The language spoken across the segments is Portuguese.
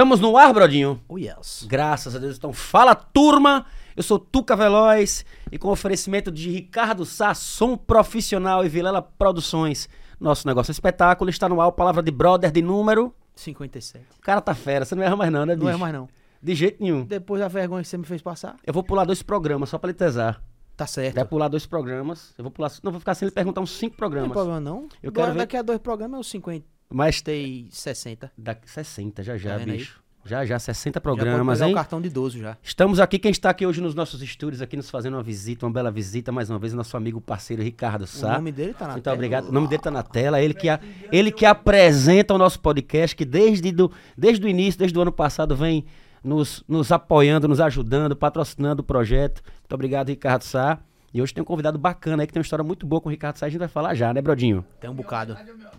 Estamos no ar, Brodinho? Oh, yes. Graças a Deus. Então, fala turma. Eu sou Tuca Veloz e com oferecimento de Ricardo Sá, som profissional e Vilela Produções. Nosso negócio é espetáculo. Está no ar, palavra de brother de número. 57. O cara tá fera, você não erra mais não, né, bicho? Não é mais não. De jeito nenhum. Depois da vergonha que você me fez passar, Eu vou pular dois programas só pra ele tesar. tá certo. Vai pular dois programas. Eu vou pular. Não, vou ficar sem ele perguntar uns cinco Não tem programas. problema não. Eu Agora, quero ver- daqui a dois programas é os 50 Mas e 60. daqui 60 já já, Tá vendo aí? Já já, 60 já pode programas, hein? o cartão de idoso já. Estamos aqui, quem está aqui hoje nos nossos estúdios, aqui nos fazendo uma visita, uma bela visita, mais uma vez, nosso amigo parceiro Ricardo O Sá. nome dele tá na Muito tela. obrigado. O nome dele tá na tela. Ele que, a- ele que apresenta o nosso podcast, que desde, do, desde o início, desde o ano passado, vem nos, nos apoiando, nos ajudando, patrocinando o projeto. Muito obrigado, Ricardo Sá. E hoje tem um convidado bacana aí que tem uma história muito boa com o Ricardo Sá. A gente vai falar já, né, Brodinho? Tem um bocado.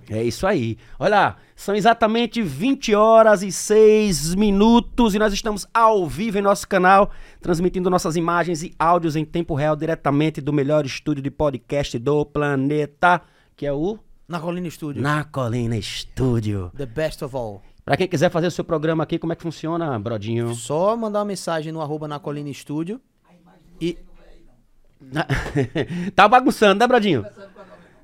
É isso aí. Olha, lá, são exatamente 20 horas e 6 minutos e nós estamos ao vivo em nosso canal, transmitindo nossas imagens e áudios em tempo real diretamente do melhor estúdio de podcast do planeta, que é o Na Colina Studio. Na Colina Estúdio. The best of all. Pra quem quiser fazer o seu programa aqui, como é que funciona, Brodinho? Só mandar uma mensagem no arroba na Colina Studio. E. Tá bagunçando, né, Brodinho?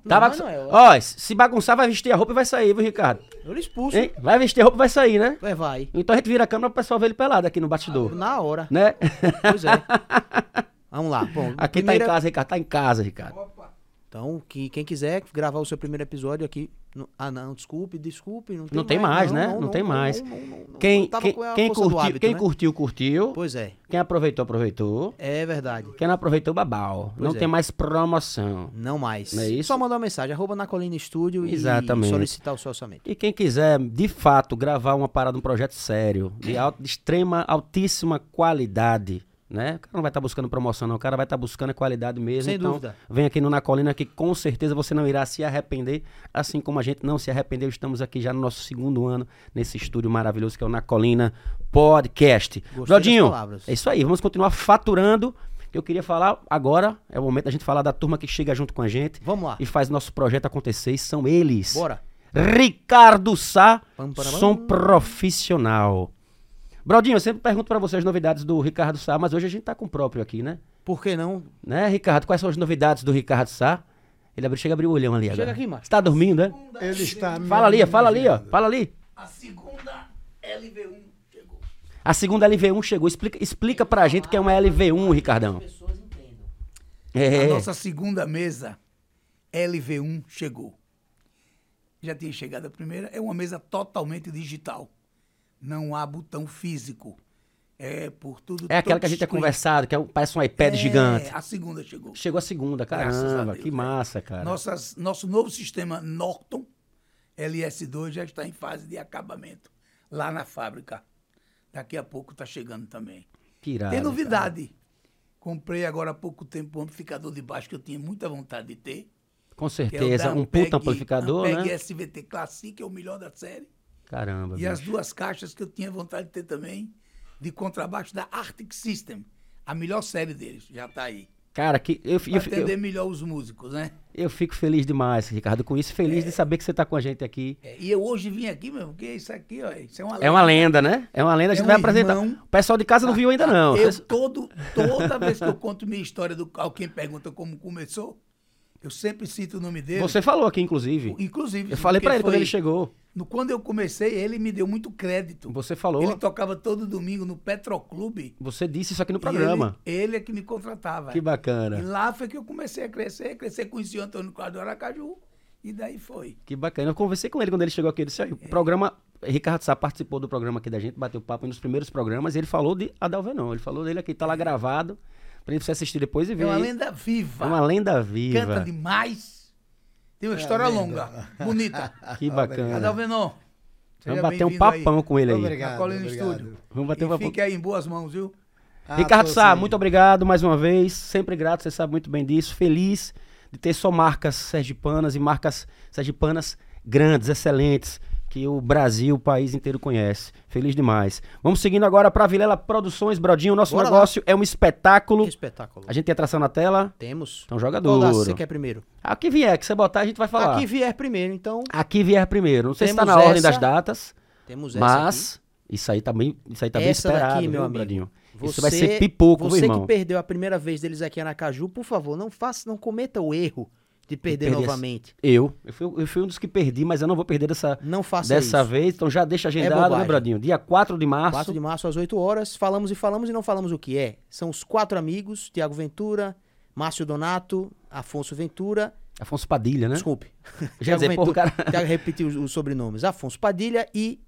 Tá mas não é, Ó, se bagunçar, vai vestir a roupa e vai sair, viu, Ricardo? Eu lhe expulso. Hein? Vai vestir a roupa e vai sair, né? É, vai. Então a gente vira a câmera pro pessoal ver ele pelado aqui no bastidor. Na hora. Né? Pois é. Vamos lá. Bom, Aqui primeira- tá em casa, Ricardo. Tá em casa, Ricardo. Então, que, quem quiser gravar o seu primeiro episódio aqui. no- ah, não, desculpe, desculpe. Não tem, Não tem mais, né? Não tem mais. Quem, quem, quem curtiu, hábito, quem né? curtiu, curtiu. Pois é, Quem aproveitou, aproveitou. é verdade. Quem não aproveitou, babau. Pois não é. tem mais promoção. Não mais. Não é isso? Só mandar uma mensagem, arroba na Colina Exatamente. e solicitar o seu orçamento. E quem quiser, de fato, gravar uma parada, um projeto sério, de, alta, de extrema, altíssima qualidade, né? O cara não vai estar buscando promoção, não. O cara vai estar buscando a qualidade mesmo. Sem então, dúvida. Vem aqui no Na Colina que com certeza você não irá se arrepender, assim como a gente não se arrependeu. Estamos aqui já no nosso segundo ano, nesse estúdio maravilhoso que é o Na Colina Podcast. Brodinho, palavras. é isso aí. Vamos continuar faturando. Eu queria falar agora, é o momento da gente falar da turma que chega junto com a gente Vamos lá. e faz nosso projeto acontecer. E são eles. Bora. Ricardo Sá, Pam, para, pam. som profissional. Brodinho, eu sempre pergunto pra você as novidades do Ricardo Sá, mas hoje a gente tá com o próprio aqui, né? Por que não? Né, Ricardo? Quais são as novidades do Ricardo Sá? Ele abriu, chega a abrir o olhão ali Chega agora. aqui, Márcio. Você tá dormindo, né? Ele está Fala ali, fala ali, ó. Fala ali. A segunda LV1 chegou. A segunda LV1 chegou. Explica, explica pra gente o que é uma LV1, Ricardão. A É. nossa segunda mesa LV1 chegou. Já tinha chegado a primeira. É uma mesa totalmente digital. Não há botão físico. É por tudo. É aquela que a gente tinha touchscreen. conversado, que é parece um iPad É, gigante. A segunda chegou. Chegou a segunda, Graças a caramba, Deus, que né? massa, cara. Nossas, nosso novo sistema Norton LS2 já está em fase de acabamento lá na fábrica. Daqui a pouco está chegando também. Que irado, Tem cara. novidade. Comprei agora há pouco tempo um amplificador de baixo que eu tinha muita vontade de ter. Com é certeza, da um puta amplificador, Ampeg né? SVT Classic, é o melhor da série. Caramba, E bicho. as duas caixas que eu tinha vontade de ter também, de contrabaixo da Arctic System. A melhor série deles, já está aí. Cara, que eu, Para eu, atender eu, melhor os músicos, né? eu fico feliz demais, Ricardo, com isso. Feliz de saber que você tá com a gente aqui. É, e eu hoje vim aqui, meu, porque isso aqui, ó, isso é uma É uma lenda, né? É uma lenda, a gente É um vai apresentar. irmão. O pessoal de casa não viu ainda, não. Eu todo, toda vez que eu conto minha história, do, alguém pergunta como começou, eu sempre cito o nome dele. Você falou aqui, inclusive. Inclusive. Eu falei pra ele quando ele chegou. No, quando eu comecei, ele me deu muito crédito. Você falou. Ele tocava todo domingo no Petroclube. Você disse isso aqui no e programa. Ele, ele é que me contratava. Que E bacana. lá foi que eu comecei a crescer, crescer conheci o Antônio Cláudio Aracaju. E daí foi. Que bacana. Eu conversei com ele quando ele chegou aqui. Ele disse, "Aí, o programa. Ricardo Sá participou do programa aqui da gente, bateu papo nos primeiros programas, e ele falou de Adalvenon. Ele falou dele aqui, tá lá gravado, pra você assistir depois e ver. É uma lenda viva. É uma lenda viva. Canta demais. Tem uma história longa, bonita. Que bacana. Adalvenon. Vamos bater um bem-vindo aí. papão com ele aí. Obrigado. Obrigado. Estúdio. Vamos bater um E papão. fique aí em boas mãos, viu? Ah, Ricardo Sá, sim. muito obrigado mais uma vez. Sempre grato, você sabe muito bem disso. Feliz de ter só marcas sergipanas e marcas sergipanas grandes, excelentes, que o Brasil, o país inteiro conhece. Feliz demais. Vamos seguindo agora para Vilela Produções, Brodinho. Nosso Bora lá. negócio é um espetáculo. Que espetáculo. A gente tem atração na tela. Temos. Então joga Qual duro. você quer primeiro? Aqui vier, que você botar, a gente vai falar. Aqui vier primeiro, então Aqui vier primeiro. Não sei se tá Temos na ordem das essa. datas, temos essa mas Isso aí tá bem, isso aí tá bem Essa daqui, esperado, meu viu, amigo, Bradinho? Isso Você, vai ser pipoco, Você irmão? que perdeu a primeira vez deles aqui em Aracaju, por favor, não faça, não cometa o erro de perder perder essa- novamente. Eu, eu fui, eu fui um dos que perdi, mas eu não vou perder dessa, Não faça dessa isso. vez, então já deixa agendado, né, bobagem. Bradinho? Dia 4 de março. 4 de março às 8 horas. Falamos e falamos e não falamos o que é. São os quatro amigos: Tiago Ventura, Márcio Donato, Afonso Ventura. Afonso Padilha, né? Desculpe. Já porra, cara... Tiago repetiu os, os sobrenomes: Afonso Padilha e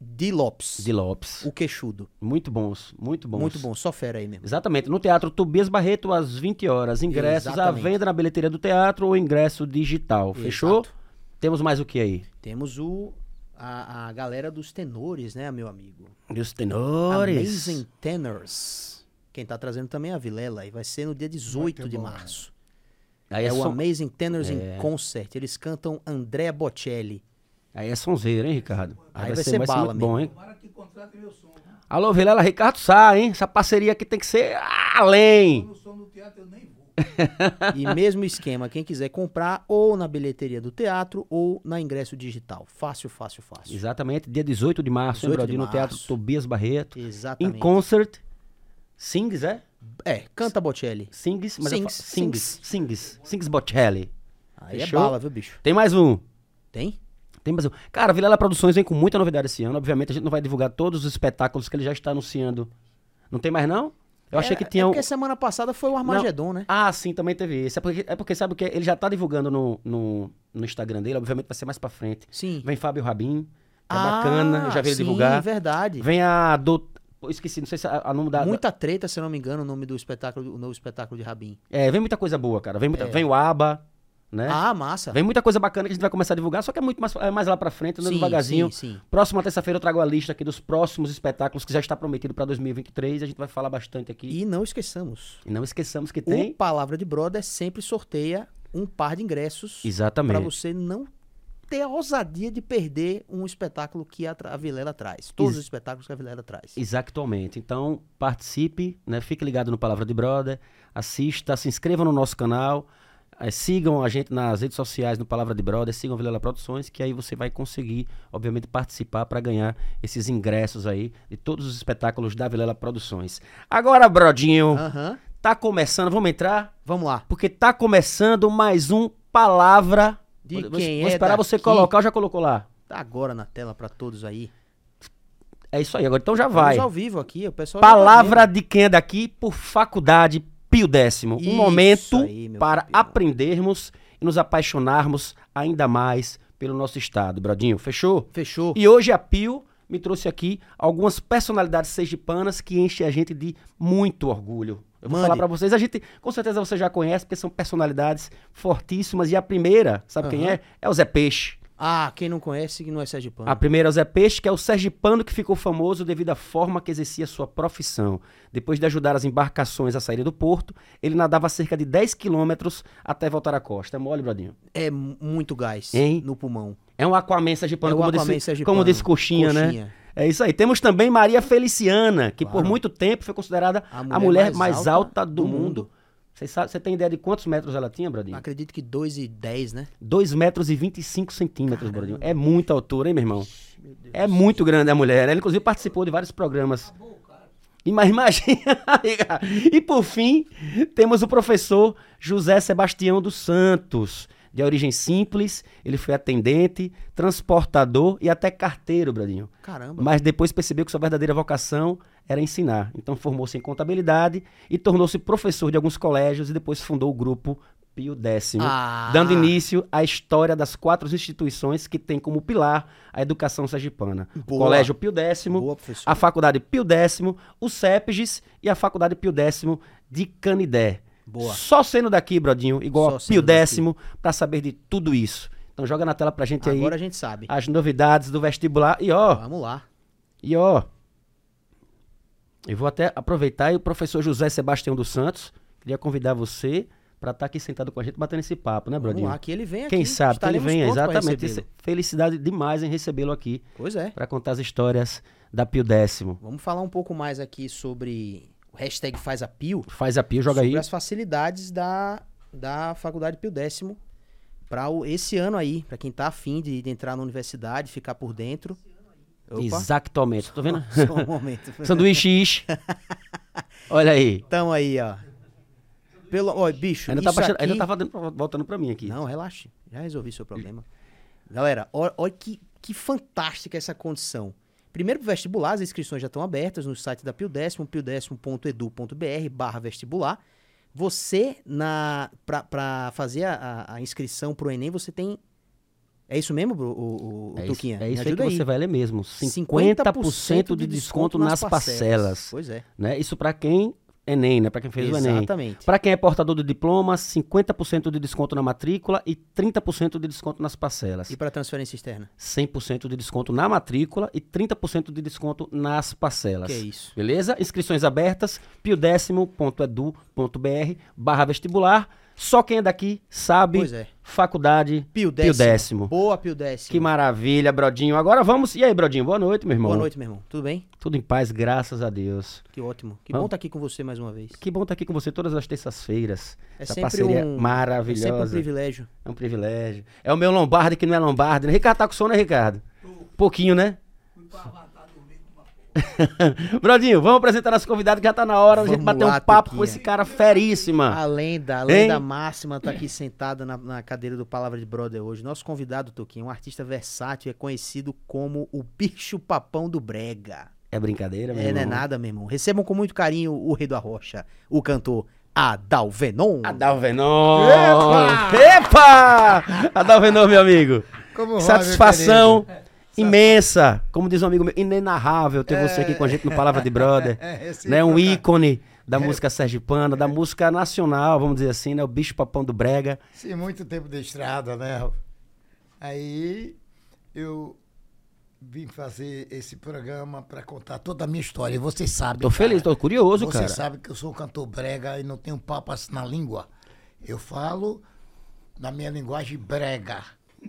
Di Lopes. De Lopes. O queixudo. Muito bons, muito bons. Muito bom, só fera aí mesmo. Exatamente. No Teatro Tobias Barreto, às 20 horas. Ingressos à Exatamente. venda na bilheteria do teatro ou ingresso digital. Fechou? Exato. Temos mais o que aí? Temos o. A, a galera dos tenores, né, meu amigo? Os tenores. Amazing Tenors. Quem tá trazendo também é a Vilela. E vai ser no dia 18 de março. Aí É, é, o. Amazing Tenors in Concert. Eles cantam Andrea Bocelli. Aí é sonzeiro, hein, Ricardo? Aí vai ser bala muito bom, hein? Alô, Vilela, Ricardo Sá, hein? Essa parceria aqui tem que ser além. No som do teatro eu nem vou. E mesmo esquema, quem quiser comprar ou na bilheteria do teatro ou na ingresso digital. Fácil, fácil, fácil. Exatamente, dia 18 de março, 18 hein, de Brodinho, no Teatro março. Tobias Barreto. Exatamente. Em concert. Sings, é? É, canta Bocelli. Sings, mas Sings, falo- Sings, Sings, Sings Bocelli. Aí Fechou? é bala, viu, bicho? Tem mais um. Tem? Tem um. Cara, Vilela Produções vem com muita novidade esse ano. Obviamente, a gente não vai divulgar todos os espetáculos que ele já está anunciando. Não tem mais, não? Eu achei É- que tinha É um. porque semana passada foi o Armagedon, né? Ah, sim, também teve esse. É porque, é porque sabe o que? Ele já tá divulgando no, no, no Instagram dele. Obviamente vai ser mais pra frente. Sim. Vem Fábio Rabin. É Ah, bacana. Eu já ele sim, divulgar. verdade. Vem a. Do... Pô, esqueci, não sei se a, a nome da. Muita treta, se eu não me engano, o nome do espetáculo, o novo espetáculo de Rabin. É, vem muita coisa boa, cara. Vem, muita... É. vem o ABA, né? Ah, massa. Vem muita coisa bacana que a gente vai começar a divulgar, só que é muito mais, é mais lá pra frente, andando Sim, devagarzinho. sim, sim. Próxima terça-feira eu trago a lista aqui dos próximos espetáculos que já está prometido pra 2023. A gente vai falar bastante aqui. E não esqueçamos, E não esqueçamos que o tem. Palavra de Brother sempre sorteia um par de ingressos Exatamente. para você não ter a ousadia de perder um espetáculo que a, a Vilela traz. Todos Ex- os espetáculos que a Vilela traz. Exatamente. Então, participe, né? Fique ligado no Palavra de Brother, assista, se inscreva no nosso canal, eh, sigam a gente nas redes sociais no Palavra de Brother, sigam Vilela Produções, que aí você vai conseguir, obviamente, participar para ganhar esses ingressos aí de todos os espetáculos da Vilela Produções. Agora, Brodinho, Aham. tá começando, vamos entrar? Vamos lá. Porque tá começando mais um Palavra. De vou, quem vou é esperar você colocar, ou já colocou lá? Tá agora na tela para todos aí. É isso aí, agora então já vai. Estamos ao vivo aqui, o pessoal tá Palavra de quem é daqui por Faculdade Pio Décimo. Um Isso momento aí, para campeão. aprendermos e nos apaixonarmos ainda mais pelo nosso estado, Brodinho. Fechou? Fechou. E hoje a Pio me trouxe aqui algumas personalidades sergipanas que enchem a gente de muito orgulho. Eu vou Mande. falar pra vocês, a gente, com certeza você já conhece, porque são personalidades fortíssimas. E a primeira, sabe quem Aham. é? É o Zé Peixe. Ah, quem não conhece, não é Sérgio Pano. A primeira é o Zé Peixe, que é o sergipano que ficou famoso devido à forma que exercia sua profissão. Depois de ajudar as embarcações a saírem do porto, ele nadava cerca de 10 quilômetros até voltar à costa. É mole, Bradinho? É mu- muito gás Hein? no pulmão. É um Aquaman sergipano, É como, Aquaman disse, sergipano. como disse Coxinha, né? Coxinha. É isso aí. Temos também Maria Feliciana, que por Claro. muito tempo foi considerada A a mulher mulher, mais mais, alta alta, do, do mundo. mundo. Você tem ideia de quantos metros ela tinha, Bradinho? Acredito que 2 e 10, né? 2 metros e 25 centímetros, Bradinho. É muita altura, hein, meu irmão? É muito grande a mulher. Ela, inclusive, participou de vários programas. Ima- Imagina. e por fim, temos o professor José Sebastião dos Santos. De origem simples, ele foi atendente, transportador e até carteiro, Bradinho. Caramba. Mas depois percebeu que sua verdadeira vocação era ensinar. Então formou-se em contabilidade e tornou-se professor de alguns colégios e depois fundou o grupo Pio X, Ah. dando início à história das quatro instituições que têm como pilar a educação sergipana. O Boa. Colégio Pio X, Boa, a Faculdade Pio X, o CEPGES e a Faculdade Pio X de Canidé. Boa. Só sendo daqui, Brodinho, igual Só a Pio. X, para saber de tudo isso. Então joga na tela pra gente aí Agora a gente sabe. as novidades do vestibular. E ó, Vamos lá. e ó, eu vou até aproveitar e o professor José Sebastião dos Santos, queria convidar você para estar aqui sentado com a gente batendo esse papo, né, Vamos Brodinho? lá, que ele vem aqui. Quem sabe que ele venha, exatamente. Felicidade demais em recebê-lo aqui Pois é. para contar as histórias da Pio Décimo. Vamos falar um pouco mais aqui sobre o hashtag Faz a Pio. Faz a Pio, joga sobre aí. as facilidades da, da Faculdade Pio X para esse ano aí, para quem tá afim de, de entrar na universidade, ficar por dentro. Opa. Exatamente. Tô vendo? Só um momento. Sanduíche. Olha aí. Tamo aí, ó. Pelo, ó, bicho, Ainda tá, baixando- aqui... ainda tá voltando- voltando pra mim aqui. Não, relaxe. Já resolvi seu problema. Galera, olha que, que fantástica essa condição. Primeiro pro vestibular, as inscrições já estão abertas no site da Piodécimo, piodécimo.edu.br barra vestibular. Você, pra fazer a, a- inscrição pro Enem, você tem... É isso mesmo, o, o, o É isso, Tuquinha? é Me isso aí que ajuda você vai ler mesmo. 50%, de desconto nas parcelas. Pois é. Né? Isso pra quem Enem, né? Pra quem fez o Enem. Exatamente. Pra quem é portador do diploma, 50% de desconto na matrícula e 30% de desconto nas parcelas. E para transferência externa? 100% de desconto na matrícula e 30% de desconto nas parcelas. Que é isso. Beleza? Inscrições abertas, piodécimo.edu.br barra vestibular. Só quem é daqui sabe. Pois é. Faculdade Pio Pio décimo. Décimo. Boa, Pio décimo. Que maravilha, Brodinho. Agora vamos. E aí, Brodinho? Boa noite, meu irmão. Boa noite, meu irmão. Tudo bem? Tudo em paz, graças a Deus. Que ótimo. Que Vamos. bom estar aqui com você mais uma vez. Que bom estar aqui com você todas as terças-feiras. É Essa sempre parceria um- É maravilhosa. sempre um privilégio. É um privilégio. É o meu Lombardi que não é Lombardi. né? Ricardo tá com sono, né, Ricardo? Pouquinho, né? Brodinho, vamos apresentar nosso convidado que já tá na hora. a gente Vamos bater lá, um papo com Tuquinha. esse cara feríssima. A lenda, a Hein? lenda máxima tá aqui sentada na, na cadeira do Palavra de Brother hoje. Nosso convidado, Toquinho, um artista versátil, é conhecido como o bicho papão do Brega. É brincadeira, meu É, não é irmão? nada, meu irmão. Recebam com muito carinho o rei da rocha, o cantor Adalvenon. Adalvenon! Epa! Epa! Adalvenon, meu amigo. Como vai, Satisfação? Imensa. Como diz um amigo meu, inenarrável ter você aqui com a gente no Palavra de Brother. É, esse né? Um ícone da música sergipana, da música nacional, vamos dizer assim, né? O bicho papão do Brega. Sim, muito tempo de estrada, né? Aí eu vim fazer esse programa para contar toda a minha história. E você sabe. Tô cara, feliz, tô curioso, Você cara. sabe que eu sou um cantor brega e não tenho papo assim na língua. Eu falo na minha linguagem brega.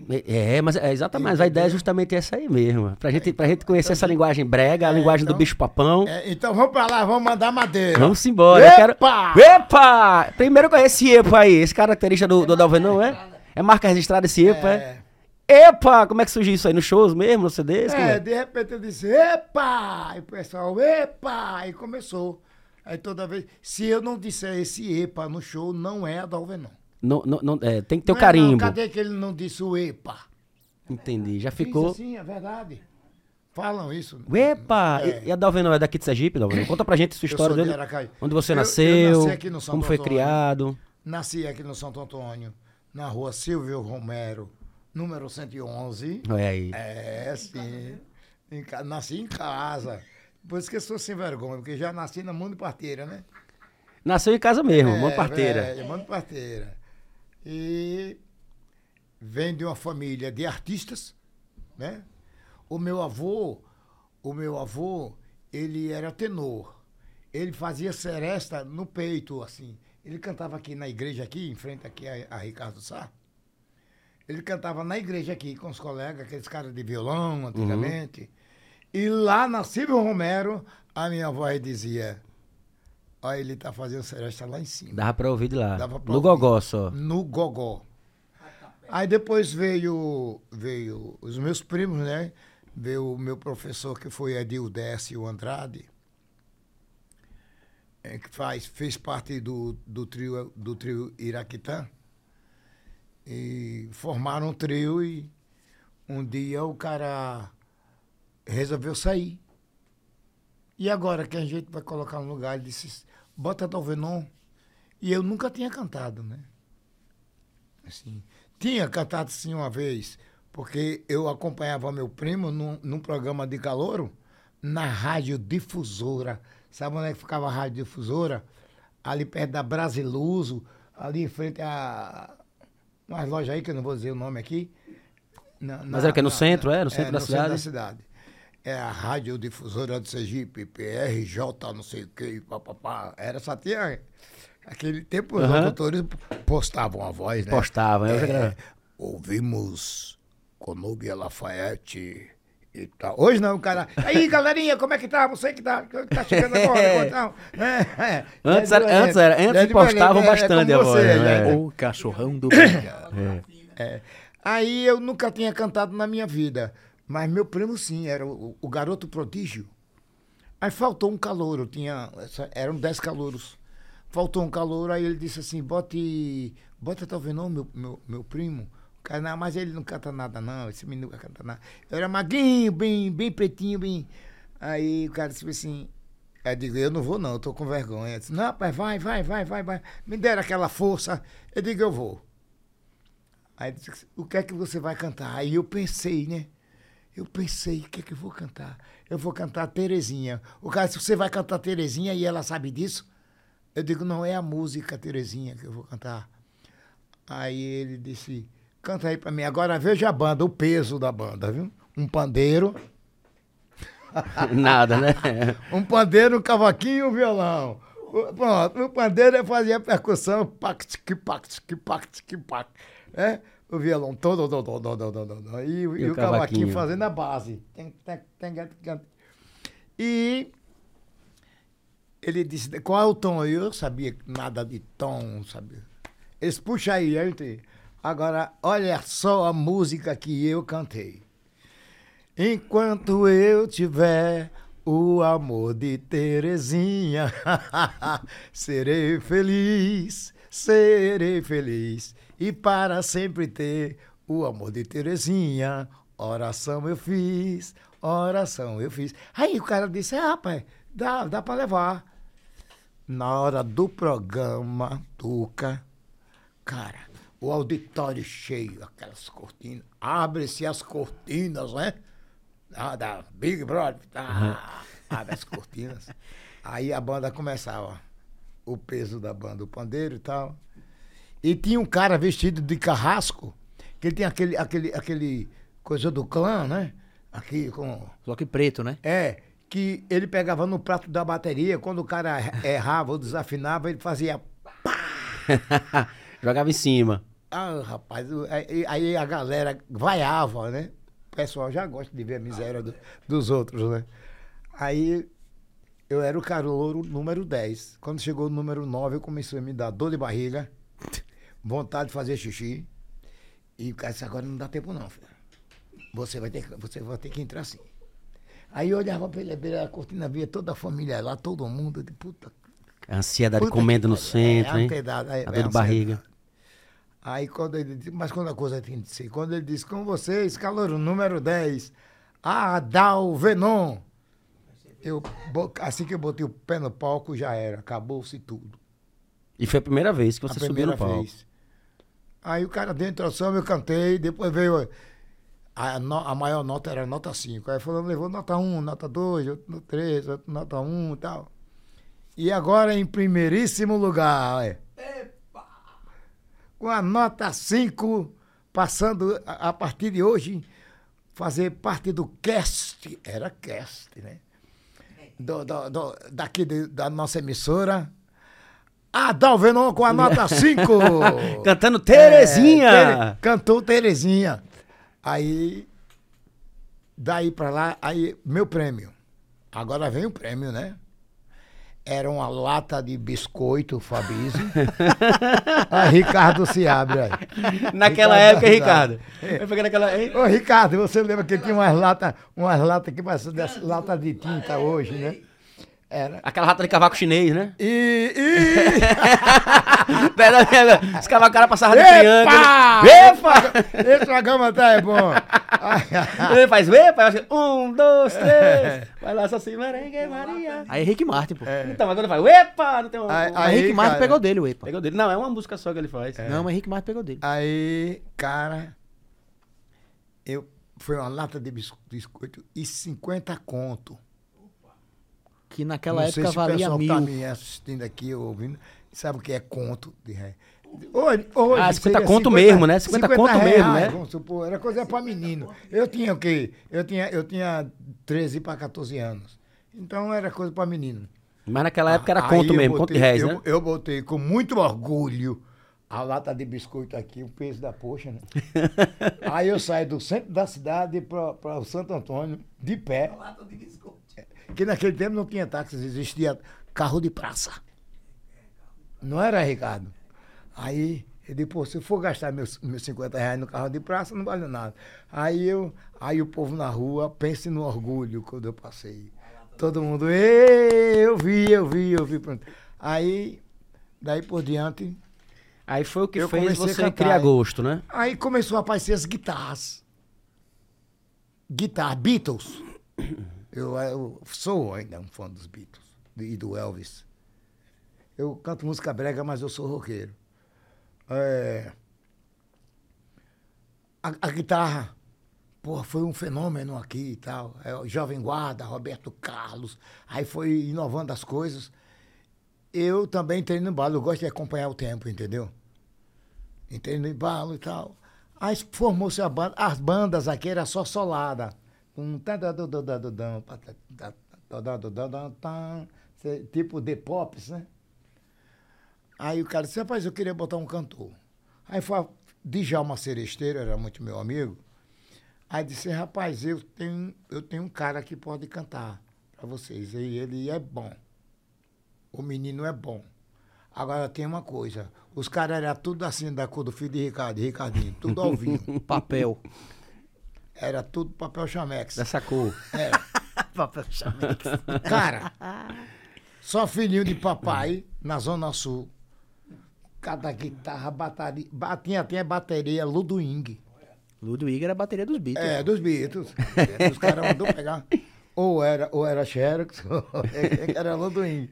É, é, mas é exatamente, mas a ideia é justamente essa aí mesmo. Pra gente, pra gente conhecer essa linguagem brega, a linguagem do então- bicho papão. É, então vamos para lá, vamos mandar madeira. Vamos embora. Eu quero... Epa! Epa! Primeiro com esse epa aí, esse característica do, do Dalvenão, é? É marca registrada esse epa, é? Epa! Como é que surgiu isso aí? Nos shows mesmo, nos CDs? É, é? de repente eu disse, epa! E o pessoal, epa! E começou. Aí toda vez, se eu não disser esse epa no show, não é Adalvenon. Não, não, não, é, tem que ter o é, carimbo. cadê que ele não disse o epa? Entendi, já Ficou. Sim, é verdade. Falam isso. Epa! É. E, a Dalvenão é daqui de Sergipe, Dalvenão? Conta pra gente sua Eu história de. Onde você Eu- eu nasceu, nasci no Santo como foi Antônio. criado. Nasci aqui no Santo Antônio, na rua Silvio Romero, número 111. Olha aí. É, sim. Em nasci em casa. Por isso que eu sou sem vergonha, porque já nasci na mão de parteira, né? Nasceu em casa mesmo, É, uma parteira. É, mão de parteira. E vem de uma família de artistas, né? O meu avô, o meu avô, ele era tenor. Ele fazia seresta no peito, assim. Ele cantava aqui na igreja, aqui, em frente aqui a, a Ricardo Sá. Ele cantava na igreja aqui com os colegas, aqueles caras de violão antigamente. E lá na Silvio Romero, a minha avó aí dizia: Olha, ele tá fazendo seresta lá em cima. Dava pra ouvir de lá. Dava pra no ouvir. gogó só. No gogó. Aí depois veio, veio os meus primos, né? Veio o meu professor, que foi Edil Décio Andrade, é, que faz, fez parte do, do, trio, do trio Iraquitã. E formaram um trio e um dia o cara resolveu sair. E agora que a gente vai colocar no lugar, ele disse, bota Dalvenon. E eu nunca tinha cantado, né? Assim, tinha cantado sim uma vez, porque eu acompanhava meu primo num, num programa de calouro na rádio difusora. Sabe onde é que ficava a rádio difusora? Ali perto da Brasiluso, ali em frente a umas lojas aí, que eu não vou dizer o nome aqui. Na- Mas na- era que no na- centro, é? No centro da cidade? cidade. É a rádio difusora do Sergipe, PRJ, não sei o que, papapá. Era só tinha. Aquele tempo os Aham. locutores postavam a voz, né? Postavam, É, gravava. ouvimos Conúbia Lafayette e tal. Hoje não, cara. Aí, galerinha, como é que tá? Você que tá, que tá chegando agora? Então, é, é. Antes É era- de- antes era- antes é de- postavam é- é bastante como a voz, né? O cachorrão do é. Aí eu nunca tinha cantado na minha vida. Mas meu primo sim, era o, o garoto prodígio. Aí faltou um calouro, tinha, eram dez calouros. Faltou um calouro, aí ele disse assim, bote, bota Talvenon, meu, meu, meu primo. Não, mas ele não canta nada não, esse menino não canta nada. Eu era magrinho, bem, bem pretinho, bem... Aí o cara disse assim, eu digo, eu não vou não, eu tô com vergonha. Disse, não, rapaz, vai, vai, vai, vai, vai. Me deram aquela força. Eu digo, eu vou. Aí disse, o que é que você vai cantar? Aí eu pensei, né? Eu pensei, o que é que eu vou cantar? Eu vou cantar Terezinha. O cara disse, você vai cantar Terezinha e ela sabe disso? Eu digo, não é a música Terezinha que eu vou cantar. Aí ele disse, canta aí pra mim. Agora veja a banda, o peso da banda, viu? Um pandeiro, Nada, né? um pandeiro, um cavaquinho e um violão. Pronto, o pandeiro é fazer a percussão, pac, tic, pac, tic, pac, tic, pac, né? o violão todo, todo, todo, todo, todo, todo e, e, o, e o cavaquinho. cavaquinho fazendo a base. E ele disse, qual é o tom? Eu sabia nada de tom, sabia? Eles puxa aí, gente. Agora, olha só a música que eu cantei. Enquanto eu tiver o amor de Terezinha, serei feliz, serei feliz. E para sempre ter o amor de Terezinha, oração eu fiz, oração eu fiz. Aí o cara disse, ah, rapaz, dá, dá para levar. Na hora do programa, Tuca, cara, o auditório cheio, aquelas cortinas, abre-se as cortinas, né? Da, da Big Brother, tá, abre as cortinas. Aí a banda começava, o peso da banda, o pandeiro e tal. E tinha um cara vestido de carrasco, que ele tinha aquele, aquele, aquele coisa do clã, né? Aqui com. Só que preto, né? É, que ele pegava no prato da bateria, quando o cara errava ou desafinava, ele fazia. Jogava em cima. Ah, rapaz, aí, a galera vaiava, né? O pessoal já gosta de ver a miséria do- dos outros, né? Aí eu era o carouro número 10. Quando chegou o número 9, eu comecei a me dar dor de barriga, vontade de fazer xixi. E o cara disse, agora não dá tempo não, filho. Você vai ter, que- você vai ter que entrar assim. Aí eu olhava pela beira da cortina, via toda a família lá, todo mundo, de puta. A ansiedade puta comendo no centro, é, hein? ansiedade, é, A é dor de ansiedade. barriga. Aí quando ele disse, mas quando a coisa tinha de ser, quando ele disse, com vocês, calor número 10, Adal Venon. Eu, assim que eu botei o pé no palco, já era, acabou-se tudo. E foi a primeira vez que você subiu no palco. vez. Aí o cara deu a introdução, eu cantei, depois veio. A, no- a maior nota era nota 5. Aí falando, levou nota 1, nota 2, outro nota 3, outro nota 1 e tal. E agora em primeiríssimo lugar, olha. Com a nota 5, passando a, a partir de hoje, fazer parte do cast. Era cast, né? Do, do- do- daqui de- da nossa emissora. Adalvenon com a nota 5. Cantando Terezinha! É, Tere- cantou Terezinha. Aí, daí pra lá, aí, meu prêmio. Agora vem o prêmio, né? Era uma lata de biscoito a Ricardo se abre aí. Naquela Ricardo época, Ricardo. Ricardo. Eu peguei naquela. Ô, Ricardo, você lembra que tinha umas latas umas lata que parecem dessa lata de tinta hoje, né? Era. Aquela rata de cavaco chinês, né? E. e... Pera, pera. Os cavacos cara passavam de triângulo. Epa! Esse programa tá é bom. Ele faz epa, eu acho, um, dois, três. Vai lá, só assim, merengue, Maria. Aí é Rick Martin, pô. Então, agora ele faz epa, não tem um. Aí- um- Mas Rick Martin cara, pegou dele, o Epa. Pegou dele. Não, é uma música só que ele faz. Não, mas Rick Martin pegou dele. Aí, cara, eu foi uma lata de bis- biscoito e 50 conto. Que naquela Não sei época se o valia pessoal que mil. tá me assistindo aqui, ouvindo, sabe o que é conto de ré. Hoje, hoje Ah, 50 seria conto mesmo, né? 50 conto mesmo, reais, né? Vamos supor, era coisa para menino. Eu tinha o quê? Eu tinha, eu tinha 13 para 14 anos. Então era coisa para menino. Mas naquela época era Aí conto mesmo, conto de botei- réis, eu, né? Eu botei com muito orgulho a lata de biscoito aqui, o peso da poxa, né? Aí eu saí do centro da cidade para o Santo Antônio, de pé. Que naquele tempo não tinha táxi, existia carro de praça. Não era, Ricardo? Aí Ele disse, pô, se eu for gastar meus, meus 50 reais no carro de praça, não vale nada. Aí eu, aí o povo na rua, pense no orgulho quando eu passei. Todo mundo, "Ê, eu vi, eu vi, eu vi. Pronto. Aí, daí por diante, Aí foi o que Eu fez comecei a você criar gosto, né? Aí começou a aparecer as guitarras. Guitarra, Beatles. Eu, eu sou ainda um fã dos Beatles e do Elvis. Eu canto música brega, mas eu sou roqueiro. É, a, a guitarra, pô, foi um fenômeno aqui e tal. É, Jovem Guarda, Roberto Carlos, aí foi inovando as coisas. Eu também entrei no embalo, eu gosto de acompanhar o tempo, entendeu? Entrei no embalo e tal. Aí formou-se a banda, as bandas aqui era só solada. Um Tipo The Pops, né? Aí o cara disse, rapaz, eu queria botar um cantor. Aí foi Djalma Seresteiro, era muito meu amigo. Aí disse, rapaz, eu tenho, eu tenho um cara que pode cantar para vocês. E ele é bom. O menino é bom. Agora tem uma coisa, os caras eram tudo assim da cor do filho de Ricardo, de Ricardinho, tudo ao vivo. Papel. Era tudo papel chamex. Dessa cor. Era. Papel chamex. Cara, só filhinho de papai na Zona Sul. Cada guitarra, bateria, batinha, tinha bateria Ludwig. Ludwig era a bateria dos Beatles. É, dos Beatles. É, Os caras mandou pegar. Ou era, ou era Xerox, ou era Ludwig.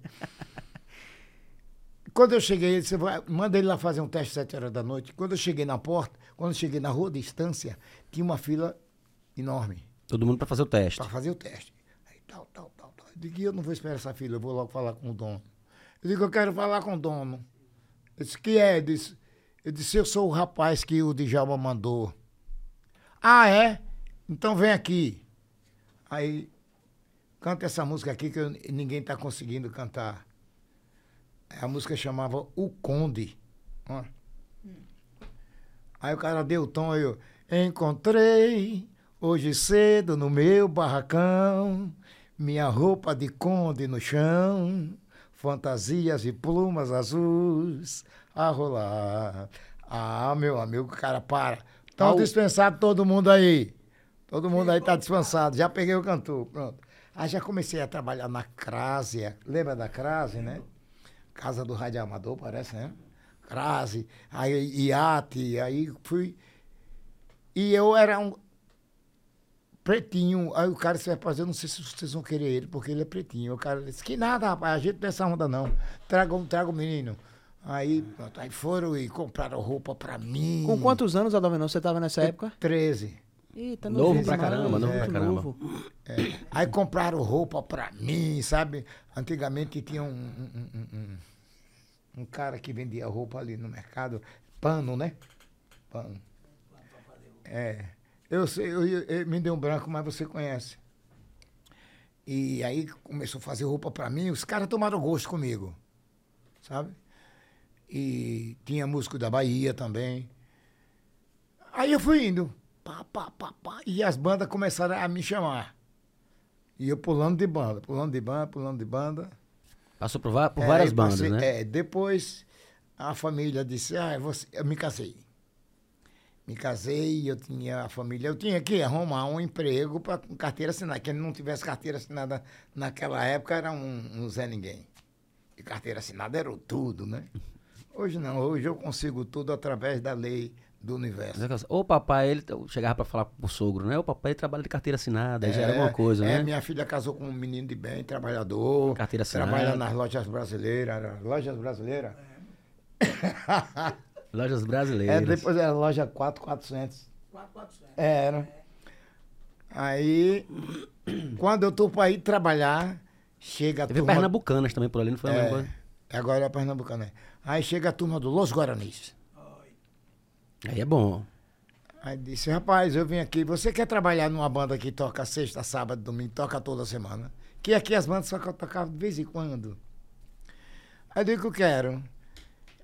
Quando eu cheguei, disse, "Vai, manda ele lá fazer um teste às sete horas da noite. Quando eu cheguei na porta, quando eu cheguei na rua de Estância, tinha uma fila enorme Todo mundo pra fazer o teste. para fazer o teste. Aí tal, tal, tal, tal. Eu digo, eu não vou esperar essa fila, eu vou logo falar com o dono. Eu digo, eu quero falar com o dono. Ele disse, que é? Eu disse, eu disse, eu sou o rapaz que o Djalma mandou. Ah, é? Então vem aqui. Aí, canta essa música aqui que eu- ninguém está conseguindo cantar. A música chamava O Conde. Ó. Aí o cara deu o tom, aí eu encontrei hoje cedo no meu barracão minha roupa de conde no chão, fantasias e plumas azuis a rolar. Ah, meu amigo, cara, para. Estão Au. dispensados todo mundo aí. Todo mundo aí tá dispensado. Já peguei o cantor, pronto. Aí já comecei a trabalhar na Crásia. Lembra da Crase, né? Casa do Rádio Amador, parece, né? Crase, aí iate, aí fui. E eu era um pretinho. Aí o cara disse, rapaz, eu não sei se vocês vão querer ele, porque ele é pretinho. O cara disse, que nada, rapaz, a gente nessa onda não. Traga, um- traga o menino. Aí, pronto, aí foram e compraram roupa pra mim. Com quantos anos, Adovenão, você tava nessa época? 13. Eita, Novo novo pra caramba, novo muito pra caramba. novo. É. Aí compraram roupa pra mim, sabe? Antigamente tinha um, um, um- um- um cara que vendia roupa ali no mercado, pano, né? Pano. É. Eu sei, eu, eu- me deu um branco, mas você conhece. E aí começou a fazer roupa pra mim, os caras tomaram gosto comigo, sabe? E tinha músico da Bahia também. Aí eu fui indo, pá, pá, pá, pá, e as bandas começaram a me chamar. E eu pulando de banda, pulando de banda, pulando de banda. Passou por, por É, várias aí bandas, passei- né? É, depois a família disse, ah, você, eu me casei. Me casei, eu tinha a família, eu tinha que arrumar um emprego para carteira assinada. Quem não tivesse carteira assinada naquela época era um, um Zé Ninguém. E carteira assinada era o tudo, né? Hoje não, hoje eu consigo tudo através da lei do universo. Ô papai, ele chegava pra falar pro sogro, né? Ô papai, ele trabalha de carteira assinada, aí já era alguma coisa, é, né? minha filha casou com um menino de bem, trabalhador. Carteira assinada. Trabalha nas lojas brasileiras. Lojas brasileiras? Lojas É, brasileiras. depois era loja 4400. 4,400. Era. Aí, quando eu tô pra ir trabalhar, chega a Teve turma... Pernambucanas também por ali, não foi a mesma É, coisa? agora é Pernambucano. é. Aí chega a turma do Los Guaranis. Aí é bom. Aí disse, rapaz, eu vim aqui, você quer trabalhar numa banda que toca sexta, sábado, domingo, toca toda semana? Que aqui as bandas só tocavam de vez em quando. Aí eu digo que eu quero.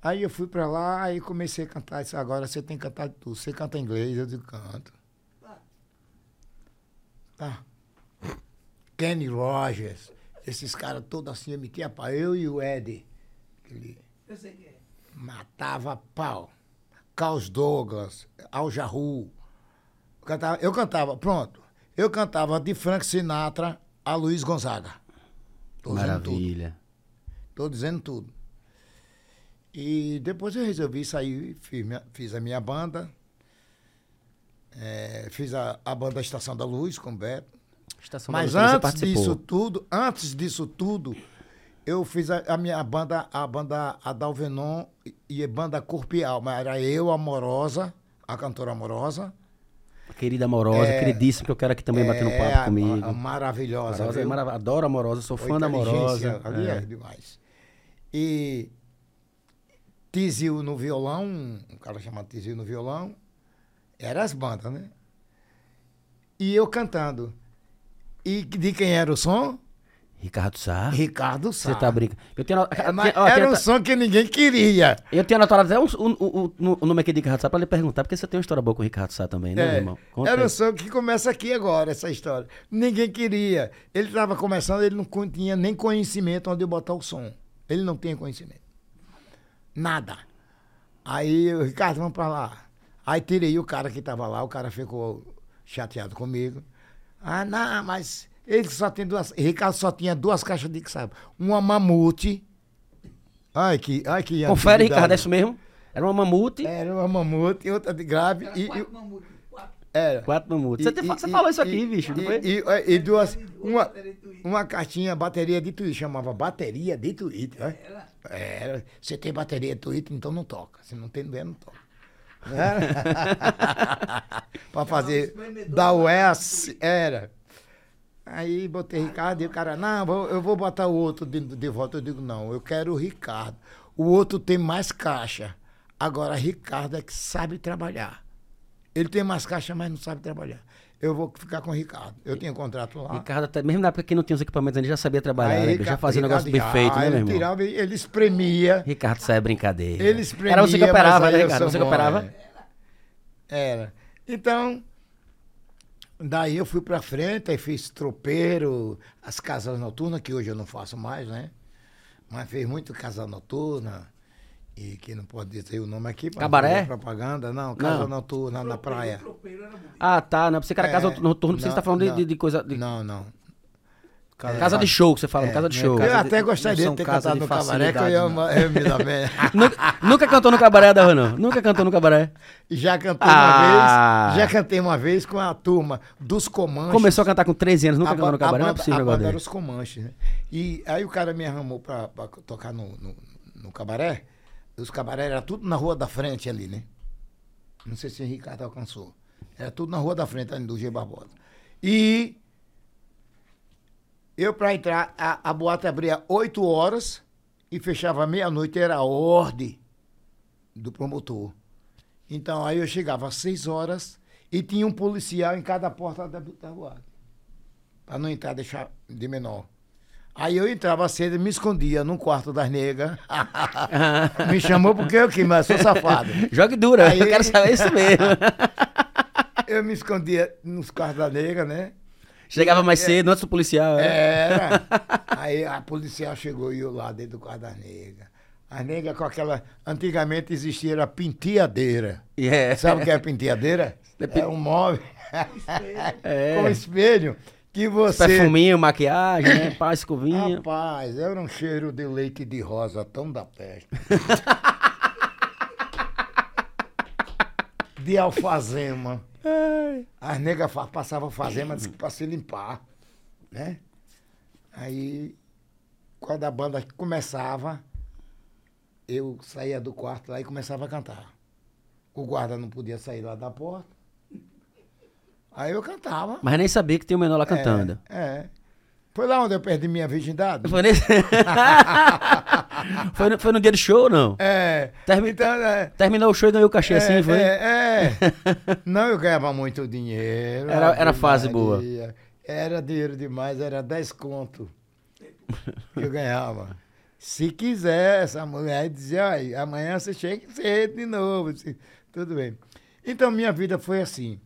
Aí eu fui pra lá e comecei a cantar. Disse, agora você tem que cantar de tudo. Você canta inglês, eu digo, canto. Tá. Kenny Rogers, esses caras todos assim, eu metia pau. Eu e o Ed, Eu sei que é. matava pau. Carlos Douglas, Al Jarru. Eu cantava, eu cantava, pronto. Eu cantava de Frank Sinatra a Luiz Gonzaga. Tô dizendo tudo. Maravilha. Tô dizendo tudo. E depois eu resolvi sair, fiz, minha- fiz a minha banda. eh, fiz a, a banda Estação da Luz com o Beto. Estação da Mas Luz, você antes participou. disso tudo, antes disso tudo, eu fiz a, a minha banda, a banda Adalvenon e- e a banda Corpo e Alma. Era eu, Amorosa, a cantora Amorosa. Querida amorosa, É, queridíssima, que eu quero aqui também bater É, papo a- comigo. a maravilhosa. É marav- Adoro amorosa, sou fã da amorosa. Ali é. é. demais. E Tizil no violão, um cara chamado Tizil no violão, era as bandas, né? E eu cantando. E de quem era o som? Ricardo Sá. Ricardo Sá. Você tá brincando. Eu tinha, no- É, ó, era um som que ninguém queria. Eu tinha anotado até um- um- um- o nome aqui de Ricardo Sá pra lhe perguntar, porque você tem uma história boa com o Ricardo Sá também, né, meu É, irmão? Conta era aí. um som que começa aqui agora, essa história. Ninguém queria. Ele estava começando, ele não tinha nem conhecimento onde botar o som. Ele não tinha conhecimento. Nada. Aí, o Ricardo, vamos pra lá. Aí tirei o cara que estava lá, o cara ficou chateado comigo. Ah, não, mas ele só tem duas. Ricardo só tinha duas caixas de que sabe. Uma mamute. Ai, que. Ai, que Confere. Ricardo, é isso mesmo? Era uma mamute, Era uma mamute e outra de grave. E, e- mamutes, quatro. era. quatro mamutes. E- Você, e- você e- falou isso e- aqui, bicho, não e, foi? E, e duas. Uma, uma cartinha, bateria de Twitter. Chamava bateria de Twitter. né? Era. Você tem bateria de Twitter, então não toca. Se não tem, não toca. para fazer da US, era. Aí botei Ricardo e o cara, não, eu vou botar o outro de, de volta. Eu digo, não, eu quero o Ricardo. O outro tem mais caixa. Agora, Ricardo é que sabe trabalhar. Ele tem mais caixa, mas não sabe trabalhar. Eu vou ficar com o Ricardo. Eu tinha contrato lá. Ricardo, até, mesmo na época que não tinha os equipamentos, ele já sabia trabalhar, Aí, né? Ricardo- já fazia um negócio Ricardo bem feito, né, meu irmão? tirava, ele espremia. Ricardo, isso é brincadeira. Ele espremia. Era você que operava, né, Ricardo? Você que operava? é. Era. Então, daí eu fui pra frente, aí fiz tropeiro, as casas noturnas, que hoje eu não faço mais, né? Mas fiz muito casa noturna, e que não pode dizer o nome aqui. não Cabaré? fazer Propaganda, não, casa Não. noturna na praia. Ah, tá. Não, você que era casa É, noturna, você não, está falando de- não. de, de coisa. de- Não, não. Casa de show, que você fala, casa de não é show. casa Eu até não gostaria de ter casa cantado no cabaré, que eu, ia, facilidade, eu me dar bem. nunca, nunca cantou no cabaré, Dava, não? Nunca cantou no cabaré. Já cantei Ah. uma vez, já cantei uma vez com a turma dos Comanches. Começou a cantar com 13 anos, nunca a, cantou no cabaré, não é banda, possível a agora. banda era os Comanches, né? E aí o cara me arrumou pra, pra tocar no, no, no cabaré. Os cabaré era tudo na rua da frente ali, né? Não sei se o Ricardo alcançou. Era tudo na rua da frente ali do G Barbosa. E eu pra entrar, a, a boate abria 8 horas e fechava meia-noite, era a ordem do promotor. Então aí eu chegava às 6 horas e tinha um policial em cada porta da, da boate. Pra não entrar, deixar de menor. Aí eu entrava cedo e me escondia num quarto das negras. me chamou porque eu que, mas sou safado. Jogue dura, Aí- eu quero saber isso mesmo. Eu me escondia nos quartos da negra, né? Chegava mais cedo, antes do policial. é. Era. Aí a policial chegou e eu lá dentro do quarto da negra. As negras com aquela. Antigamente existia a penteadeira. E é. Sabe o que é penteadeira? É um móvel É. com espelho que você. Perfuminho, maquiagem, né? Pá, escovinha. Rapaz, era um cheiro de leite de rosa tão da peste. de alfazema. As negras fa- passavam alfazema para se limpar, né? Aí, quando a banda começava, eu saía do quarto lá e começava a cantar. O guarda não podia sair lá da porta. Aí eu cantava. Mas nem sabia que tinha o menor lá cantando. É, é. Foi lá onde eu perdi minha virgindade? Foi, nesse... foi, no, foi no dia do show não? É. Termi- Então, é, Terminou o show e ganhou o cachê assim, é, foi? É, é. Não, eu ganhava muito dinheiro. Era- era fase Maria. Era dinheiro demais, era 10 conto que eu ganhava. Se quiser, essa mulher dizia, "Ai, amanhã você chega cedo de novo. assim, Tudo bem. Então, minha vida foi assim.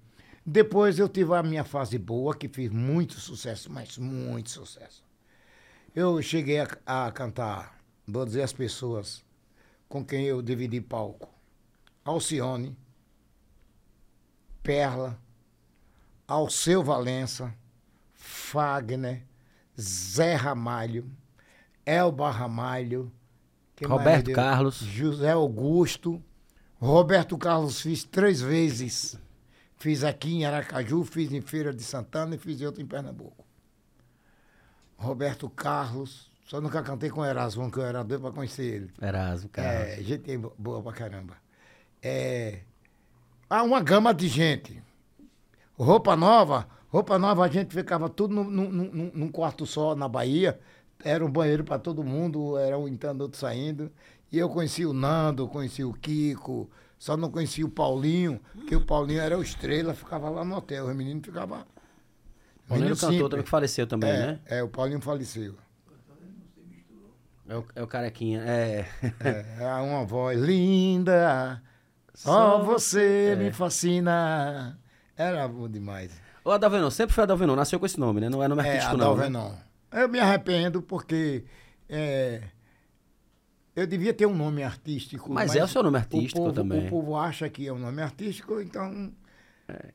Depois eu tive a minha fase boa, que fiz muito sucesso, mas muito sucesso. Eu cheguei a, a cantar, vou dizer as pessoas com quem eu dividi palco. Alcione, Perla, Alceu Valença, Fagner, Zé Ramalho, Elba Ramalho, Roberto? Carlos. José Augusto, Roberto Carlos fiz três vezes. Fiz aqui em Aracaju, fiz em Feira de Santana e fiz outro em Pernambuco. Roberto Carlos, só nunca cantei com o Erasmo, que eu era doido para conhecer ele. Erasmo, cara. É, gente bo- boa pra caramba. É, há uma gama de gente. Roupa nova, roupa nova, a gente ficava tudo num, num- num- num quarto só na Bahia. Era um banheiro para todo mundo, era um entrando, outro saindo. E eu conheci o Nando, conheci o Kiko, só não conheci o Paulinho, que o Paulinho era o estrela, ficava lá no hotel. O menino ficava. O menino cantor simples. também que faleceu também, é, né? É, o Paulinho faleceu. É o, é o carequinha. É. É, é uma voz linda. Só você me fascina. Era bom demais. O Adalvenon, sempre foi Adalvenon, nasceu com esse nome, né? Não é nome É, artístico, não. né? Adalvenon. Eu me arrependo porque é, eu devia ter um nome artístico. Mas é o seu nome artístico povo- também. O povo acha que é um nome artístico, então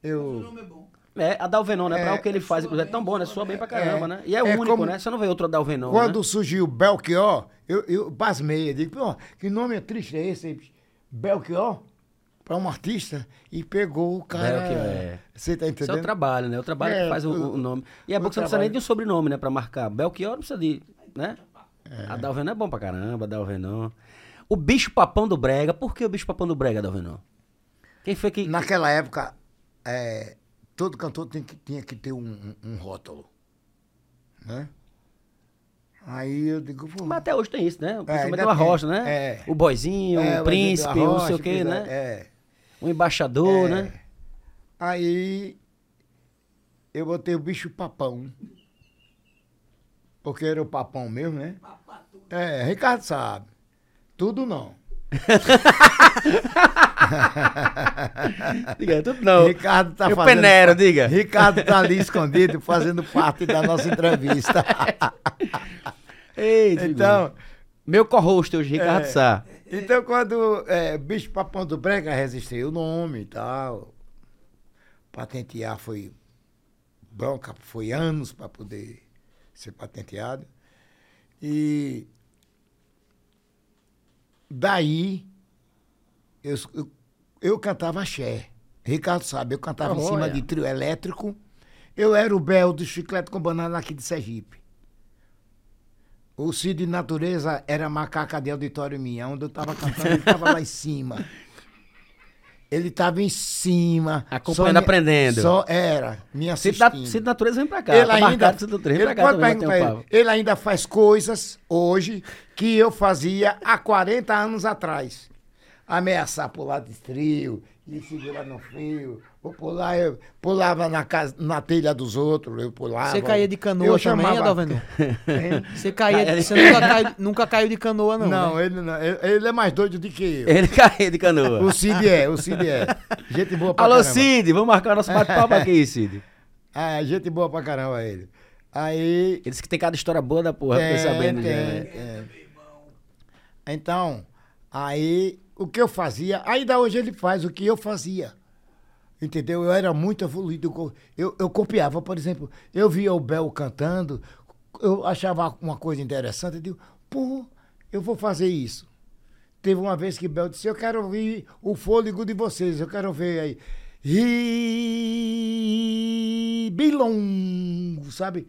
eu... nome é bom. É, Adalvenon, né? Pra É, o que ele faz, é tão bom, né? Soa bem pra caramba, É, né? E é, é único, como- né? Você não vê outro Adalvenon, Quando né? surgiu Belchior, eu, eu basmei. Eu digo, pô, que nome triste é esse? Belchior? Para um artista. E pegou o cara. Belchior, é. Você tá Isso é entendendo? o trabalho, né? O trabalho É, que faz o, o- o nome. E é o bom que você não precisa nem de um sobrenome, né? Pra marcar. Belchior não precisa de. né? É. Adalvenon é bom pra caramba, Adalvenon. O bicho papão do Brega. Por que o bicho papão do Brega, Adalvenon? Quem foi que. Naquela época, é, todo cantor tem que, tinha que ter um, um- um rótulo. Né? Aí eu digo, pô. Mas até hoje tem isso, né? Principalmente ainda o Arrocha, tem. né? É. O boizinho, é, o príncipe, o não rocha, sei o quê, né? É. O embaixador, É. né? Aí eu botei o bicho papão. Porque era o papão mesmo, né? É, Ricardo sabe. Tudo não. Diga, tudo não. Ricardo tá Eu fazendo. peneiro, diga. Ricardo tá ali escondido fazendo parte da nossa entrevista. Ei, então, Meu co-host hoje, Ricardo É. Sá. então quando é, bicho papão do Brega registrei o nome e tal. Patentear foi bronca, foi anos para poder ser patenteado. E daí eu, eu, eu cantava axé. Ricardo sabe, eu cantava em cima Olha. de trio elétrico. Eu era o Bel do Chiclete com Banana aqui de Sergipe. O Cid Natureza era macaca de auditório minha, onde eu estava cantando, ele estava lá em cima. Ele estava em cima. Acompanhando, só me- aprendendo. Só era, me assistindo. se da natureza vem pra cá. Ele tá ainda, marcado, vem ele, pra cá um ele. Ainda faz coisas hoje que eu fazia há 40 anos atrás. Ameaçar pular de trio, e segurar no fio. Pular, eu pulava na, casa, na telha dos outros, eu pulava. Você caía de canoa Eu também, chamava- Adalvenon? Hein? Você, caía, Caía você nunca, caiu, nunca caiu de canoa, não. Não, né? ele não. Ele, ele é mais doido do que eu. Ele caiu de canoa. O Cid é, o Cid é. Gente boa pra Alô, caramba. Cid, vamos marcar nosso bate-papo aqui, Cid. Ah, gente boa pra caramba ele. Aí. Ele disse que tem cada história boa da porra, fiquei sabendo tem, né? tem. Então, aí o que eu fazia, ainda hoje ele faz o que eu fazia. Entendeu? Eu era muito evoluído. eu Eu, copiava, por exemplo, eu via o Bel cantando, eu achava uma coisa interessante, eu digo, pô, eu vou fazer isso. Teve uma vez que Bel disse, eu quero ouvir o fôlego de vocês, eu quero ver aí. Ri, bem longo, sabe?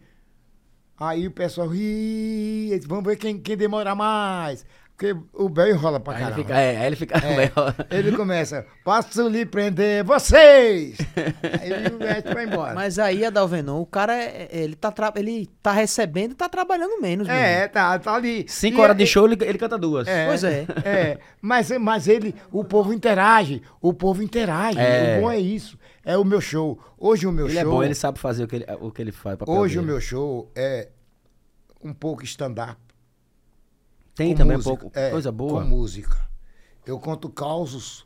Aí o pessoal ri, vamos ver quem, quem demora mais. Porque o Bel enrola pra Aí ele caramba. fica, é, aí ele fica. É, ele começa, posso lhe prender vocês! Aí ele mete pra embora. Mas aí, Adalvenon, o cara, é- é- ele tá, tra- ele tá recebendo e tá trabalhando menos. é, tá, tá ali. Cinco E horas é- de show, ele, ele canta duas. Pois é. É, mas, mas ele, o povo interage, o povo interage. É. O bom é isso. É o meu show. Hoje o meu Ele show. é bom, ele sabe fazer o que ele, o que ele faz. o Hoje o dele. meu show é um pouco stand-up. Tem com também música. um pouco. É, coisa boa. Com música. Eu conto causos,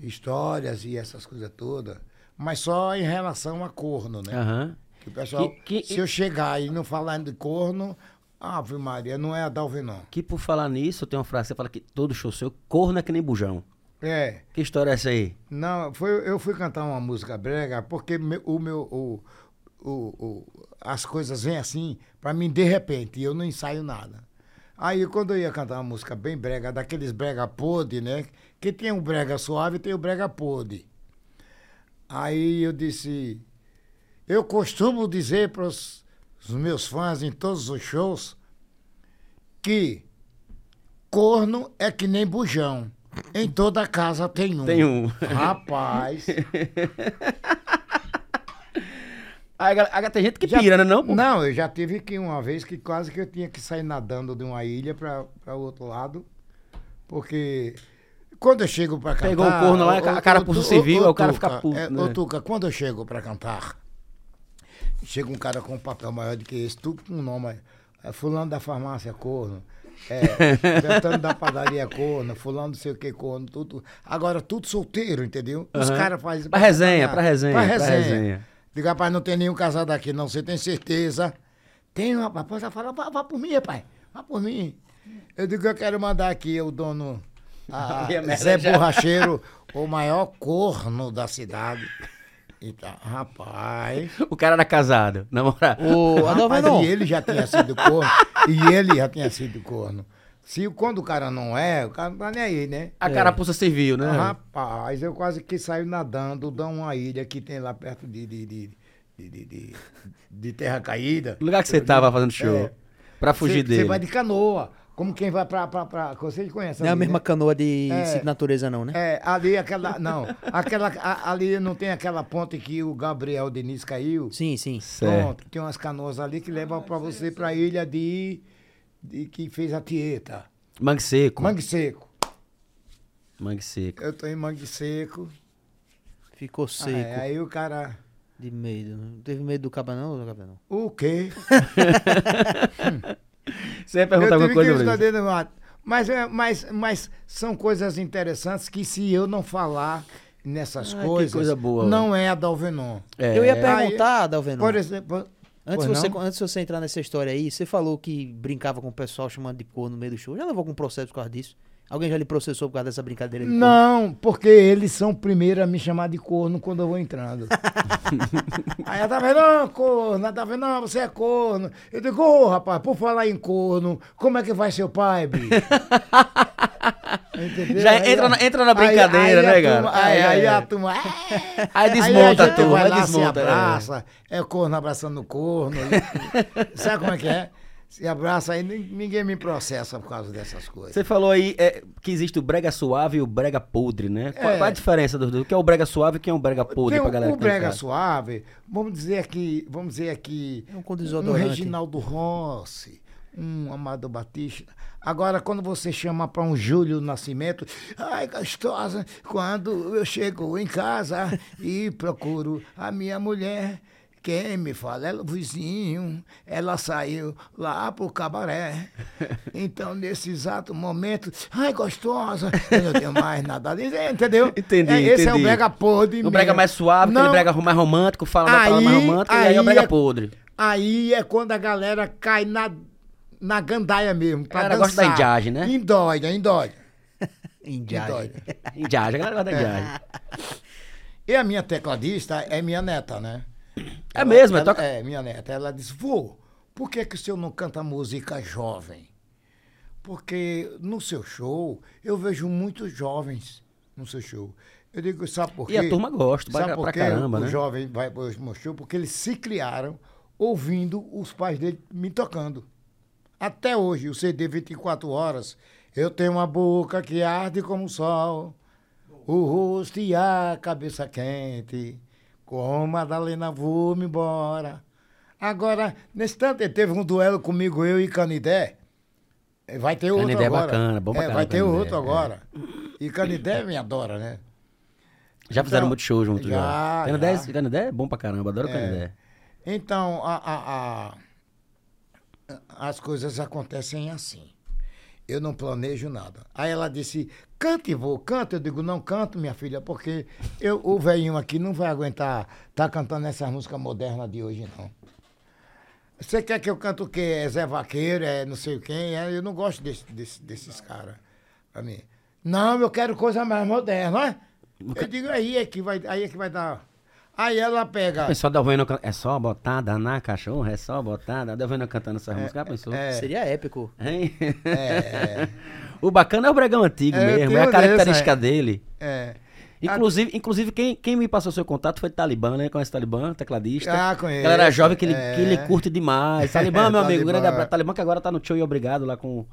histórias e essas coisas todas, mas só em relação a corno, né? Aham. Que o pessoal, Que- que- se eu chegar e não falar de corno, Ave Maria, não é a Dalvin, não. Que por falar nisso, tem uma frase que você fala que todo show seu, corno é que nem bujão. É. Que história é essa aí? Não, foi, eu fui cantar uma música brega porque o meu. O, o, o- as coisas vêm assim, pra mim, de repente, e eu não ensaio nada. Aí, quando eu ia cantar uma música bem brega, daqueles brega podre, né? Que tem o brega suave e tem o brega podre. Aí eu disse. Eu costumo dizer para os meus fãs em todos os shows que corno é que nem bujão. Em toda casa tem um. Tem um. Rapaz. Aí, a gal- a- tem gente que Já- pira, né? Não, pô? Não, eu já tive que uma vez que quase que eu tinha que sair nadando de uma ilha para o outro lado. Porque quando eu chego para cantar. Pegou um corno lá, a carapuça Tu- civil, ô, aí o cara fica puto, é, né? Ô, Tuca, quando eu chego para cantar, chega um cara com um papel maior do que esse, tudo com um nome. É, fulano da farmácia corno. É, Betano da padaria corno, fulano não sei o que corno, tudo. Agora, tudo solteiro, entendeu? Os caras fazem. Pra resenha, pra resenha, Pra pra resenha. Diga, rapaz, não tem nenhum casado aqui, não. Você tem certeza? Tem, rapaz. Pode falar, vá, vá por mim, rapaz. Vá por mim. Eu digo, eu quero mandar aqui o dono a Zé já. Borracheiro, o maior corno da cidade. E tá, rapaz. O cara era casado, namorar. Ô, rapaz Adalvenon, e ele já tinha sido corno. e ele já tinha sido corno. Se quando o cara não é, o cara não tá nem aí, né? A carapuça civil, né? Rapaz, eu quase que saio nadando de uma ilha que tem lá perto de, de, de, de, de- de- de Terra Caída. O lugar que você tava fazendo show. É. Pra fugir Você- dele. Você vai de canoa, como quem vai pra... pra, pra vocês conhecem não é a ali, mesma né? canoa de É. natureza, não, né? É, ali aquela... Não, aquela, a- ali não tem aquela ponte que o Gabriel Diniz caiu? Sim, sim. Certo. Pronto, tem umas canoas ali que levam pra você pra ilha de... de que fez a Tieta. Mangue seco. Mangue Seco. Mangue seco. Eu tô em Mangue Seco. Ficou seco. É, aí o cara... De medo. Não teve medo do cabanão ou do cabanão? O quê? Você ia perguntar eu alguma tive coisa, que no mato. Mas, é, mas, mas são coisas interessantes que se eu não falar nessas Ah, que coisas, coisa boa, não é Adalvenon. É. Eu ia Aí- perguntar, Dalvenon. Por exemplo... Antes pois você, não? antes de você entrar nessa história aí, você falou que brincava com o pessoal chamando de corno no meio do show. Já levou algum processo por causa disso? Alguém já lhe processou por causa dessa brincadeira de corno? Não, porque eles são primeiro a me chamar de corno quando eu vou entrando. Aí tá vendo, não, corno, tá vendo, não, você é corno. Eu digo, ô rapaz, por falar em corno, como é que vai seu pai, bicho? Entendeu? Já Aí entra a- na- entra na aí- brincadeira, aí né, a cara? turma- Aí, É, aí é. a turma. Aí a desmonta tudo, vai aí se desmonta. é. abraça, é corno abraçando corno. e- Sabe como é que é? Se abraça aí, nin- ninguém me processa por causa dessas coisas. Você falou aí é, que existe o brega suave e o brega podre, né? Qual, É. qual a diferença dos dois? O que é o brega suave e o que é o brega podre o, galera o brega suave, vamos dizer aqui, vamos dizer aqui, É um um. Reginaldo Rossi, um Amado Batista. Agora, quando você chama para um Júlio Nascimento, ai, gostosa, quando eu chego em casa e procuro a minha mulher, quem me fala é o vizinho, ela saiu lá pro cabaré. Então, nesse exato momento, ai, gostosa, eu não tenho mais nada a dizer, entendeu? Entendi, É, Esse é o entendi. brega podre O brega mais suave, aquele Não, brega mais romântico, fala uma palavra mais Aí- romântica, e aí é o aí brega é- podre. Aí é quando a galera cai na, na gandaia mesmo. Pra A galera gosta da dançar. indiagem, né? Indóide, indóide. Indiagem. indóide. Indiagem, a galera gosta da indiagem. E a minha tecladista é minha neta, né? É mesmo, é ela, toca- É, minha neta. Ela disse, vô, por que, que o senhor não canta música jovem? Porque no seu show, eu vejo muitos jovens no seu show. Eu digo, sabe por quê? E a turma gosta, sabe pra- por pra quê caramba, o né? jovem vai para o meu show? Porque eles se criaram ouvindo os pais dele me tocando. Até hoje, o CD 24 horas, eu tenho uma boca que arde como o sol, o rosto e a cabeça quente, com Madalena vou-me embora. Agora, nesse tanto, ele teve um duelo comigo, eu e Canidé. Eh, Vai ter outro Canidé é agora. bacana, bom pra é, caramba, Vai ter Canidé, outro é. agora. E Canidé me adora, né? Já fizeram Então, muito show junto já. já, Canidé, já. Canidé é bom pra caramba, adoro É. Canidé. Então, a, a- a- as coisas acontecem assim. Eu não planejo nada. Aí ela disse, cante, vou, canta. Eu digo, não canto, minha filha, porque eu, o velhinho aqui não vai aguentar tá cantando essas músicas modernas de hoje, não. Você quer que eu cante o quê? É Zé Vaqueiro, é não sei quem? É, eu não gosto desse, desse- desses caras, pra mim. Não, eu quero coisa mais moderna, é? Eu digo, aí é que vai, aí é que vai dar. Aí ela pega. O pessoal da Alvena é só botada na cachorra, é só botada. Da Alvena cantando essa música, já pensou? é. Seria épico. Hein? É, o bacana é o bregão antigo É, mesmo, é a característica desse, dele. é. Inclusive, inclusive quem, quem me passou seu contato foi Talibã, né? Conhece Talibã, tecladista. Ah, conheço. Galera jovem que ele, É. que ele curte demais. Talibã, meu amigo, Talibã. grande abraço. Talibã que agora tá no show e obrigado lá com,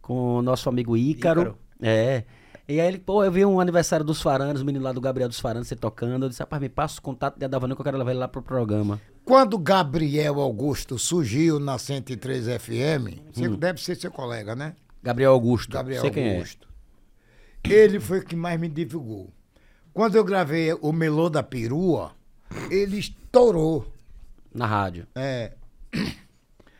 com o nosso amigo Ícaro. Ícaro. É. E aí ele, pô, eu vi um aniversário dos Faranos, o menino lá do Gabriel dos Faranos, você tocando. Eu disse, rapaz, me passa o contato de Adavanu que eu quero levar ele lá pro programa. Quando Gabriel Augusto surgiu na 103 FM, Hum. deve ser seu colega, né? Gabriel Augusto. Gabriel sei quem Augusto. Ele foi o que mais me divulgou. Quando eu gravei o Melô da Perua, ele estourou. é. Na rádio. É.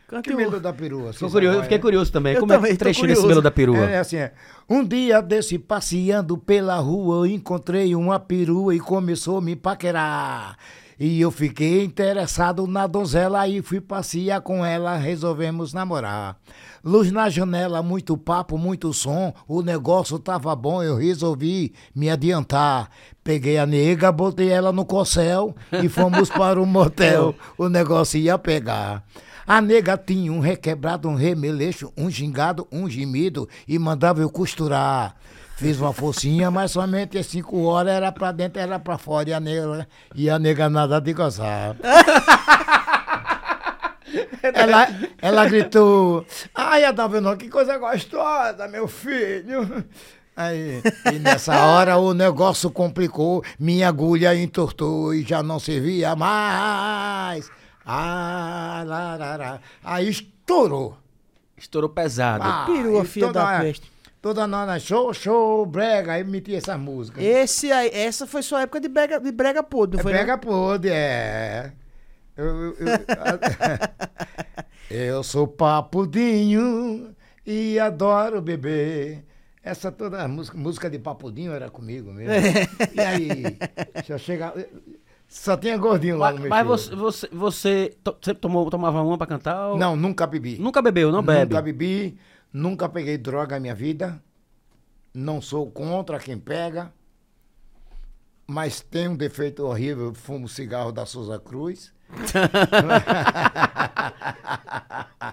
Cante Que um- Melô da Perua? Fiquei curioso, fiquei é? curioso também. Eu Como é também que tô trechinho desse curioso. melo da perua? É assim, é. Um dia desse passeando pela rua, eu encontrei uma perua e começou a me paquerar. E eu fiquei interessado na donzela e fui passear com ela, resolvemos namorar. Luz na janela, muito papo, muito som, o negócio tava bom, eu resolvi me adiantar. Peguei a nega, botei ela no corcel e fomos para o motel. O negócio ia pegar. A nega tinha um requebrado, um remeleixo, um gingado, um gemido e mandava eu costurar. Fiz uma forcinha, mas somente cinco horas era pra dentro, era pra fora e a nega, e a nega nada de gozar. ela, ela gritou, ai, Adalvino, que coisa gostosa, meu filho. Aí, e nessa hora o negócio complicou, minha agulha entortou e já não servia mais. Ah, lá, lá, lá. Aí estourou. Estourou pesado. Ah, Perua, e filha da peste. Toda nona, show, show, brega, aí metia essa música. Esse aí, essa foi sua época de brega, de brega podre, não É foi? Brega pôde, é. Eu, eu, eu- eu sou papudinho e adoro beber. Essa toda a música, música de papudinho era comigo mesmo. E aí, se eu chegar. Só tinha gordinho lá Mas, no meu mas você, você, você to- sempre tomou, tomava uma pra cantar? ou- Não, nunca bebi. Nunca bebeu, não bebe? Nunca bebi, nunca peguei droga na minha vida. Não sou contra quem pega. Mas tem um defeito horrível, eu fumo cigarro da Souza Cruz.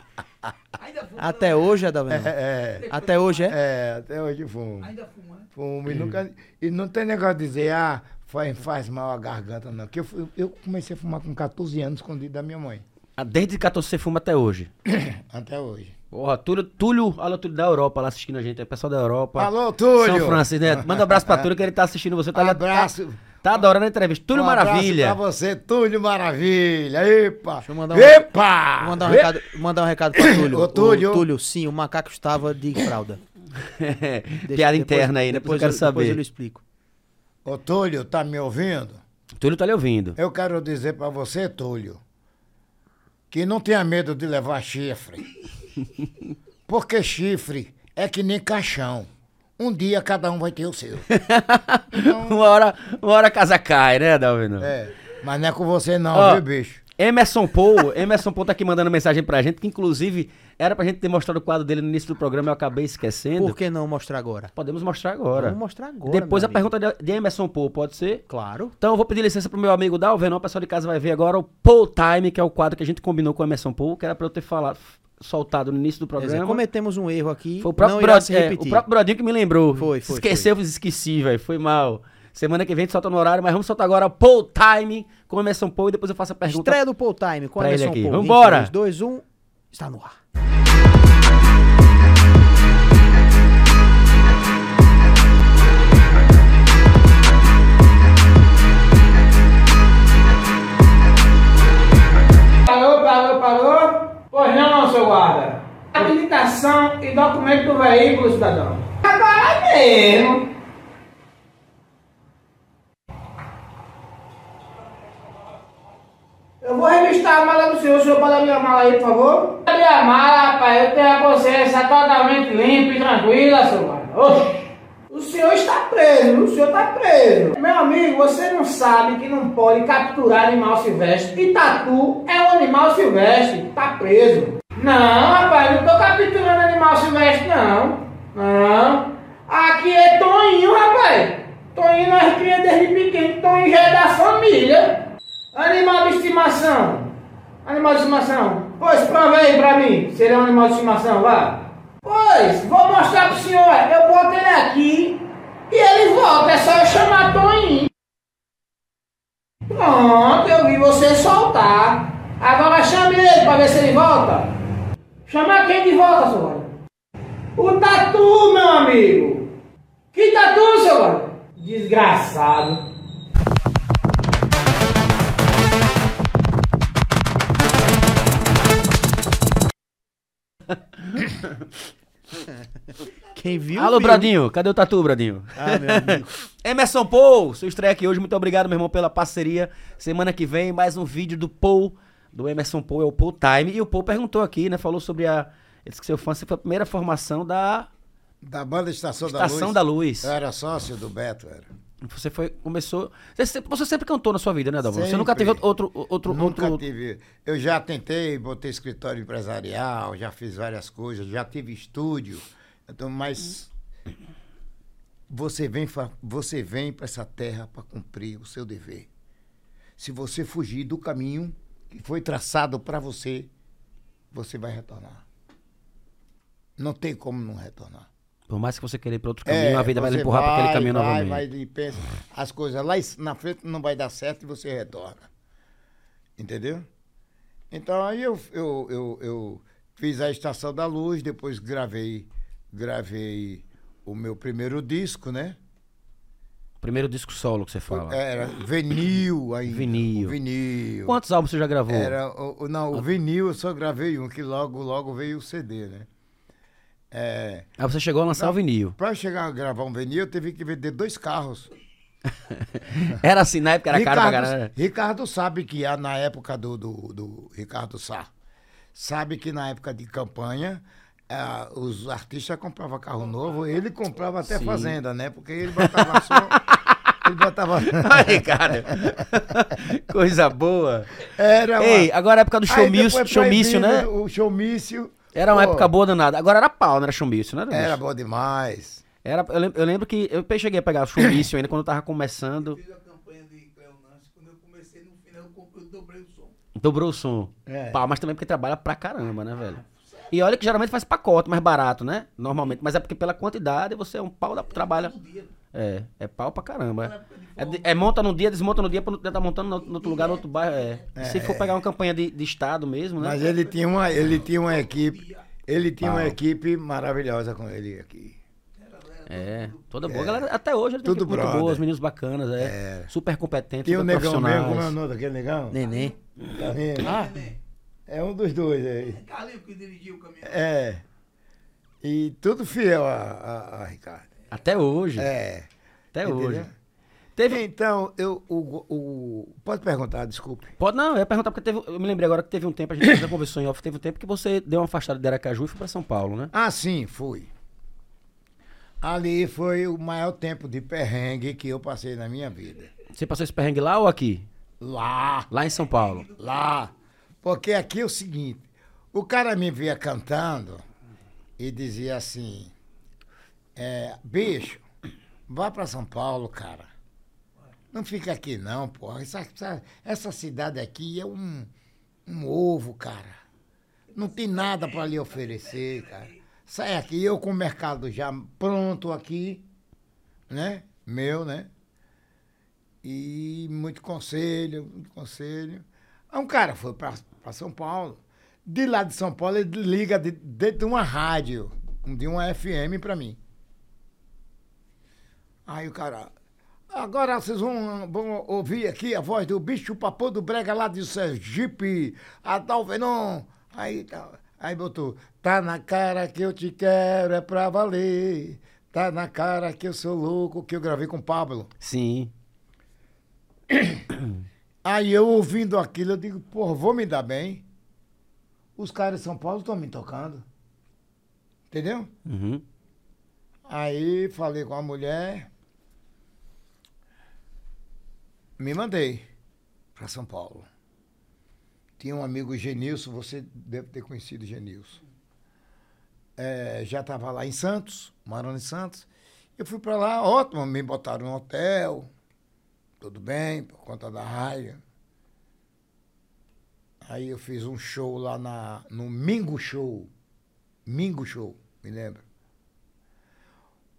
Até hoje, Adalvino? É, Até hoje, é? é, até hoje fumo. Ainda fuma, né? Fumo e, nunca, e não tem negócio de dizer, ah, faz, faz mal a garganta, não. Porque eu, fui- eu comecei a fumar com 14 anos, escondido da minha mãe. Ah, Desde 14 você fuma até hoje. Até hoje. Porra, Túlio, Túlio, alô, Túlio da Europa lá assistindo a gente, é o pessoal da Europa. Alô, Túlio! São Francisco, né? Manda um abraço pra Túlio que ele tá assistindo você. Tá, Abraço. Tá, tá adorando a entrevista. Túlio Um abraço Maravilha. Pra você, Túlio Maravilha. Epa! Deixa eu mandar um- Epa! Vou mandar um recado, mandar um recado pra Túlio. Ô, Túlio. O Túlio, sim, o macaco estava de fralda. Deixa- Piada depois- interna aí, depois, eu quero Depois saber. eu lhe explico. Ô, Túlio, tá me ouvindo? Túlio tá lhe ouvindo. Eu quero dizer pra você, Túlio, que não tenha medo de levar chifre. Porque chifre é que nem caixão. Um dia cada um vai ter o seu. Uma hora, uma hora a casa cai, né, Dalvino? É, mas não é com você não, Ó, viu, bicho? Emerson Paul, Emerson Paul tá aqui mandando mensagem pra gente, que inclusive era pra gente ter mostrado o quadro dele no início do programa, eu acabei esquecendo. Por que não mostrar agora? Podemos mostrar agora. Vamos mostrar agora. Depois a amigo. pergunta de- Emerson Paul, pode ser? Claro. Então eu vou pedir licença pro meu amigo Dalveno, o pessoal de casa vai ver agora o Paul Time, que é o quadro que a gente combinou com o Emerson Paul, que era pra eu ter falado, soltado no início do dizer, programa. cometemos um erro aqui. Foi o próprio, Brod- é, o próprio Brodinho que me lembrou. Foi, foi, Esqueceu, esqueci, velho. Foi mal. Semana que vem a gente solta no horário, mas vamos soltar agora o Paul Time com o Emerson Paul e depois eu faço a pergunta. Estreia do Paul Time com aqui. Paul. um, Vambora. 3, 2, 1, está no ar. Parou, parou, parou? Pois não, seu guarda. Habilitação e documento do veículo, cidadão. Agora mesmo. Eu vou revistar a mala do senhor. O senhor pode abrir a mala aí, por favor? Abrir a mala, rapaz. Eu tenho a consciência totalmente limpa e tranquila, seu. Oxi. O senhor está preso, o senhor está preso. Meu amigo, você não sabe que não pode capturar animal silvestre. E tatu é um animal silvestre, tá preso. Não, rapaz, não estou capturando animal silvestre, não. Não. Aqui é Toninho, rapaz. Toninho nós cria desde pequeno. Toninho já é da família. Animal de estimação. Animal de estimação. Pois prova aí pra mim. Se ele é um animal de estimação, vá. Pois, vou mostrar pro senhor. Eu boto ele aqui e ele volta. É só eu chamar Toninho. Pronto, eu vi você soltar. Agora chame ele pra ver se ele volta. Chama quem de volta, guarda? O tatu, meu amigo. Que tatu, guarda? Desgraçado. Quem viu, Alô, viu. Bradinho. Cadê o tatu, Bradinho? Ah, meu amigo. Emerson Paul, sua estreia aqui hoje. Muito obrigado, meu irmão, pela parceria. Semana que vem, mais um vídeo do Paul, do Emerson Paul, é o Paul Time. E o Paul perguntou aqui, né? Falou sobre a. Ele disse que seu fã foi a primeira formação da Da banda Estação, Estação da da Luz. Luz. Eu era sócio do Beto, era. Você foi. Começou. Você sempre, você sempre cantou na sua vida, né, Dalva? Você nunca teve outro. outro, Nunca outro... tive. Eu já tentei, botei escritório empresarial, já fiz várias coisas, já tive estúdio. Então, mas você vem, você vem para essa terra para cumprir o seu dever. Se você fugir do caminho que foi traçado para você, você vai retornar. Não tem como não retornar. Por mais que você queira ir pra outro caminho, a vida vai lhe É, empurrar pra aquele vai, caminho vai, novamente. Vai, e pensa, as coisas lá na frente não vai dar certo e você retorna. Entendeu? Então aí eu, eu, eu, eu fiz a Estação da Luz, depois gravei, gravei o meu primeiro disco, né? Primeiro disco solo que você fala. Era vinil ainda. Vinil. vinil. Quantos álbuns você já gravou? Era, o- não, o vinil eu só gravei um, que logo, logo veio o CD, né? É, Aí você chegou a lançar Não. o vinil. Para chegar a gravar um vinil, eu tive que vender dois carros. Era assim, na época era caro pra caralho. Ricardo sabe que na época do, do, do Ricardo Sá, sabe que na época de campanha, ah, os artistas compravam carro novo, ele comprava até Sim. fazenda, né? Porque ele botava só. ele botava. Aí, cara. Coisa boa. Era uma- Ei, agora a época do showmício, showmício, né? O showmício. Era uma pô, época boa danada. Agora era pau, não era showmício, né? Era bom demais. Era, eu, lembro, eu lembro que eu cheguei a pegar showmício ainda quando eu tava começando. Fiz a campanha de Cleo quando eu comecei, no final eu, comprei- eu dobrei o som. Dobrou o som. É. Pau, mas também porque trabalha pra caramba, né, velho? E olha que geralmente faz pacote mais barato, né? Normalmente. Mas é porque pela quantidade você é um pau da trabalha. É, é pau pra caramba. É, de- é monta num dia, desmonta no dia, pra não tá montando no, no outro lugar, no outro bairro. É. E se for pegar uma campanha de, de estado mesmo, né? Mas ele tinha uma, ele tinha uma equipe. Ele tinha uma Pau. equipe maravilhosa com ele aqui. É, toda boa. Galera, até hoje ele tem Tudo muito boa, os meninos bacanas, é. Super competentes, Tinha o negão mesmo, como é o nome daquele negão? Neném. Tá vendo? Ah, É um dos dois aí. Carlinho que dirigiu o caminhão. É. E tudo fiel a, a, a Ricardo. Até hoje. É. até entendeu? hoje. Teve, Então, eu. O, o, pode perguntar, desculpe. Pode, não, eu ia perguntar, porque teve, eu me lembrei agora que teve um tempo, a gente já conversou em off, teve um tempo que você deu uma afastada de Aracaju e foi pra São Paulo, né? Ah, sim, fui. Ali foi o maior tempo de perrengue que eu passei na minha vida. Você passou esse perrengue lá ou aqui? Lá. Lá em São Paulo. Lá. Porque aqui é o seguinte, o cara me via cantando e dizia assim, é, bicho, vá pra São Paulo, cara. Não fica aqui não, porra. Essa, essa, essa cidade aqui é um, um ovo, cara. Não tem nada pra lhe oferecer, cara. Sai aqui, eu com o mercado já pronto aqui, né? Meu, né? E muito conselho, muito conselho. Aí um cara foi para São Paulo. De lá de São Paulo, ele liga de- dentro de uma rádio, de uma FM para mim. Aí o cara. Agora vocês vão, vão ouvir aqui a voz do bicho papô do Brega lá de Sergipe, Adalvenon. Aí, tá- aí botou, tá na cara que eu te quero, é pra valer. Tá na cara que eu sou louco, que eu gravei com o Pablo. Sim. Aí eu ouvindo aquilo, eu digo, porra, vou me dar bem. Os caras de São Paulo estão me tocando. Entendeu? Uhum. Aí falei com a mulher. Me mandei para São Paulo. Tinha um amigo Genilson, você deve ter conhecido Genilson. É, já estava lá em Santos, morando em Santos. Eu fui pra lá, ótimo, me botaram no hotel, tudo bem, por conta da raia. Aí eu fiz um show lá na, no Mingo Show. Mingo Show, me lembro.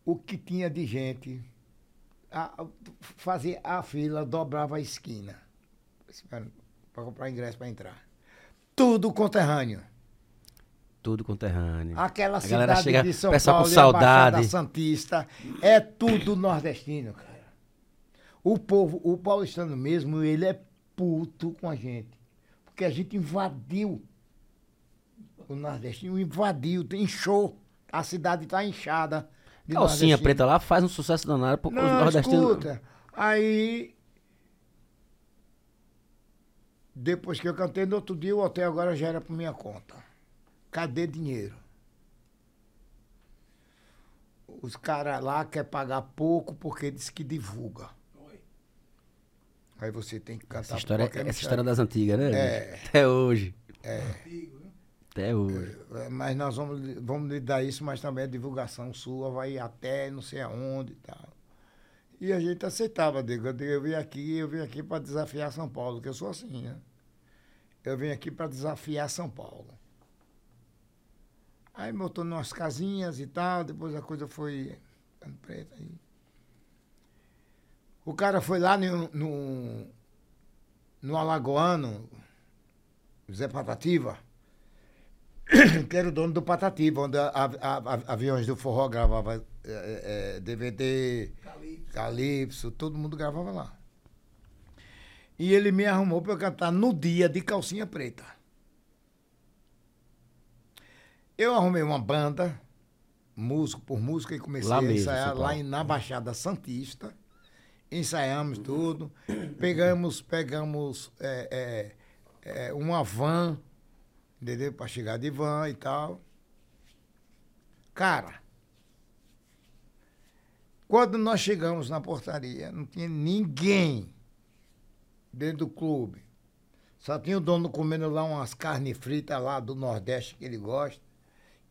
O que tinha de gente, a, fazia a fila, dobrava a esquina. Para comprar ingresso para entrar. Tudo conterrâneo. Tudo conterrâneo. Aquela A cidade chega- de São com Paulo Baixada saudade. Santista é tudo nordestino, cara. O povo, o paulistano mesmo, ele é puto com a gente. Porque a gente invadiu o nordestino, invadiu, inchou. A cidade está inchada. De Calcinha preta lá faz um sucesso danado por os Não, nordestinos. escuta. Aí. Depois que eu cantei, no outro dia o hotel agora já era por minha conta. Cadê dinheiro? Os caras lá querem pagar pouco porque diz que divulga. Aí você tem que cantar Essa história, essa história das antigas, né? É. Até hoje. Até hoje. É, Mas nós vamos, vamos lhe dar isso, mas também a divulgação sua vai até não sei aonde e tal. E a gente aceitava, digo, eu, vim aqui, eu vim aqui para desafiar São Paulo, que eu sou assim, né? Eu vim aqui para desafiar São Paulo. Aí botou umas casinhas e tal, depois a coisa foi. O cara foi lá no, no, no Alagoano, Zé Patativa, que era o dono do Patativa, onde a- a- a- aviões do forró gravava eh, eh, DVD, Calypso, todo mundo gravava lá. E ele me arrumou para eu cantar no dia de calcinha preta. Eu arrumei uma banda, músico por música, e comecei Lá a mesmo, ensaiar São lá em- na Baixada Santista. Ensaiamos tudo. Pegamos, pegamos é, é, é, uma van, entendeu? Para chegar de van e tal. Cara, quando nós chegamos na portaria, não tinha ninguém dentro do clube. Só tinha o dono comendo lá umas carnes fritas lá do Nordeste que ele gosta.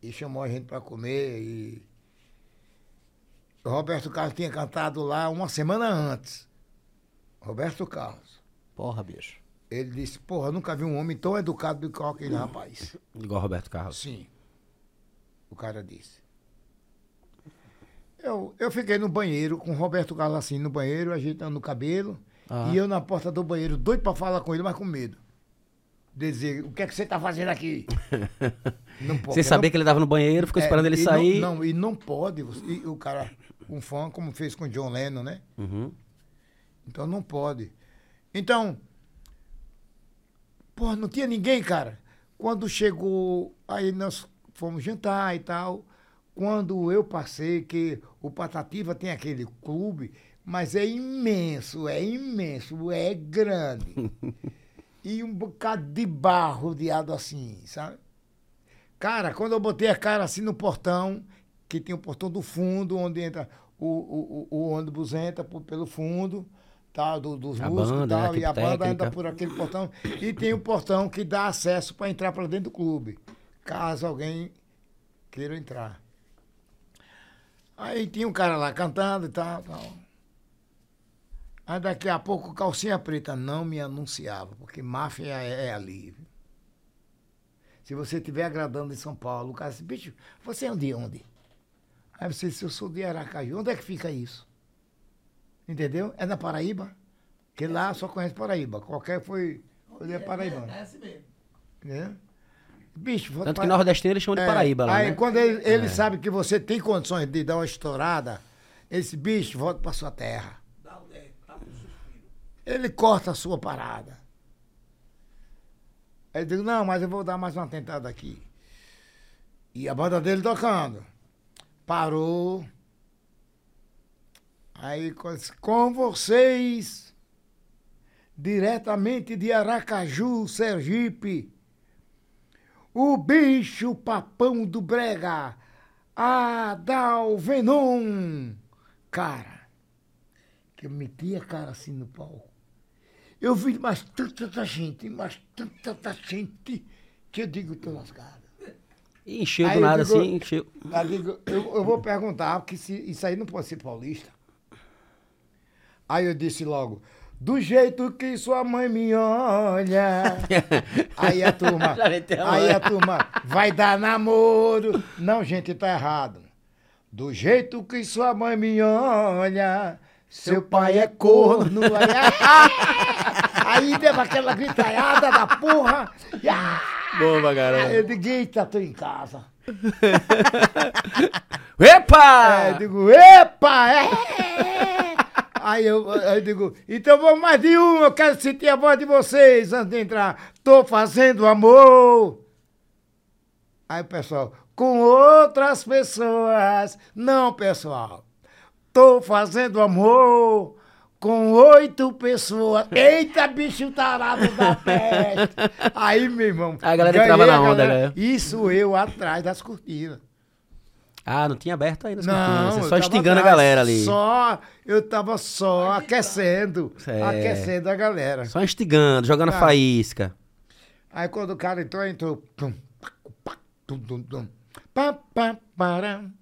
E chamou a gente para comer. E Roberto Carlos tinha cantado lá uma semana antes. Roberto Carlos. Porra, bicho. Ele disse, porra, eu nunca vi um homem tão educado do que aquele rapaz. Igual Roberto Carlos. Sim. O cara disse. Eu, eu fiquei no banheiro com o Roberto Carlos assim no banheiro, ajeitando o cabelo. Ah. E eu na porta do banheiro, doido pra falar com ele, mas com medo. Dizer, o que é que você tá fazendo aqui? não pode. Sem saber que ele tava no banheiro, ficou É, esperando ele sair. Não, não, e não pode. você- E o cara, um fã, como fez com o John Lennon, né? Uhum. Então não pode. Então, porra, não tinha ninguém, cara. Quando chegou, aí nós fomos jantar e tal. Quando eu passei, que o Patativa tem aquele clube, mas é imenso, é imenso, é grande. e um bocado de barro rodeado assim, sabe? Cara, quando eu botei a cara assim no portão, que tem o portão do fundo, onde entra o, o, o, o ônibus entra por- pelo fundo, tal, do- dos A músicos banda, e né, tal, a e a equipe banda técnica. entra por aquele portão. E tem o portão que dá acesso para entrar para dentro do clube, caso alguém queira entrar. Aí tinha um cara lá cantando e tal, tal. Aí daqui a pouco calcinha preta não me anunciava, porque máfia é, é ali. Se você estiver agradando em São Paulo, o cara disse, bicho, você é de onde? Aí você disse, eu sou de Aracaju. Onde é que fica isso? Entendeu? É na Paraíba? Porque lá só conhece Paraíba. Qualquer foi. Ele é paraibano. É assim mesmo. Entendeu? Bicho, Tanto que pa- nordestino eles chamam de é, Paraíba lá, Aí né? quando ele, ele É. sabe que você tem condições de dar uma estourada, esse bicho volta pra sua terra. Dá, é, dá um suspiro. Ele corta a sua parada. Aí eu digo, não, mas eu vou dar mais uma tentada aqui. E a banda dele tocando. Parou. Aí com- vocês, diretamente de Aracaju, Sergipe, o bicho papão do Brega, Adalvenon. Cara, que eu meti a cara assim no palco. Eu vi mais tanta gente, mais tanta gente, que eu digo, tô lascado. Encheu do nada digo- assim, encheu. Eu, digo, eu, eu vou perguntar, porque se, isso aí não pode ser paulista. Aí eu disse logo, do jeito que sua mãe me olha. aí a turma, aí a turma, vai dar namoro. Não, gente, tá errado. Do jeito que sua mãe me olha, seu pai é corno. Aí, aí deu aquela gritaiada da porra. E, ah, Boa, eu caramba. digo, eita, tô em casa. Epa! É, eu digo, epa! É! Aí eu, aí eu digo, então vamos mais de um, eu quero sentir a voz de vocês antes de entrar. Tô fazendo amor. Aí o pessoal, com outras pessoas. Não, pessoal. Tô fazendo amor com oito pessoas. Eita, bicho tarado da peste. Aí, meu irmão. A galera entrava na onda, galera. né? Isso eu atrás das cortinas. Ah, não tinha aberto ainda as Não, cortinas, você só instigando a galera ali. Só, eu tava só aquecendo, É. aquecendo a galera. Só instigando, jogando Ah. faísca. Aí quando o cara entrou, entrou. Pacu, pac, tum, tum, tum. Pam, pam, pam.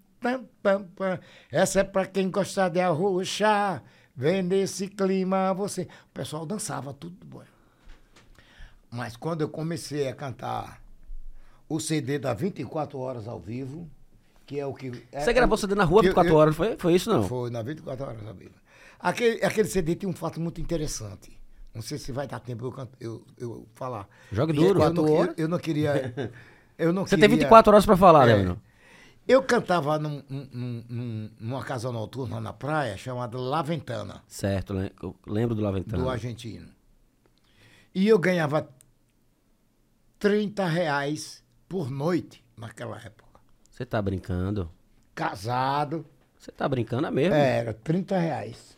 Essa é pra quem gostar de arrochar. Vem nesse clima você. O pessoal dançava tudo bom. Mas quando eu comecei a cantar o CD da 24 horas ao vivo, que é o que. Você é- gravou CD na rua que eu- 24 eu- horas, foi, foi isso não? Foi, na 24 horas vivo. Aquele, aquele CD tem um fato muito interessante. Não sei se vai dar tempo eu, eu, eu falar. Jogue duro. Eu, não, 24 eu, eu não queria. Eu não Você queria, tem 24 horas pra falar, É. né, Bruno? Eu cantava num, num- num- numa casa noturna na praia chamada La Ventana, Certo, lembro do Laventana. do argentino. E eu ganhava 30 reais por noite naquela época. Você tá brincando? Casado, Você tá brincando é mesmo? era 30 reais.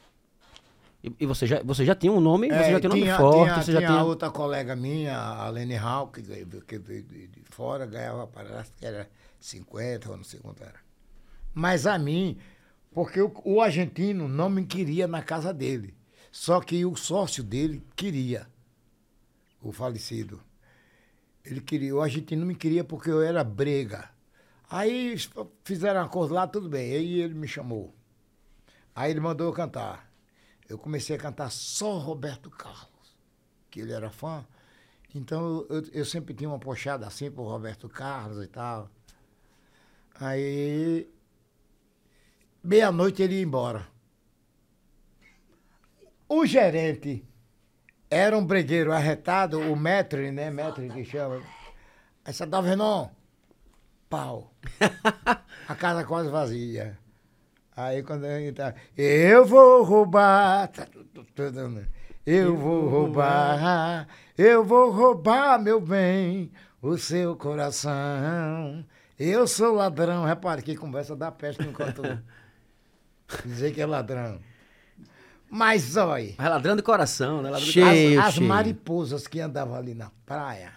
E, e você, já, você já tinha um nome, você É, já tinha um nome tinha, forte, tinha- você já tinha tinha... outra colega minha, a Lene Hall, que veio, que veio de, de fora, ganhava, parece que era 50 ou não sei quanto era. Mas a mim, porque o, o argentino não me queria na casa dele. Só que o sócio dele queria, o falecido. Ele queria, o argentino me queria porque eu era brega. Aí fizeram um acordo lá, tudo bem. Aí ele me chamou. Aí ele mandou eu cantar. Eu comecei a cantar só Roberto Carlos, que ele era fã. Então eu, eu sempre tinha uma pochada assim pro Roberto Carlos e tal. Aí, meia-noite ele ia embora. O gerente era um bregueiro arretado, o metre, né? Metre que chama. Aí você tá vendo? Pau. A casa quase vazia. Aí quando eu entrar, eu vou roubar. tá né? Eu vou roubar, eu vou roubar, meu bem, o seu coração. Eu sou ladrão. Repare que conversa da peste enquanto dizer que é ladrão. Mas olha, Mas ladrando de coração, né? Ladrando de Cheio. as, as cheio. mariposas que andavam ali na praia,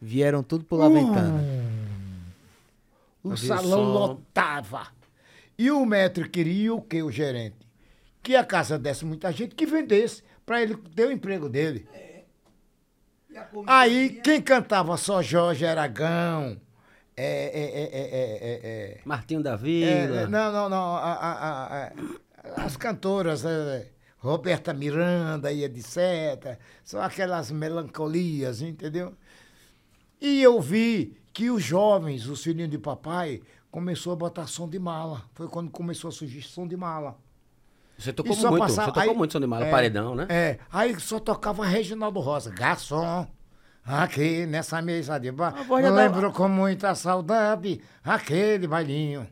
Vieram tudo pro Laventana. O Mas salão lotava. E o metro queria o que, o gerente? Que a casa desse muita gente, que vendesse, para ele ter o emprego dele. Aí, quem cantava só Jorge Aragão, é, é, é, é, é, é, é, Martinho da é, Vila. não, não, não, a- a- a- a- as cantoras, é, Roberta Miranda e etc., são aquelas melancolias, entendeu? E eu vi que os jovens, os filhinhos de papai, começou a botar som de mala. Foi quando começou a surgir som de mala. Você tocou E muito, passava- você tocou aí- muito som de mala, é, paredão, né? É, aí só tocava Reginaldo Rosa, garçom. Aqui nessa mesa de bar, A voz já lembro com muita saudade aquele bailinho.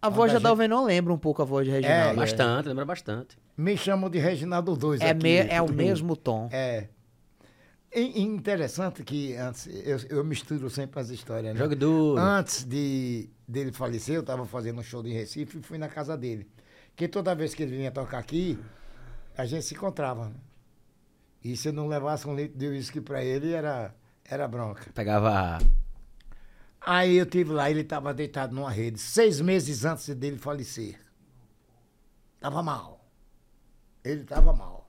A voz Onde da a gente- Dalvenon lembra um pouco a voz de Reginaldo. É, é. Bastante, lembra bastante. Me chamam de Reginaldo 2 É, aqui. me- é o mesmo tom. É. E- e interessante que antes, eu, eu misturo sempre as histórias, né? Jogue duro. Antes de dele falecer, eu estava fazendo um show em Recife e fui na casa dele. Porque toda vez que ele vinha tocar aqui, a gente se encontrava. né? E se eu não levasse um litro de uísque para ele, era, era bronca. Pegava. Aí eu tive lá, ele estava deitado numa rede, seis meses antes dele falecer. Tava mal. Ele estava mal.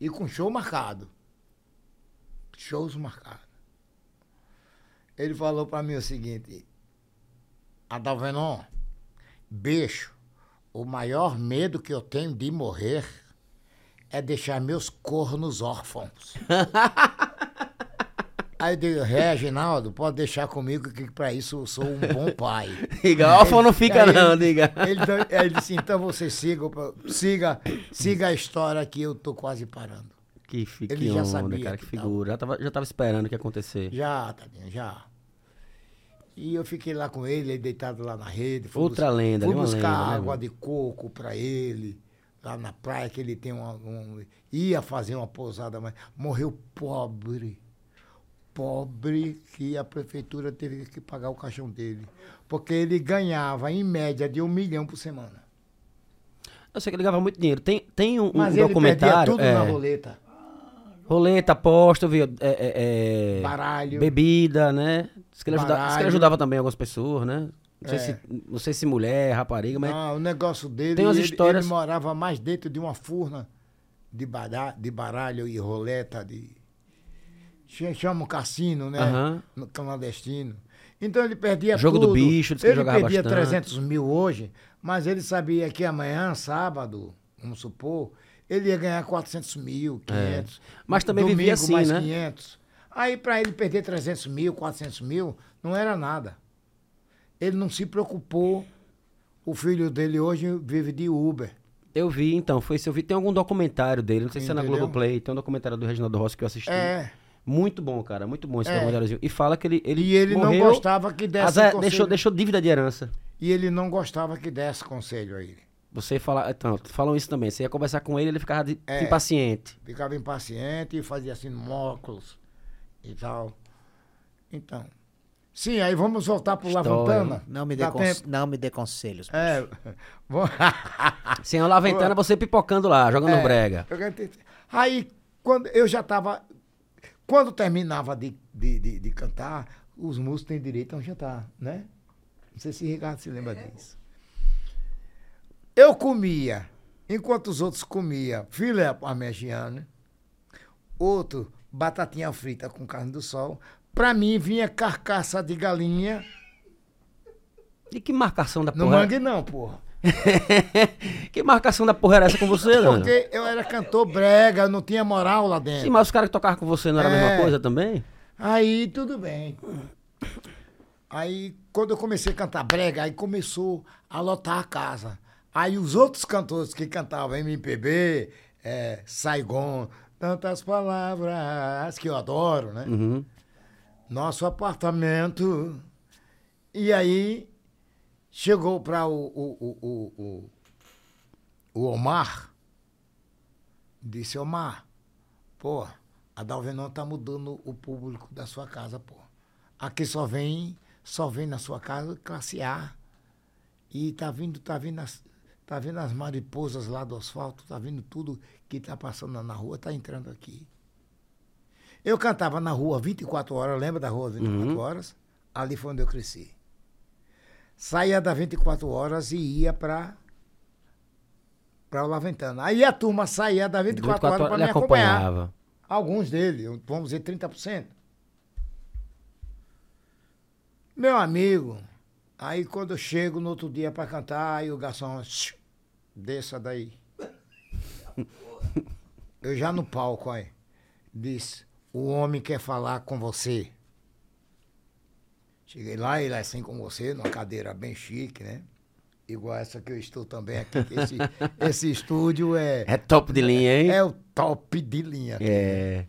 E com show marcado. Shows marcados. Ele falou para mim o seguinte: Adalvenon, bicho, o maior medo que eu tenho de morrer é deixar meus cornos órfãos. Aí eu digo, Reginaldo, pode deixar comigo que pra isso eu sou um bom pai. Diga, órfão não fica não, ele- diga. Ele, aí ele disse, então você siga, siga, siga a história que eu tô quase parando. Que, fi- Ele que já onda, sabia cara, que que figura. Já tava, já tava esperando o que ia acontecer. Já, Tadinho, já. E eu fiquei lá com ele, ele deitado lá na rede. Outra bus- lenda, Fui uma buscar lenda, né, água mano? de coco pra ele, lá na praia, que ele tem uma, um, ia fazer uma pousada, mas morreu pobre. Pobre que a prefeitura teve que pagar o caixão dele. Porque ele ganhava, em média, de um milhão por semana. Eu sei que ele ganhava muito dinheiro. Tem, tem um, um Mas ele perdia documentário. tudo é, na roleta. Roleta, aposta? É, é, é, Baralho. Bebida, né? Diz que, ele ajudava, diz que ele Baralho. ajudava também algumas pessoas, né? Não sei, É. se, não sei se mulher, rapariga, mas. Ah, o negócio dele, Tem umas ele, histórias- ele morava mais dentro de uma furna de, bara- de baralho e roleta, de... ch- Chama um cassino, né? Aham. No clandestino. Então ele perdia Jogo do tudo. bicho, diz que ele ele jogava perdia bastante. 300 mil hoje, mas ele sabia que amanhã, sábado, vamos supor, ele ia ganhar 400 mil, 500. É. Mas também Domingo, vivia assim, mais né? 500. Aí para ele perder 300 mil, 400 mil, não era nada. Ele não se preocupou. O filho dele hoje vive de Uber. Eu vi, então, foi isso. Eu vi, tem algum documentário dele, não sei se é na Entendeu? Globoplay, tem um documentário do Reginaldo Rossi que eu assisti. É. Muito bom, cara, muito bom esse É. documentáriozinho. E fala que ele. ele E ele morreu, não gostava que desse Azar- conselho. deixou, deixou dívida de herança. E ele não gostava que desse conselho a ele. Você fala. Então, falam isso também. Você ia conversar com ele, ele ficava de- É. impaciente. Ficava impaciente e fazia assim óculos e tal. Então. Sim, aí vamos voltar pro História. Lavantana. Não me dê, tempo? não me dê conselhos. É. Sem a laventana, você pipocando lá, jogando É, brega. Aí, quando eu já estava. Quando terminava de, de, de, de cantar, os músicos têm direito a um jantar, né? Não sei se o Ricardo se lembra disso. Eu comia, enquanto os outros comiam filé parmegiana, outro batatinha frita com carne do sol. Pra mim vinha carcaça de galinha. E que marcação da No porra? mangue não, porra. que marcação da porra era essa com você, Leandro? Porque eu era cantor brega, eu não tinha moral lá dentro. Sim, mas os caras que tocavam com você não era a mesma É. coisa também? Aí tudo bem. Aí quando eu comecei a cantar brega, aí começou a lotar a casa. Aí os outros cantores que cantavam MPB, é, Saigon, tantas palavras que eu adoro, né? Uhum. Nosso apartamento. E aí chegou para o, o, o, o, o, Omar, disse, Omar, pô, a Dalvenon tá mudando o público da sua casa, pô. Aqui só vem, só vem na sua casa classe A. E tá vindo, tá vindo as, tá vindo as mariposas lá do asfalto, tá vindo tudo que tá passando na rua, tá entrando aqui. Eu cantava na rua 24 horas, lembra da rua 24 horas? Ali foi onde eu cresci. Saía da 24 horas e ia para para o Laventana. Aí a turma saía da 24, horas para me acompanhar. acompanhava. Alguns deles, vamos dizer 30%. Meu amigo, aí quando eu chego no outro dia para cantar, aí o garçom, "Shh, desça daí. Eu já no palco, aí, disse, o homem quer falar com você. Cheguei lá, ele é assim com você, numa cadeira bem chique, né? Igual essa que eu estou também aqui. que Esse, esse estúdio é, É top de linha, hein? é o top de linha. É.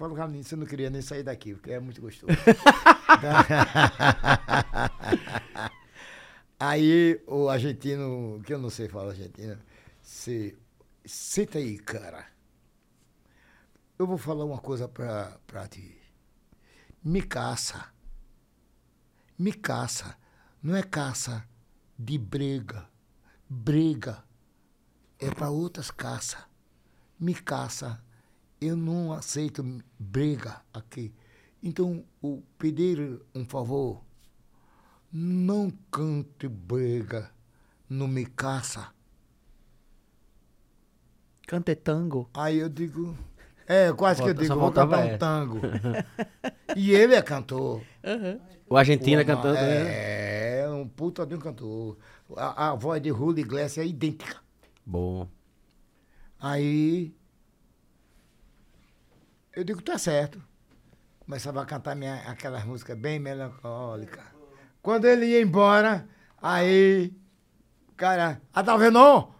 Fala, Carlinhos, você não queria nem sair daqui, porque é muito gostoso. aí o argentino, que eu não sei falar argentino, se, senta aí, cara. Eu vou falar uma coisa pra, pra ti. Me caça. Me caça. Não é caça de brega. Brega é para outras caças. Me caça. Eu não aceito briga aqui. Então, o pedir um favor, não cante briga, não me caça. Cante tango. Aí eu digo, é, quase que eu Volta- digo, vou cantar um essa. tango. e ele é cantor. O Argentina Pô, cantando. né? É, um puta de um cantor. A, a voz de Julio Iglesias é idêntica. Bom. Aí eu digo, tá certo. Começava a cantar minha, aquelas músicas bem melancólicas. Quando ele ia embora, aí, cara, ah, tá vendo?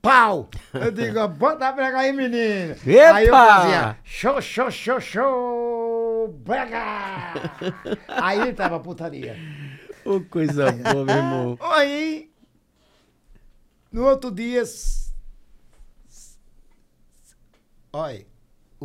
Pau! Eu digo, bota a brega aí, menino. Aí eu Epa! fazia, show, show, show, show, brega! aí tava putaria. Ô, coisa boa, meu irmão. Aí, no outro dia, olha,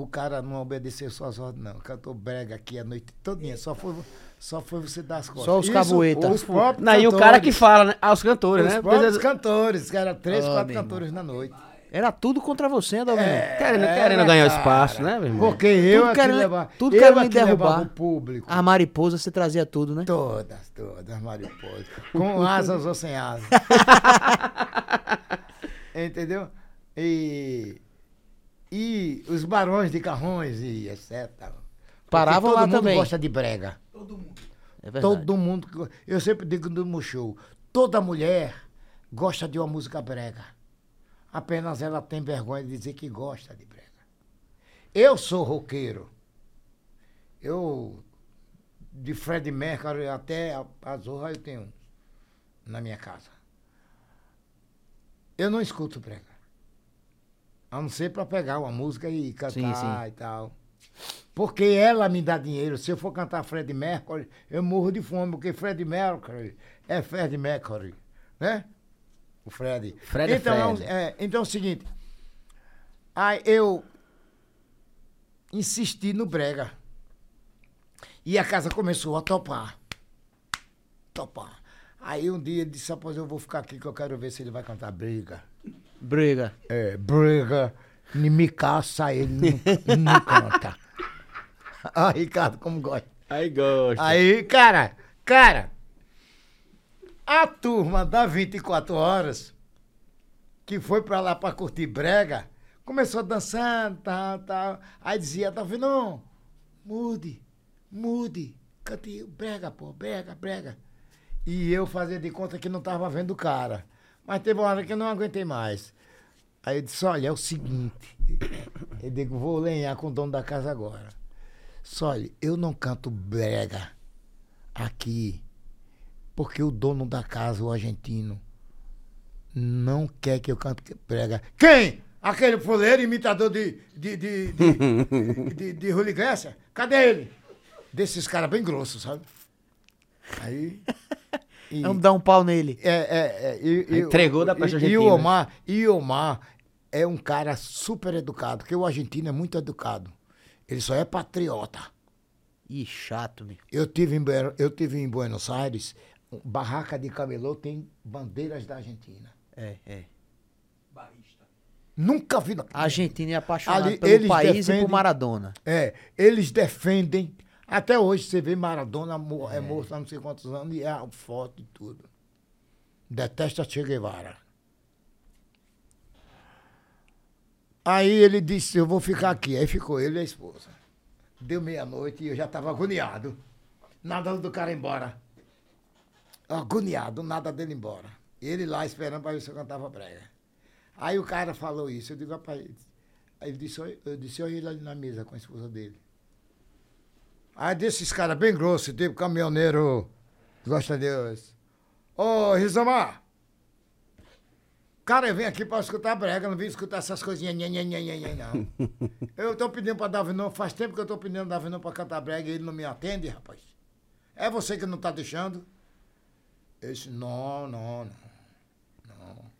o cara não obedeceu suas ordens, não. Cantou brega aqui a noite todinha. Só foi, só foi você dar as costas. Só os cabueta. Os próprios Não, e o cara que fala, né? Ah, os cantores, Os né? próprios Porque- cantores, que eram três, Oh, quatro cantores na noite. Era tudo contra você, Adalvino. Querendo, É, querendo ganhar cara. espaço, né, meu irmão? Porque eu Tudo aqui querendo- levava, tudo eu querendo me derrubar. o público. A mariposa você trazia tudo, né? Todas, todas, mariposas. Com asas ou sem asas. Entendeu? E, e os barões de carrões e etc. Paravam todo lá mundo também. gosta de brega. Todo mundo. É verdade. Todo mundo. Eu sempre digo no meu show: toda mulher gosta de uma música brega. Apenas ela tem vergonha de dizer que gosta de brega. Eu sou roqueiro. Eu, de Fred Mercury até a, a Zorra, eu tenho na minha casa. Eu não escuto brega. A não ser para pegar uma música e cantar Sim, sim. e tal. Porque ela me dá dinheiro. Se eu for cantar Fred Mercury, eu morro de fome, porque Fred Mercury é Fred Mercury, né? O Fred. Fred é então, Fred. é, então é o seguinte. Aí eu insisti no brega. E a casa começou a topar. Topar. Aí um dia ele disse, rapaz, eu vou ficar aqui que eu quero ver se ele vai cantar briga. Briga. É, briga, nem me caça, ele não, não canta. Ah, Ricardo, como gosta. Aí gosta. Aí, cara, cara, a turma da 24 horas, que foi pra lá pra curtir brega, começou dançando, tal, tal. Aí dizia, tá vendo? Não, mude, mude, cante brega, pô, brega, brega. E eu fazia de conta que não tava vendo o cara. Mas teve uma hora que eu não aguentei mais. Aí eu disse, olha, é o seguinte. Eu digo, vou lenhar com o dono da casa agora. Só olha, eu não canto brega aqui porque o dono da casa, o argentino, não quer que eu cante brega. Quem? Aquele fuleiro imitador de de de de, de, de Iglesias? Cadê ele? Desses caras bem grossos, sabe? Aí e- Vamos dar um pau nele. é, é, é, e- e- Entregou da e- peste E argentina. o Omar, e o Omar é um cara super educado, porque o argentino é muito educado. Ele só é patriota. Ih, chato, meu. Eu tive em, eu tive em Buenos Aires, um- barraca de camelô tem bandeiras da Argentina. É, é. Barrista. Nunca vi. na- A Argentina é apaixonada Ali, pelo país e defendem- por Maradona. É, eles defendem. Até hoje você vê Maradona é. morto há não sei quantos anos e é a foto e tudo. Detesta Che Guevara. Aí ele disse, eu vou ficar aqui. Aí ficou ele e a esposa. Deu meia-noite e eu já estava agoniado. Nada do cara embora. Agoniado, nada dele embora. Ele lá esperando para ver se eu cantava brega. Aí o cara falou isso. Eu digo, rapaz. Aí ele disse, eu disse, olha ele ali na mesa com a esposa dele. Aí desses caras bem grossos, tipo caminhoneiro, gosta de Deus. Ô, Rizomar! Cara, eu vim aqui pra escutar brega, não vim escutar essas coisinhas, nha, nha, nha, nha, nha, não. eu tô pedindo pra Davinão, faz tempo que eu tô pedindo Davinão pra cantar brega e ele não me atende, rapaz. É você que não tá deixando? Eu disse, não, não, não, não.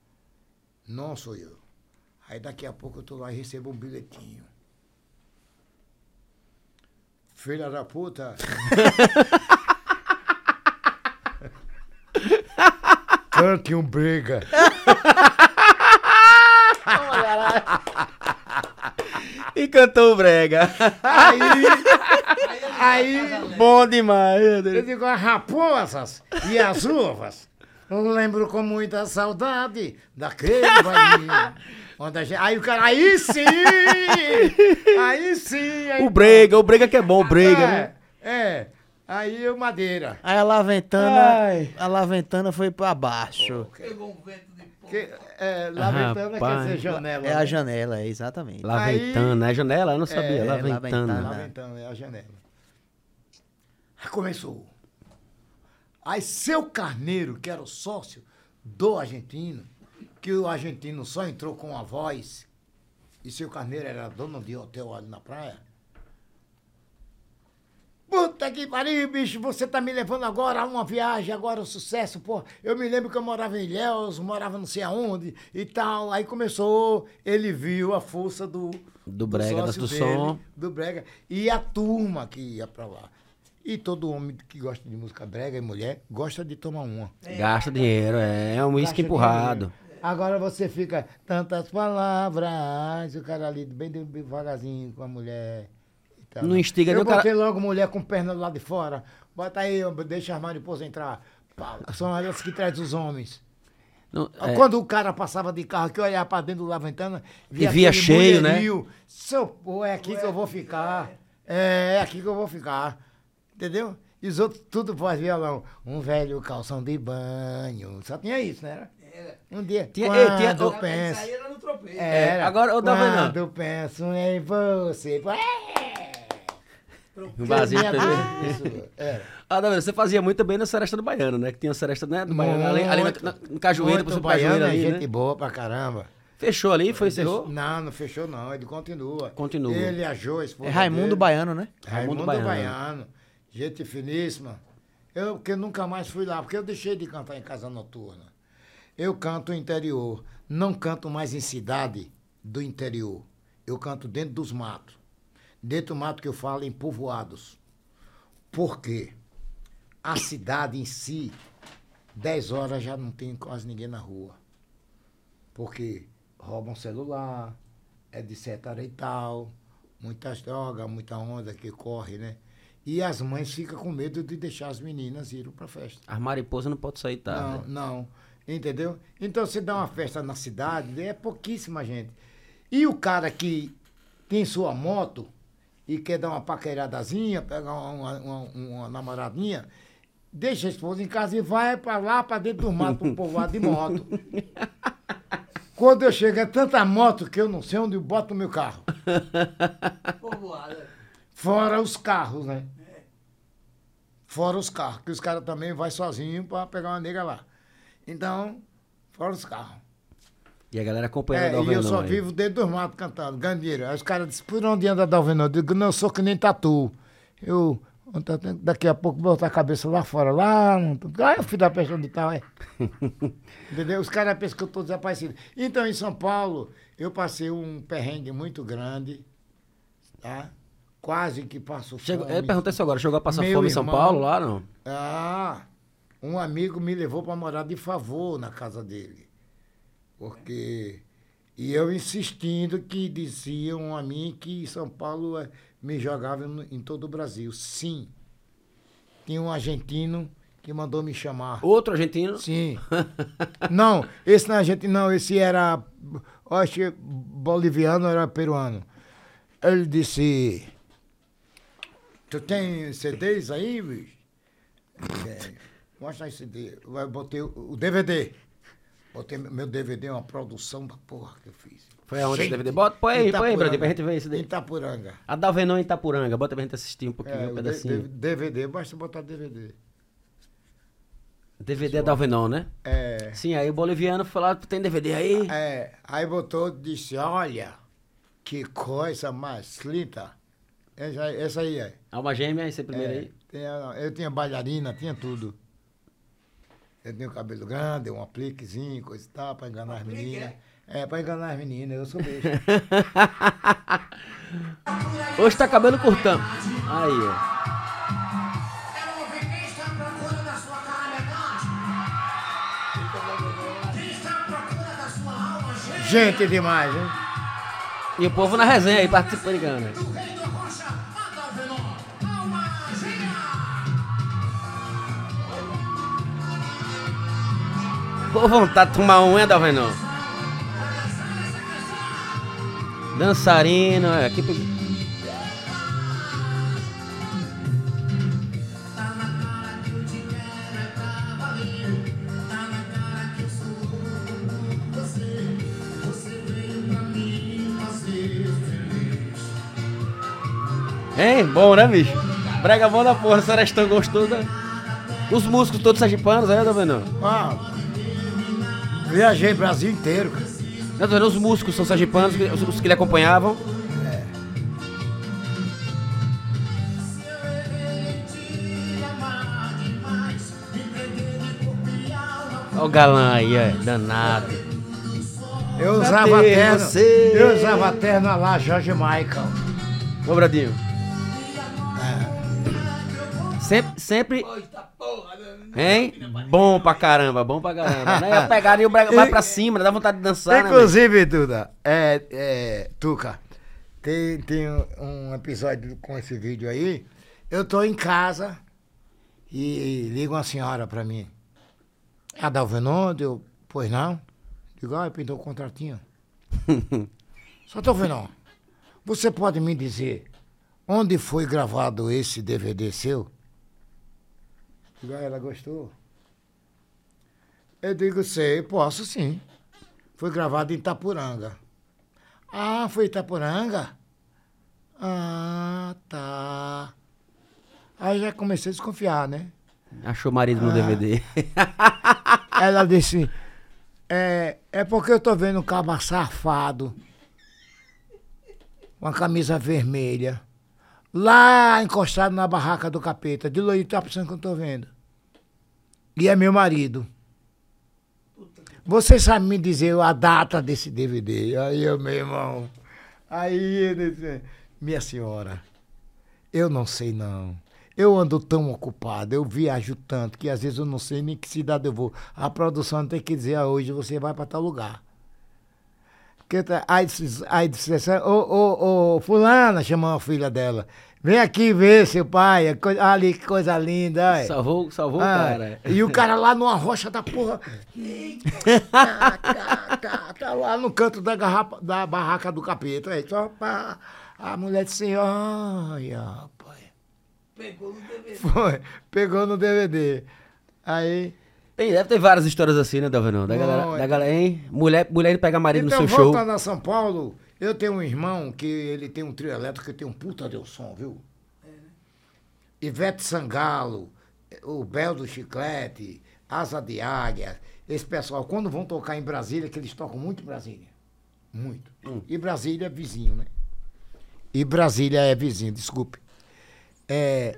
Não sou eu. Aí daqui a pouco eu tô lá e recebo um bilhetinho. Filha da puta. Cante um briga. E cantou o brega. Aí, aí Bom demais. Deus. eu digo, as raposas e as uvas. Eu lembro com muita saudade daquele bailinho. Onde a gente... Aí o cara, aí sim! Aí sim! Aí O brega, o brega que é bom, o brega, é, né? É. Aí o Madeira. Aí a Laventana, Ai. a Laventana foi pra baixo. Pegou um vento de. Que, é, Laventana quer dizer janela. É a né? janela, é, exatamente. Laventana, é janela? Eu não sabia. É, Laventana. Laventana. Laventana é a janela. Aí começou. Aí seu Carneiro, que era o sócio do argentino, que o argentino só entrou com a voz, e seu Carneiro era dono de hotel ali na praia. Puta que pariu, bicho, você tá me levando agora a uma viagem, agora um sucesso, pô. Eu me lembro que eu morava em Ilhéus, morava não sei aonde e tal. Aí começou, ele viu a força do... Do brega, sócio do dele, som. Do brega. E a turma que ia pra lá. E todo homem que gosta de música brega e mulher gosta de tomar uma. Gasta dinheiro, é, é um uísque empurrado. dinheiro. Agora você fica tantas palavras, o cara ali bem devagarzinho com a mulher. e. Não instiga Eu nem o cara- botei logo mulher com perna do lado de fora. Bota aí, deixa as mariposas entrar. São elas que trazem os homens. Não, é, Quando o cara passava de carro, que eu olhava pra dentro do Laventana, E via cheio, né? mulherio. Seu, pô, é aqui que eu vou ficar. É, é aqui que eu vou ficar. Entendeu? E os outros tudo voz violão. Um velho calção de banho. Só tinha isso, né? Um dia. Tinha- quando tinha- eu penso. Isso era no tropeiro. Era, agora, ô, Davi, Quando penso em você. o Brasil Minha também. era. Ah, Davi, você fazia muito bem na Seresta do Baiano, né? Que tinha a Seresta né, do Baiano. Ali, ali na, na, no Cajueiro, você baiano, Cajueiro é ali, gente né? boa pra caramba. Fechou ali, foi, encerrou? Não, não fechou não, ele continua. Continua. Ele, a Jo, a esposa É Raimundo dele. Baiano, né? Raimundo, Raimundo Baiano. Gente finíssima. Eu eu nunca mais fui lá, porque eu deixei de cantar em casa noturna. Eu canto interior. Não canto mais em cidade do interior. Eu canto dentro dos matos. Dentro do mato que eu falo em povoados. Por quê? A cidade em si, 10 horas já não tem quase ninguém na rua. Porque roubam celular, é de seta e tal, muitas drogas, muita onda que corre, né? E as mães ficam com medo de deixar as meninas irem pra festa. As mariposas não podem sair tarde. Não, né? não. Entendeu? Então, se dá uma festa na cidade, é pouquíssima gente. E o cara que tem sua moto e quer dar uma paqueradazinha, pegar uma, uma, uma namoradinha, deixa a esposa em casa e vai pra lá, pra dentro do mato, pro povoado de moto. Quando eu chego, é tanta moto que eu não sei onde eu boto o meu carro. Povoada. Fora os carros, né? Fora os carros, que os caras também vai sozinho pra pegar uma nega lá. Então, fora os carros. E a galera acompanhando É, o e eu só aí. vivo dentro dos matos cantando, ganhando dinheiro. Aí os caras dizem, por onde anda Dalvenão? Eu digo, não, eu sou que nem tatu. Eu, daqui a pouco, botar a cabeça lá fora, lá, lá eu fui da peste onde tá, é. Entendeu? Os caras pensam que eu tô desaparecido. Então, em São Paulo, eu passei um perrengue muito grande, tá? Quase que passo Chegou, fome. eu perguntei isso agora, chegou a passar Meu fome em São irmão- Paulo lá, não? Ah, um amigo me levou para morar de favor na casa dele. Porque. E eu insistindo que diziam a mim que São Paulo eh, me jogava em todo o Brasil. Sim. Tinha um argentino que mandou me chamar. Outro argentino? Sim. Não, esse não é argentino, não. Esse era. Acho boliviano era peruano. Ele disse. Tu tem CDs aí, bicho? É, Mostra aí CD. Eu botei o DVD. Botei meu DVD, uma produção da porra que eu fiz. Foi aonde esse DVD? Bota, põe aí, põe aí, pra gente ver esse daí. Itapuranga. A Dalvenão em Itapuranga, bota pra gente assistir um pouquinho, É, um o pedacinho. DVD, basta botar DVD. DVD é Dalvenão, né? É. Sim, aí o boliviano falou, tem DVD aí? É, aí botou, disse, olha, que coisa mais linda. Essa, essa aí é. Alma gêmea, esse primeiro É, aí. tinha- eu tinha bailarina, tinha tudo. Eu tinha o cabelo grande, um apliquezinho, coisa e tal, pra enganar as meninas. É, pra enganar as meninas, eu sou beijo. Hoje tá cabelo curtão. Aí, ó. Gêmea. Gente demais, hein? E o povo na resenha aí, participando. Pô, vontade de tomar um, é, Dalveno? Dançarino, é, aqui... Hein? Bom, né, bicho? Brega bom da porra, será tão gostosa? Os músicos todos sergipanos aí, Dalveno? Ah, viajei Brasil inteiro, cara. Não, os músicos são sergipanos, os, que lhe acompanhavam. Olha o galã aí, é, danado. Eu usava terno. você? Eu usava terno lá, Jorge Michael. Ô, Bradinho. Sempre, sempre. Hein? Bom pra caramba, bom pra caramba. Né? Eu pegaria o brega mais pra cima, dá vontade de dançar, né? Inclusive, Duda, é, é, Tuca, tem, tem um episódio com esse vídeo aí. Eu tô em casa e liga uma senhora pra mim. É a Dalvenon? Eu, pois não? Digo, ah, pintou o contratinho. Só Dalvenon, você pode me dizer onde foi gravado esse DVD seu? Digo, ah, ela gostou. Eu digo, sei, posso sim. Foi gravado em Itapuranga. Ah, foi Itapuranga? Ah, tá. Aí já comecei a desconfiar, né? Achou marido no DVD. Ela disse, é, é porque eu tô vendo um cabo safado, uma camisa vermelha, lá encostado na barraca do capeta, de loiro tá pensando que eu tô vendo. E é meu marido. Você sabe me dizer a data desse DVD? Aí eu, meu irmão. Aí disse, minha senhora, eu não sei não. Eu ando tão ocupado, eu viajo tanto, que às vezes eu não sei nem que cidade eu vou. A produção tem que dizer, ah, hoje você vai para tal lugar. Que tá- Aí disse, aí disse assim, ô, ô, ô, fulana, chamou a filha dela. Vem aqui ver seu pai, é ali que coisa linda. ai." salvou salvou o Ah, cara. E o cara lá numa rocha da porra. tá, tá, tá, tá lá no canto da, garrafa, da barraca do capeta. Aí, só pá. A mulher disse, olha, rapaz. Pegou no DVD. Foi, pegou no DVD. Aí. Tem, deve ter várias histórias assim, né, Dalvenão? Da galera, da galera, hein? Mulher, mulher indo pegar marido então, no seu show. voltando a São Paulo, eu tenho um irmão que ele tem um trio elétrico que tem um puta de som, viu? Ivete Sangalo, o Bel do Chiclete, Asa de Águia, esse pessoal, quando vão tocar em Brasília, que eles tocam muito em Brasília. Muito. E Brasília é vizinho, né? E Brasília é vizinho, desculpe. É,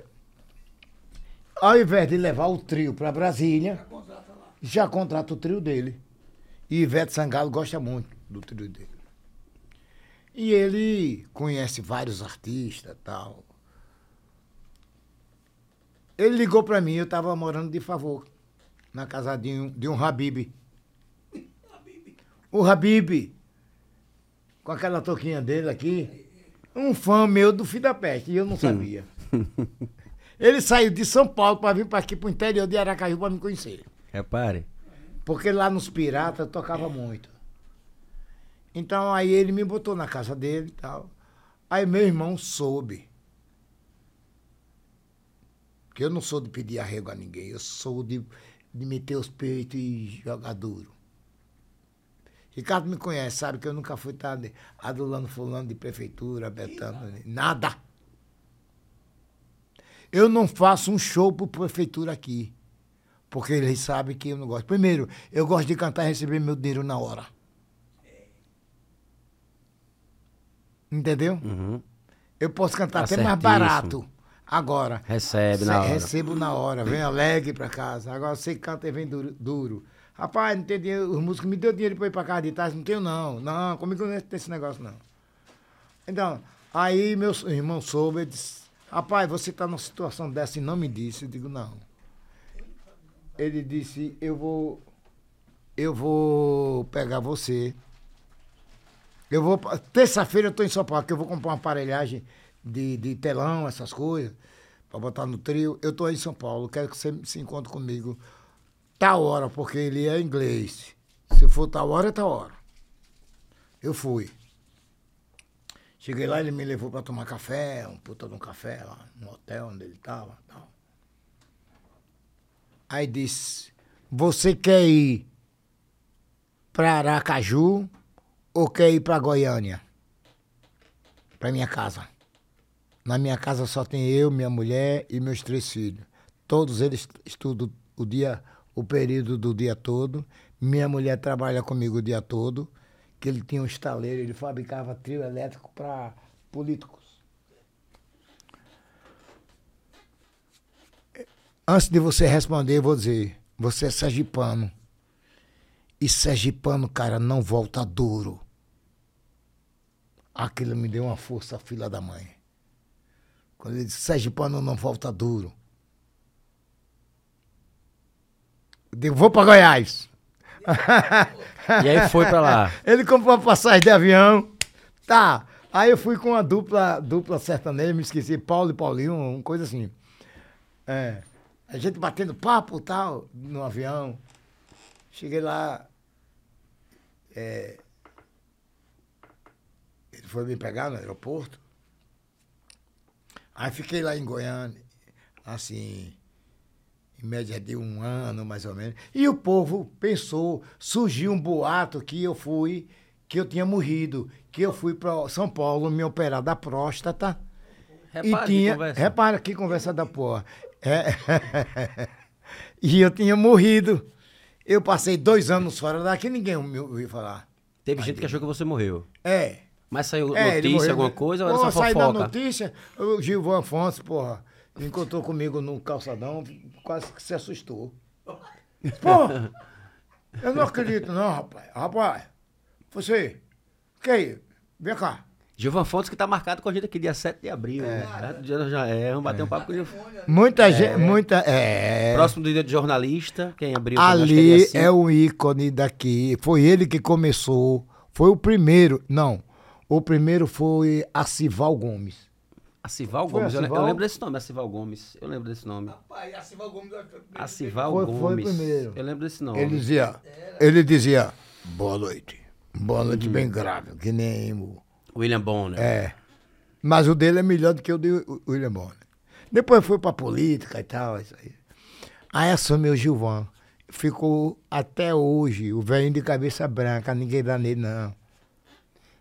ao invés de levar o trio para Brasília, já contrata o trio dele. E Ivete Sangalo gosta muito do trio dele. E ele conhece vários artistas tal. Ele ligou pra mim, eu tava morando de favor, na casa de um, de um Habib. O Habib, com aquela touquinha dele aqui, um fã meu do da Peste, e eu não sabia. Ele saiu de São Paulo para vir para aqui, pro interior de Aracaju, para me conhecer. Repare. Porque lá nos Piratas eu tocava muito. Então aí ele me botou na casa dele e tal. Aí meu irmão soube. Porque eu não sou de pedir arrego a ninguém, eu sou de, de meter os peitos e jogar duro. Ricardo me conhece, sabe que eu nunca fui estar adulando fulano de prefeitura, betando, nada. Eu não faço um show por prefeitura aqui. Porque eles sabem que eu não gosto. Primeiro, eu gosto de cantar e receber meu dinheiro na hora. Entendeu? Uhum. Eu posso cantar Tá até mais barato. Agora. Recebe na hora. Recebo na hora, vem alegre pra casa. Agora você canta e vem duro. duro. Rapaz, não tem dinheiro. Os músicos me deu dinheiro pra ir pra casa de tarde. Não tenho, não. Não, comigo não tem esse negócio, não. Então, aí meu irmão soube, ele disse, rapaz, você tá numa situação dessa e não me disse. Eu digo, não. Ele disse, eu vou. Eu vou pegar você. Eu vou. Terça-feira eu tô em São Paulo, que eu vou comprar uma aparelhagem de, de telão, essas coisas, pra botar no trio. Eu tô em São Paulo, quero que você se encontre comigo tal hora, porque ele é inglês. Se for tal hora, é tal hora. Eu fui. Cheguei lá, ele me levou pra tomar café, um puta de um café lá no hotel onde ele tava. Tal. Aí disse, você quer ir pra Aracaju ou quer ir pra Goiânia? Pra minha casa. Na minha casa só tem eu, minha mulher e meus três filhos. Todos eles estudam o dia, o período do dia todo. Minha mulher trabalha comigo o dia todo, que ele tinha um estaleiro, ele fabricava trio elétrico para políticos. Antes de você responder, eu vou dizer, você é sergipano. E sergipano, cara, não volta duro. Aquilo me deu uma força, filha da mãe. Quando ele disse, sergipano não volta duro. Eu digo, vou para Goiás. E aí foi pra lá. Ele comprou a passagem de avião. Tá. Aí eu fui com uma dupla, dupla sertaneja, me esqueci, Paulo e Paulinho, uma coisa assim. É. A gente batendo papo e tal, no avião. Cheguei lá. é, ele foi me pegar no aeroporto. Aí fiquei lá em Goiânia, assim, em média de um ano, mais ou menos. E o povo pensou, surgiu um boato que eu fui, que eu tinha morrido, que eu fui para São Paulo me operar da próstata. Repara e que tinha, conversa. repara que conversa da porra. É. e eu tinha morrido. Eu passei dois anos fora daqui, ninguém me ouviu falar. Teve gente que achou que você morreu. É. Mas saiu É, notícia, alguma coisa, ou era só saí da fofoca? notícia, o Gilvan Afonso, porra, encontrou comigo no calçadão, quase que se assustou. Pô, eu não acredito não, rapaz. Rapaz, você, que aí? Vem cá. Gilvan Fontes que tá marcado com a gente aqui dia 7 de abril. né? Já, já é, vamos bater um papo com o Gilvan. Muita gente, muita, é... Próximo do dia de jornalista, quem abriu que Ali dia cinco. é o ícone daqui. Foi ele que começou. Foi o primeiro. Não. O primeiro foi Acival Gomes. Acival Foi Gomes, eu, le- eu Acival? lembro desse nome, Acival Gomes. Eu lembro desse nome. Rapaz, Acival Gomes que foi primeiro. Acival Foi- foi o Gomes. primeiro. Eu lembro desse nome. Ele dizia, ele dizia, boa noite. Boa noite bem grave, que nem o. William Bonner. É. Mas o dele é melhor do que o de William Bonner. Depois foi pra política e tal, isso aí. Aí assumiu o Gilvan. Ficou até hoje, o velhinho de cabeça branca, ninguém dá nele, não.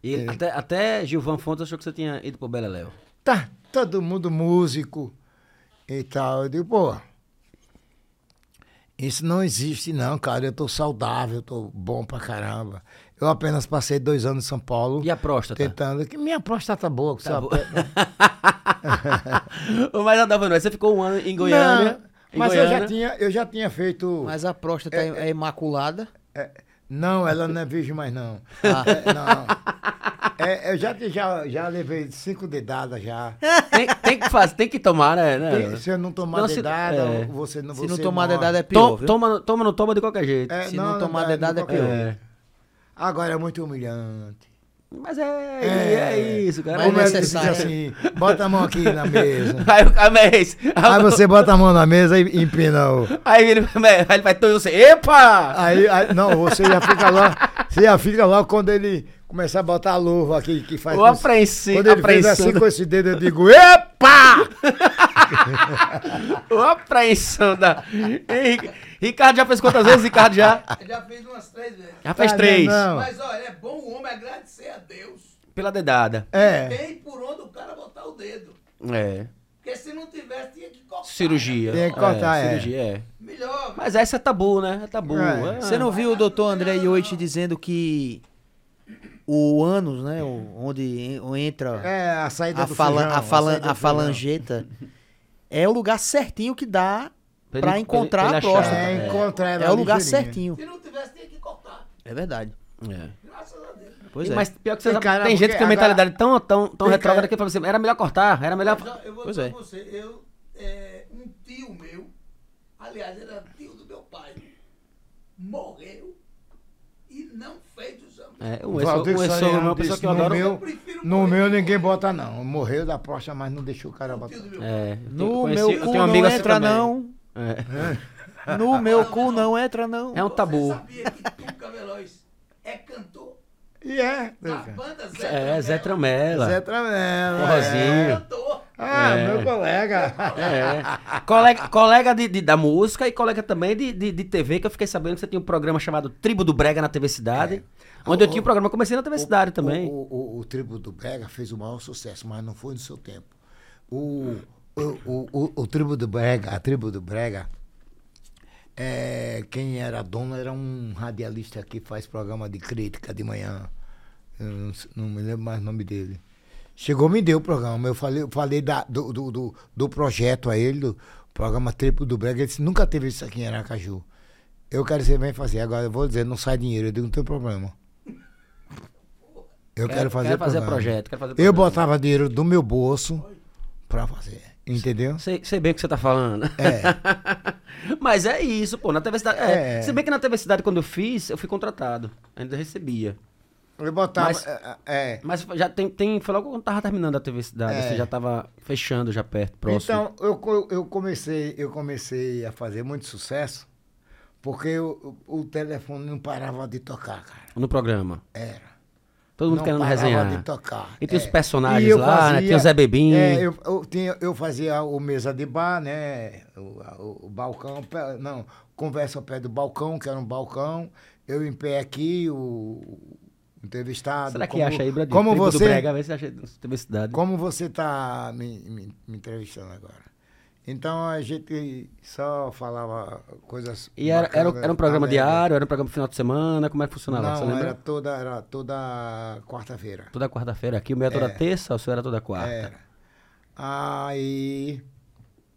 E É. até, até Gilvan Fontes achou que você tinha ido pro Beleléu. Tá, todo mundo músico e tal. Eu digo, pô, isso não existe não, cara. Eu tô saudável, eu tô bom pra caramba. Eu apenas passei dois anos em São Paulo. E a próstata? Tentando. Que minha próstata tá boa. Que Tá boa. Mas Adalva, não, você ficou um ano em Goiânia. Não, em mas eu Goiânia. já, tinha, eu já tinha feito. Mas a próstata é, é imaculada. É, não, ela não é virgem mais não. Ah. É, não. É, eu já, já, já levei cinco dedadas já. Tem, tem que fazer, tem que tomar, né? né? Tem- se eu não tomar Não, se- dedada, é. você não Se não você tomar morre. dedada é pior, toma, toma, não toma de qualquer jeito. É, Se não tomar dá, dedada é pior. Agora é muito humilhante. Mas é, é, isso, cara. Mas é necessário. assim, bota a mão aqui na mesa. Aí o cara é isso. Aí você bota a mão na mesa e empina o... Aí ele, aí ele vai todo você. Epa! Aí, aí- não, você já fica lá, você já fica lá quando ele começar a botar a luva aqui que faz. O apreensi- Quando ele fez apreensão assim com esse dedo, eu digo, epa! Ô, apreensão da. Ei, Ricardo já fez quantas vezes, Ricardo já? Já fez umas três vezes. Já fez Ah, três. não. Mas olha, é bom o homem agradecer a Deus. Pela dedada. É, Tem por onde o cara botar o dedo. É. Porque se não tivesse, tinha que cortar. Cirurgia. Tem que cortar, é. Cirurgia, é. Melhor. Mas essa é tabu, né? É tabu. É. é. Você não viu o doutor André Ioit dizendo que o ânus, né, o- onde en- entra é a saída a, do falan- feijão, a, falan- saída do a falangeta, é o lugar certinho que dá Pra pra ele- encontrar pra a ele achar. próstata. É, encontra ela É o lugar ligeirinha. certinho. Se não tivesse, tinha que cortar. É verdade. É. Graças a Deus. Pois E- é. Mas pior que você Tem cara, tem gente que tem mentalidade tão, tão, tão retrógrada que fala assim, era melhor cortar, era melhor... Ó, eu vou Pois dizer é. pra você, eu, é, um tio meu, aliás, era tio do meu pai, morreu e não. É, o Valdir ex-sogro é pessoa que eu adoro. meu, Eu prefiro no morrer meu ninguém bota não. Morreu da próstata, mas não deixou o cara botar. É, No conheci- meu eu cu não assim entra também. não. É. No meu cu não entra não. É um tabu. Você sabia que Tuca Veloz é cantor E é. da banda Zé É, Zé Tramela? Tramela. Zé Tramela. Forrozinho. é. Ah, É. meu colega. É. Colega, colega de, de- da música e colega também de, de, de TV, que eu fiquei sabendo que você tinha um programa chamado Tribo do Brega na TV Cidade. Onde eu tinha um programa, comecei na TV Cidade também. O, o, o, o Tribo do Brega fez o maior sucesso, mas não foi no seu tempo. o, o, o, o, o tribo do Brega, a tribo do Brega, é, quem era dono era um radialista que faz programa de crítica de manhã. Eu não, não me lembro mais o nome dele. Chegou, me deu o programa. Eu falei, eu falei da- do, do, do, do projeto a ele, do programa Triplo do Brega. Ele disse, nunca teve isso aqui em Aracaju. Eu quero que você venha fazer. Agora eu vou dizer, não sai dinheiro. Eu digo, não tem problema. Eu quero, fazer, quero fazer projeto, quero fazer Eu botava dinheiro do meu bolso pra fazer. Entendeu? Sei, sei bem o que você tá falando. É. Mas é isso, pô. Na TV Cidade. É. É. Se bem que na TV Cidade, quando eu fiz, eu fui contratado. Ainda recebia. Eu botava. Mas- é, é. Mas já tem. tem foi logo quando tava terminando a TV Cidade. É. Você já tava fechando já perto, próximo. Então, eu, eu, comecei, eu comecei a fazer muito sucesso porque eu- o telefone não parava de tocar, cara. No programa. Era. Todo mundo não querendo resenhar. de tocar. E tem os é. personagens E eu lá, né? Tem o Zé Bebinho. É, eu, eu, tinha, eu fazia o mesa de bar, né? O, o- o balcão, não, conversa ao pé do balcão, que era um balcão. Eu em pé aqui, o entrevistado. Será que como, acha aí, Bradinho? Como Tribo do você, Brega, vê se acha como você está me, me, me entrevistando agora? Então a gente só falava coisas. E era, era, bacanas, era um programa alegres. diário, era um programa final de semana, como é que funcionava? você Não, lembra? era toda, era toda quarta-feira. Toda quarta-feira. Aqui o meu é toda É. terça, o seu era toda quarta. Era. Aí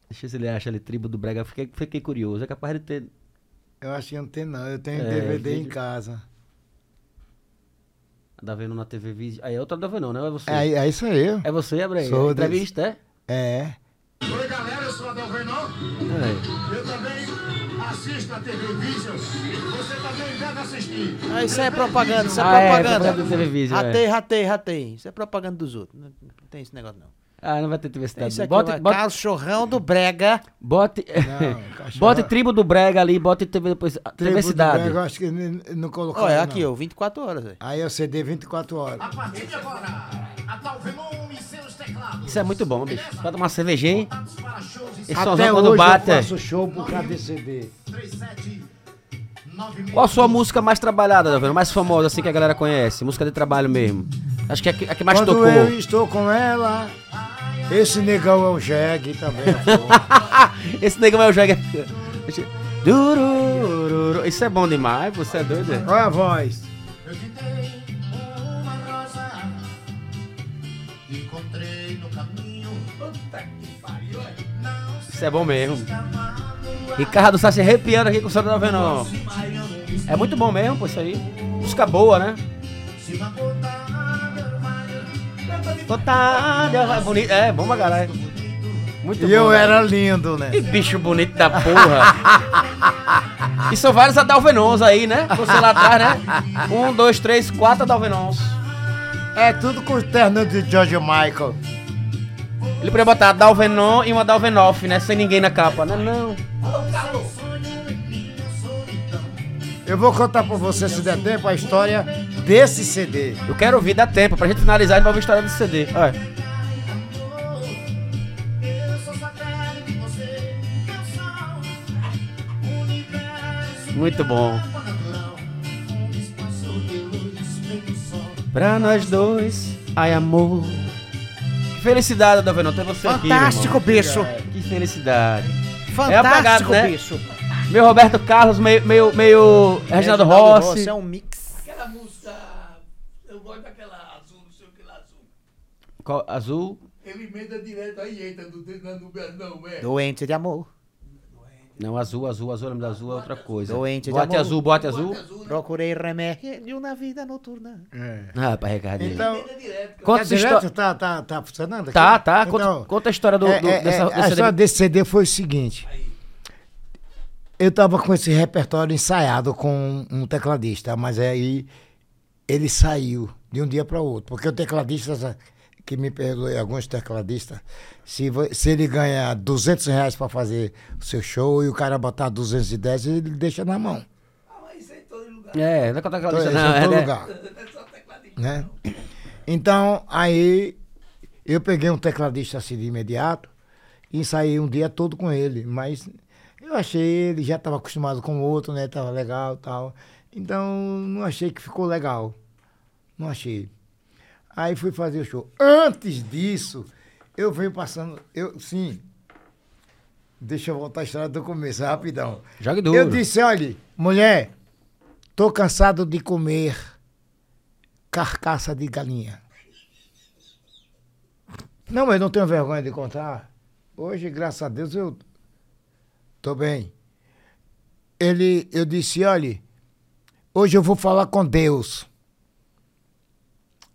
Deixa eu ver se ele acha ali, tribo do Brega. Fiquei, fiquei curioso. É capaz de ter. eu acho que não tem não, eu tenho É, DVD em casa. Da vendo na TV. Aí é outra da vendo, não é você? É, é isso aí. É você, Abraão? Sou Entrevista, é? É. Sou Adel Vernon. É. Eu também assisto a TV Vision. Você também deve assistir. Ah, isso é propaganda, isso é Ah, é, propaganda. propaganda do televisão, é. Ratei, ratei, ratei. Isso é propaganda dos outros. Não não tem esse negócio, não. Ah, não vai ter Cidade. isso aqui, bote, bote, bote, cachorrão do Brega. bote, Não, cachorro- bote tribo do Brega ali, bote TV depois. Tribo TV do Cidade. Brega, Eu acho que não, não colocaram. Olha, aqui, não. ó, 24 horas. Aí eu CD 24 horas. A partir de agora, a teclados. Isso é muito bom, bicho. Vai tomar uma cervejinha, e Esse Até hoje quando bate. eu é. faço show CD. 37 Qual a sua música mais trabalhada, Davino? Mais famosa, assim, que a galera conhece? Música de trabalho mesmo. Acho que é a que, mais Quando tocou. eu estou com ela, esse negão é o jegue também. é. Esse negão é o. Durururu. Isso é bom demais, você é doido? é? Olha a voz. Isso é bom mesmo. Ricardo está se arrepiando aqui com o da Venom. É muito bom mesmo, pô, isso aí. Música boa, né? Totalha, é bonito. É, bom pra caralho. Muito E bom. eu né? era lindo, né? Que bicho bonito da porra. e são vários Adalvenons aí, né? Você lá atrás, né? Um, dois, três, quatro Adalvenons. É tudo com o terno de George Michael. Ele podia botar Dalvenon e uma Dalvenoff, né? Sem ninguém na capa, né? Não. Eu vou contar pra você, se der tempo, a história desse CD. Eu quero ouvir, dá tempo. Pra gente finalizar, a gente vai ouvir a história desse CD. Olha. Muito bom. Pra nós dois, ai amor. Que felicidade, Dalvenon, ter você aqui. Fantástico, irmão. bicho. Que felicidade. Fantástico, apagado, né? bicho. Meu Roberto Carlos, meio, meio, meio Reginaldo Rossi. É um mix. Aquela música. Eu gosto daquela azul, não sei o que lá azul. Qual- Azul. Ele emenda direto aí, entra no dedo na nube, não, é. Doente de amor. Não, azul, azul, azul, da azul é outra coisa. Doente de bote amor. azul, bote azul. Procurei remédio na vida noturna. Ah, pra Ricardinho. Então, Conta é essa direto? história. Tá, tá, tá funcionando aqui? Tá, tá. Conta, Então, conta a história do, é, do- é, dessa, é, desse a CD. história desse CD foi o seguinte. Eu tava com esse repertório ensaiado com um tecladista, mas aí ele saiu de um dia para outro. Porque o tecladista, que me perdoe, alguns tecladistas, se, se ele ganha 200 reais para fazer o seu show e o cara botar 210, ele deixa na mão. Ah, mas isso aí em todo lugar. É, não é contar aquela Então, isso não. em É, todo né? lugar É só tecladinho. né? Então, aí eu peguei um tecladista assim de imediato e ensaiei um dia todo com ele, mas eu achei ele já estava acostumado com o outro, né? Tava legal, tal. Então, não achei que ficou legal. Não achei. Aí fui fazer o show. Antes disso, Eu venho passando. Eu, sim. Deixa eu voltar a história do começo, rapidão. Jogue duro. Eu disse, olha, mulher, tô cansado de comer carcaça de galinha. Não, mas não tenho vergonha de contar. Hoje, graças a Deus, eu tô bem. Ele, eu disse, olha, hoje eu vou falar com Deus.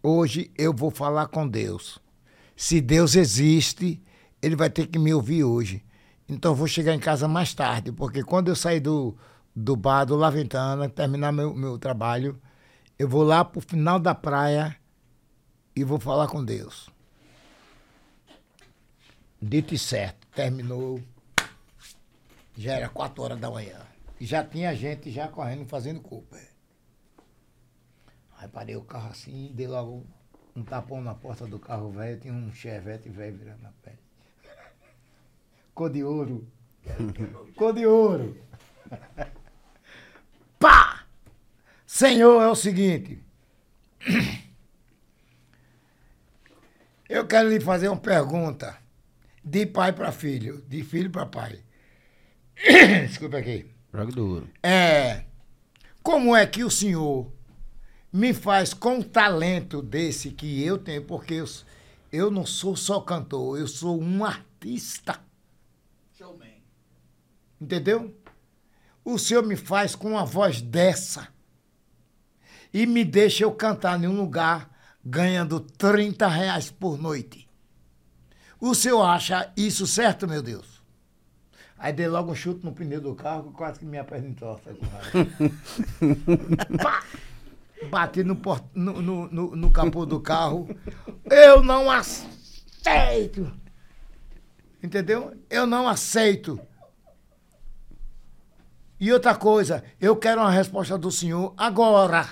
Hoje eu vou falar com Deus. Se Deus existe, ele vai ter que me ouvir hoje. Então eu vou chegar em casa mais tarde, porque quando eu sair do, do bar do La Ventana, terminar meu, meu trabalho, eu vou lá pro final da praia e vou falar com Deus. Dito e certo, terminou. Já era quatro horas da manhã. E já tinha gente já correndo, fazendo culpa. Aí parei o carro assim, dei logo um tapão na porta do carro velho, tinha um chevette velho virando a pele. Cor de ouro. Cor de ouro. Pá! Senhor, é o seguinte. Eu quero lhe fazer uma pergunta. De pai para filho, de filho para pai. Desculpa aqui. Jogue duro. É. Como é que o senhor me faz com o talento desse que eu tenho? Porque eu, eu não sou só cantor, eu sou um artista. Showman. Entendeu? O senhor me faz com uma voz dessa e me deixa eu cantar em um lugar ganhando 30 reais por noite. O senhor acha isso certo, meu Deus? Aí dei logo um chute no pneu do carro, quase que minha perna entorta. Pá! Bati no, port... no, no, no, no capô do carro. Eu não aceito! Entendeu? Eu não aceito. E outra coisa, eu quero uma resposta do senhor agora.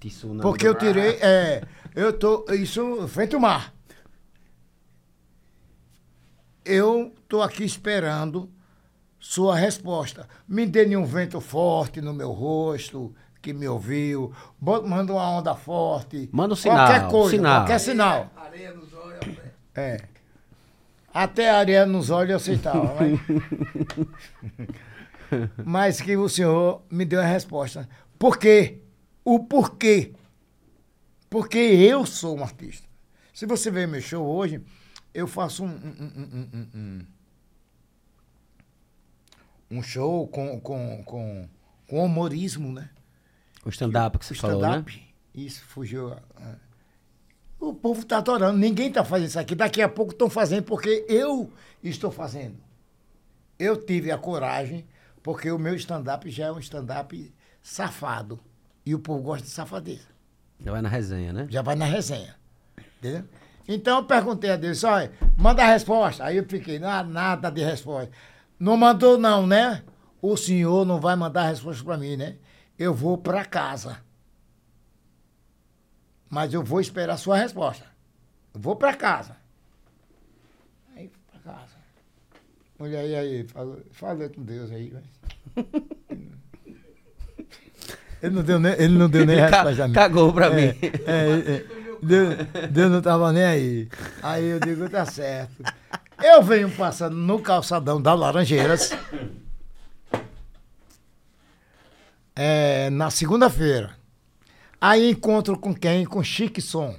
Tsunami Porque eu tirei, é, eu tô, isso, frente ao mar. Eu tô aqui esperando sua resposta. Me dê nenhum vento forte no meu rosto, que me ouviu. Manda uma onda forte. Manda um sinal, Qualquer coisa, sinal. qualquer sinal. Areia nos olhos. É. Até a areia nos olhos eu aceitava. Mas... mas que o senhor me deu a resposta. Por quê? O porquê. Porque eu sou um artista. Se você ver meu show hoje, eu faço um, um, um, um, um, um- um show com, com, com, com humorismo, né? O stand-up que você O falou, né? Isso, fugiu. ah. O povo está adorando. Ninguém está fazendo isso aqui. Daqui a pouco estão fazendo porque eu estou fazendo. Eu tive a coragem, porque o meu stand-up já é um stand-up safado. E o povo gosta de safadeza. Já vai na resenha, né? Já vai na resenha. Entendeu? Então eu perguntei a Deus, olha, manda a resposta. Aí eu fiquei, não, nada de resposta. Não mandou não, né? O senhor não vai mandar a resposta para mim, né? Eu vou para casa. Mas eu vou esperar a sua resposta. Eu vou para casa. Aí, para casa. Olha aí, aí, falou, falei com Deus aí. Ele não deu nem, ele não deu nem resposta a mim. cagou pra mim. É, é, Deus, Deus não tava nem aí. Aí eu digo, tá certo. Eu venho passando no calçadão da Laranjeiras. É, na segunda-feira. Aí encontro com quem? Com. Chique Som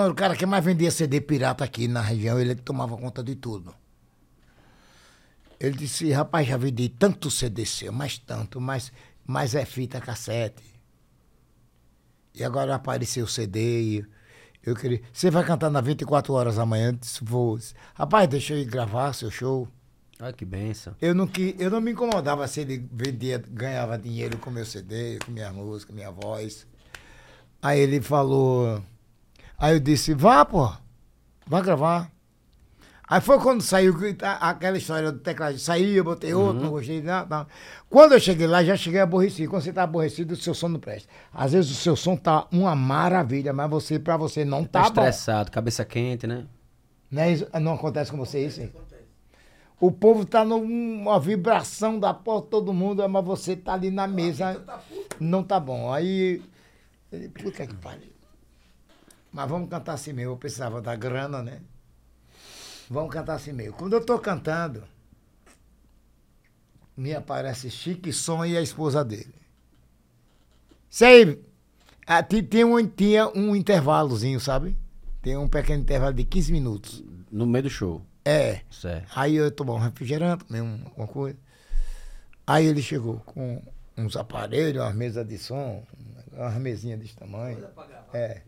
era o cara que mais vendia CD pirata aqui na região. Ele tomava conta de tudo. Ele disse, rapaz, já vendi tanto CD seu, mas tanto, mas, mas é fita cassete. E agora apareceu o CD e eu queria. Você vai cantar na 24 horas amanhã? Eu disse, vou. Rapaz, deixa eu ir gravar seu show. Olha que benção. Eu não, que, eu não me incomodava se ele vendia, ganhava dinheiro com meu CD, com minha música, minha voz. Aí ele falou. Aí eu disse, vá, pô, vá gravar. Aí foi quando saiu a- aquela história do teclado. Saí, eu botei outro, não gostei nada. não. Quando eu cheguei lá, já cheguei aborrecido. Quando você tá aborrecido, o seu som não presta. Às vezes o seu som tá uma maravilha, mas você, pra você, não Tá tá bom. estressado, cabeça quente, né? Não, é isso? não acontece com você isso? hein? O povo tá numa vibração da porta, todo mundo, mas você tá ali na mesa, não tá bom. Aí, puta que pariu. Mas vamos cantar assim mesmo. Eu precisava da grana, né? Vamos cantar assim mesmo. Quando eu tô cantando, me aparece Chique Som e a esposa dele. Isso aí, ah, ti- tem um, tinha um intervalozinho, sabe? Tem um pequeno intervalo de 15 minutos. No meio do show. É. Certo. Aí eu tomar um refrigerante, comer um- alguma coisa. Aí ele chegou com uns aparelhos, umas mesas de som, umas mesinhas desse tamanho. É.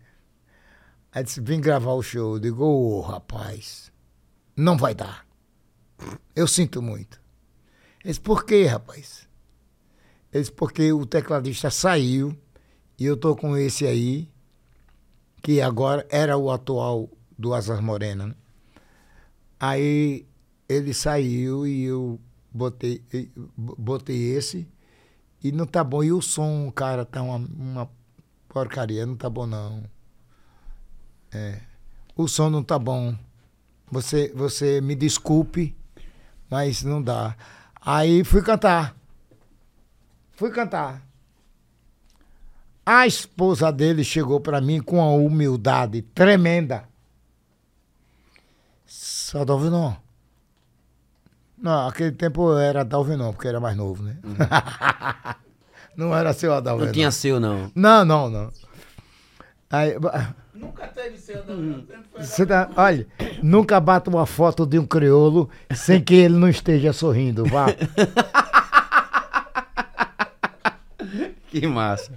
Aí disse, vim gravar o show. Eu digo, ô rapaz, não vai dar. Eu sinto muito. Ele disse, por quê, rapaz? Ele disse, porque o tecladista saiu e eu tô com esse aí, que agora era o atual do Asas Morena, né? Aí ele saiu e eu botei, botei esse e não tá bom. E o som, cara, tá uma, uma porcaria, não tá bom não. É. O som não tá bom. Você, você me desculpe, mas não dá. Aí fui cantar. Fui cantar. A esposa dele chegou para mim com uma humildade tremenda. Só Dalvinon. Não, aquele tempo era Dalvinon, porque era mais novo, né? não era seu Adalvinon. Uhum. Não tinha seu, não. Não, não, não. Aí, Nunca teve seu Adalvinon, você tá- olha, nunca bata uma foto de um crioulo sem que ele não esteja sorrindo, vá. Que massa.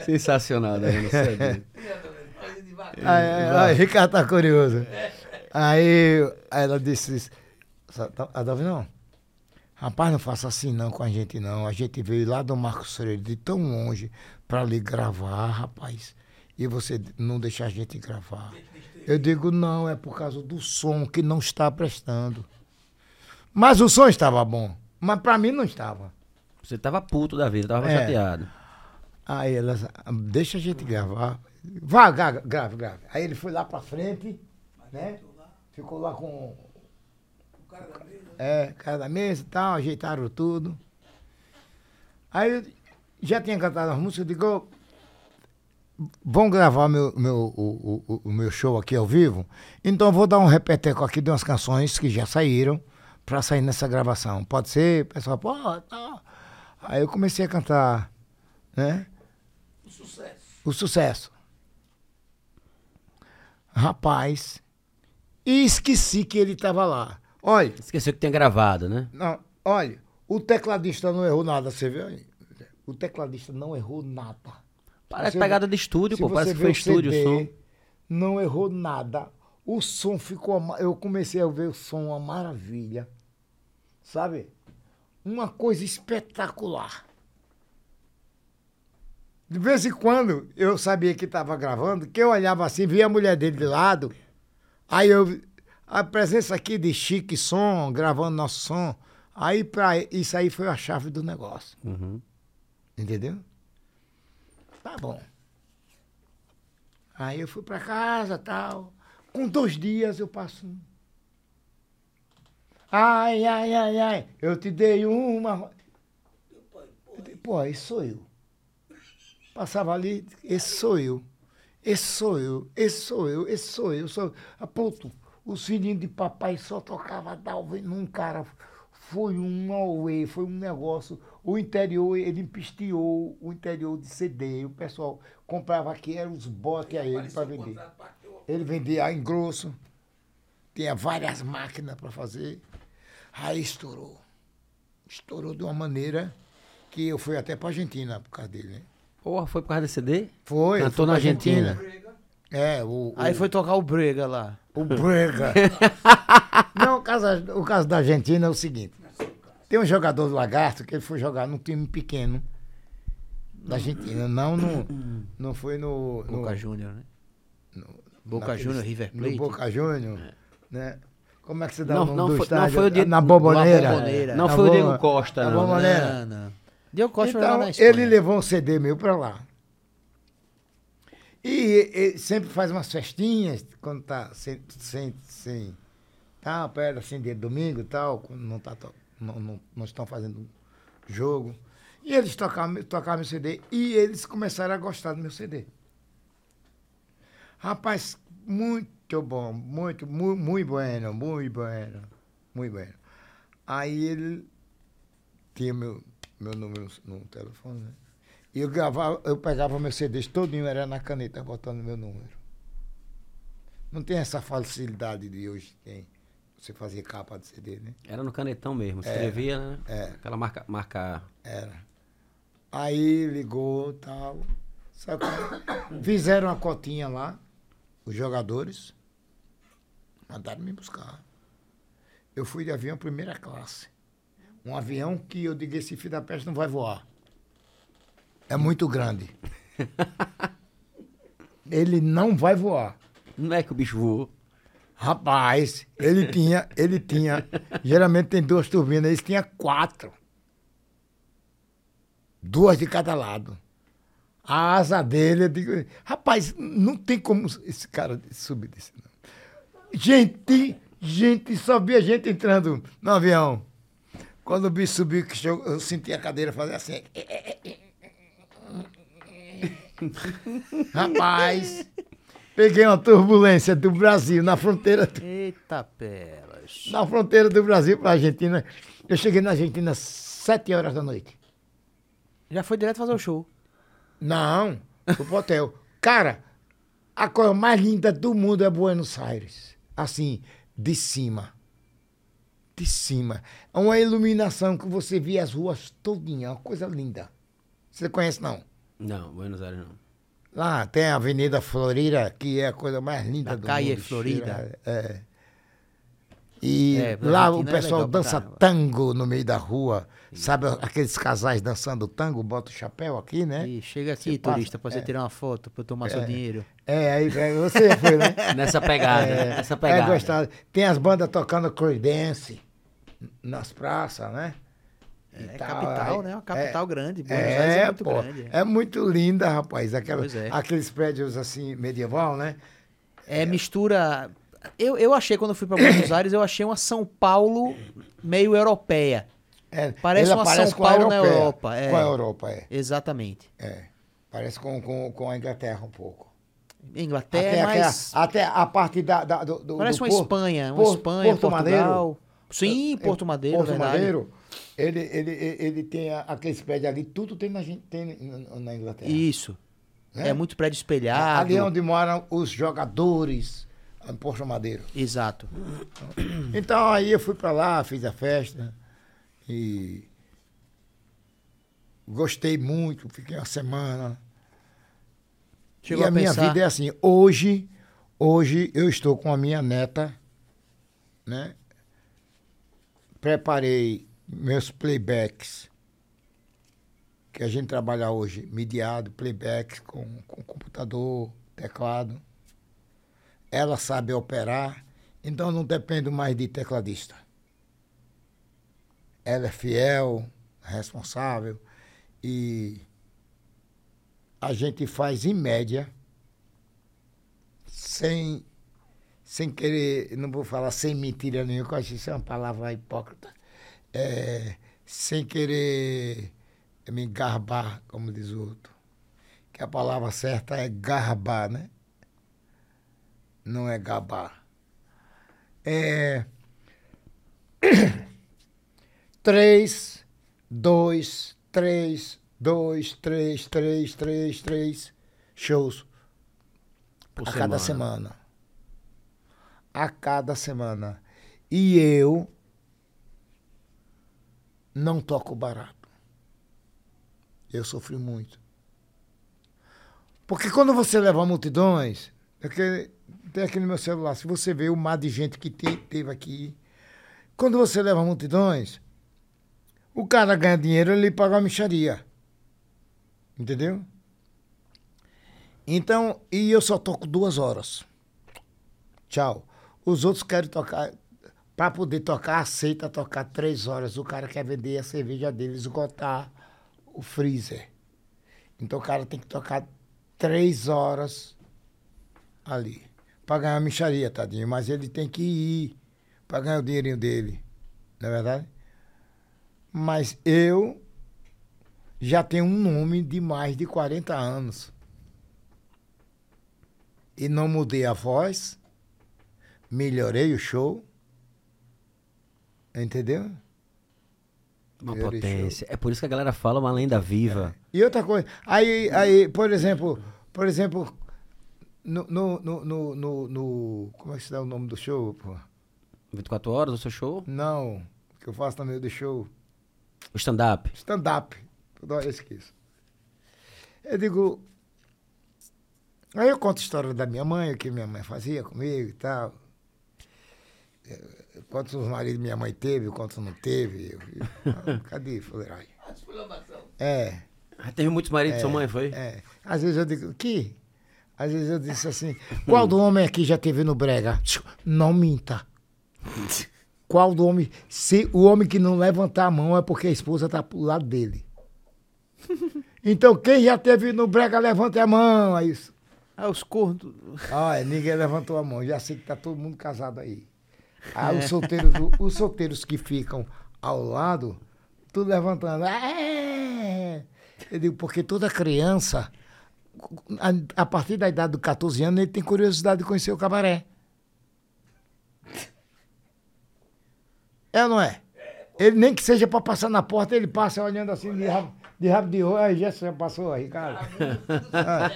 Sensacional, né? Não sabia. Aí, aí, aí, Ricardo tá curioso. Aí, ela disse, Adalvinon, rapaz, não faça assim não com a gente não. A gente veio lá do Marcos Freire de tão longe pra lhe gravar, rapaz. E você não deixar a gente gravar. Eu digo, não, é por causa do som que não está prestando. Mas o som estava bom. Mas pra mim não estava. Você tava puto da vida, tava É. chateado. Aí ela, deixa a gente gravar. Vá, gra- grave, grave. Aí ele foi lá pra frente, né? Ficou lá com. O cara da mesa. É, cara da mesa e tal, ajeitaram tudo. Aí eu já tinha cantado as músicas, eu digo, "Ô, vão gravar meu, meu, o, o, o meu show aqui ao vivo? Então eu vou dar um repeteco aqui de umas canções que já saíram pra sair nessa gravação. Pode ser? O pessoal, pô, tá. Aí eu comecei a cantar, né? um sucesso. o sucesso. Rapaz, e esqueci que ele estava lá. Olha, Esqueceu que tinha gravado, né? não, olha, o tecladista não errou nada, você viu aí? O tecladista não errou nada. Parece Você- pegada de estúdio, pô. Parece que foi o estúdio o CD, som. Não errou nada. O som ficou. Eu comecei a ver o som uma maravilha. Sabe? Uma coisa espetacular. De vez em quando eu sabia que estava gravando, que eu olhava assim, via a mulher dele de lado. Aí eu. A presença aqui de Chique Som, gravando nosso som. Aí pra, isso aí foi a chave do negócio. Uhum. Entendeu? Tá bom. Aí eu fui pra casa tal. Com dois dias eu passo. um. Ai, ai, ai, ai. Eu te dei uma. Pô, esse sou eu. Passava ali, esse sou eu. Esse sou eu, esse sou eu, esse sou eu. Sou... A ponto, os filhinhos de papai só tocava Dalvin num cara. Foi um auê, foi um negócio. O interior, ele empisteou o interior de CD. O pessoal comprava aqui, eram os botes a ele para vender. Ele vendia em grosso. Tinha várias máquinas para fazer. Aí estourou. Estourou de uma maneira que eu fui até para Argentina por causa dele, né? Porra, foi por causa desse CD? Foi. Cantou fui na pra Argentina. É, o, Aí o- foi tocar o Brega lá. o Brega. Não, o caso, o caso da Argentina é o seguinte. Tem um jogador do Lagarto que ele foi jogar num time pequeno da Argentina. Não, no, não foi no... no Boca Júnior, né? no- Boca Júnior, River No Plate. Boca Júnior, né? Como é que você dá Não, o nome não do foi- não estádio? foi o Diego- Na Bomboneira. Na Bomboneira. Não Na foi o Diego Costa, na não. né? Bomboneira. Não, não. Diogo Costa Então, na Espanha. ele levou um CD meu pra lá. E, ele sempre faz umas festinhas, quando tá sem, sem, sem tá, perto assim, de domingo e tal, quando não, tá, não, não, não estão fazendo jogo. E eles tocavam, tocavam meu CD e eles começaram a gostar do meu CD. Rapaz, muito bom, muito, muito, muito bueno, muito bueno, muito bueno. Aí ele tinha meu, meu número no telefone, né? E eu gravava, eu pegava meu CD todinho, era na caneta, botando meu número. Não tem essa facilidade de hoje, tem. Você fazia capa de CD, né? Era no canetão mesmo, escrevia, né? é. Aquela marca, marca. Era. Aí ligou e tal. Sabe? Fizeram uma cotinha lá, os jogadores. Mandaram me buscar. Eu fui de avião primeira classe. Um avião que eu digo, esse filho da peste não vai voar. É muito grande. Ele não vai voar. Não é que o bicho voou. Rapaz, ele tinha, ele tinha, geralmente tem duas turbinas, eles tinha quatro. Duas de cada lado. A asa dele, eu digo, rapaz, não tem como esse cara subir desse não. Gente, gente, só via gente entrando no avião. Quando o bicho subiu, que eu senti a cadeira fazer assim. Rapaz, peguei uma turbulência do Brasil na fronteira do Eita pelas. na fronteira do Brasil para a Argentina. Eu cheguei na Argentina às sete horas da noite. Já foi direto fazer o show. Não, fui pro hotel. Cara, a coisa mais linda do mundo é Buenos Aires. Assim, de cima. De cima. É uma iluminação que você vê as ruas todinha, uma coisa linda. Você conhece, não? Não, Buenos Aires não. Lá tem a Avenida Florida, que é a coisa mais linda Da do Calle mundo. Florida. É. E É, lá o é pessoal pra dança tango no meio da rua. Sabe aqueles casais dançando tango, bota o chapéu aqui, né? E chega aqui, Você turista, pra você é. tirar uma foto, pra eu tomar seu dinheiro. É, aí é, você foi, né? Nessa pegada, nessa pegada. É gostado. Tem as bandas tocando Creedence nas praças, né? E É tal, capital, aí- né? Uma capital grande. Buenos É, Aires é muito pô, grande. é muito linda, rapaz. Aquela, é. Aqueles prédios assim, medieval, né? É mistura. Eu, eu achei, quando eu fui pra Buenos Aires, eu achei uma São Paulo meio europeia. É, Parece uma São Paulo na. Europa, é. Com a Europa, é. Exatamente. é. Parece com, com, com a Inglaterra um pouco. Inglaterra, até, mas até a parte da, da- do, do parece do uma Porto- Espanha. Uma Porto- Espanha, Porto Madeiro. Sim, Porto Madeiro, Porto verdade. Madeiro, ele, ele, ele, ele tem aqueles prédios ali, tudo tem na, tem na, Inglaterra. Isso. né? É muito prédio espelhado. Ali é onde moram os jogadores, em Porto Madeiro. Exato. Então aí eu fui pra lá, fiz a festa e gostei muito, fiquei uma semana. Chegou e a, a minha pensar- vida é assim, hoje, hoje eu estou com a minha neta, né? Preparei meus playbacks, que a gente trabalha hoje, mediado, playbacks com, com computador, teclado. Ela sabe operar, então não dependo mais de tecladista. Ela é fiel, responsável e a gente faz em média, sem, sem querer, não vou falar sem mentira nenhuma, eu acho que isso é uma palavra hipócrita, é, sem querer me garbar, como diz o outro. Que a palavra certa é garbar, né? Não é gabar. É. Três, dois, três, dois, três, três, três, três shows Por a cada semana. A cada semana. E eu não toco barato. Eu sofri muito. Porque quando você leva multidões, é que tem aqui no meu celular, se você vê o mar de gente que te- teve aqui, quando você leva multidões, o cara ganha dinheiro, ele paga a micharia. Entendeu? Então, e eu só toco duas horas. Tchau. Os outros querem tocar. Para poder tocar, aceita tocar três horas. O cara quer vender a cerveja dele, esgotar o freezer. Então o cara tem que tocar três horas ali. Para ganhar a micharia, tadinho. Mas ele tem que ir para ganhar o dinheirinho dele. Não é verdade? Mas eu já tenho um nome de mais de 40 anos. e não mudei a voz, melhorei o show. Entendeu? Uma Melhorei potência. É por isso que a galera fala uma lenda viva. E outra coisa, aí, aí por exemplo, por exemplo, no, no, no, no, no- Como é que se dá o nome do show, pô? 24 horas o seu show? Não, que eu faço no meio do show. O stand-up. Stand-up. Toda hora eu esqueço. Eu digo. Aí eu conto a história da minha mãe, o que minha mãe fazia comigo e tal. Quantos maridos minha mãe teve, quantos não teve. Eu, ah, cadê, fuleiragem? É. Ah, Teve muitos maridos de sua mãe, foi? É. Às vezes eu digo, que? Às vezes eu disse assim, qual do homem aqui já teve no brega? Não minta. Qual do homem? Se o homem que não levantar a mão é porque a esposa tá pro lado dele. Então quem já teve no brega, levanta a mão. Aí, isso. Ah, os cornos. Ah, ninguém levantou a mão. Já sei que tá todo mundo casado aí. Aí os solteiros, os solteiros que ficam ao lado, tudo levantando. É! Eu digo, porque toda criança, a, a partir da idade de 14 anos, ele tem curiosidade de conhecer o cabaré. É ou não é? Ele nem que seja para passar na porta, ele passa olhando assim de rabo de, rabo de olho. Aí já passou, Ricardo. Ah.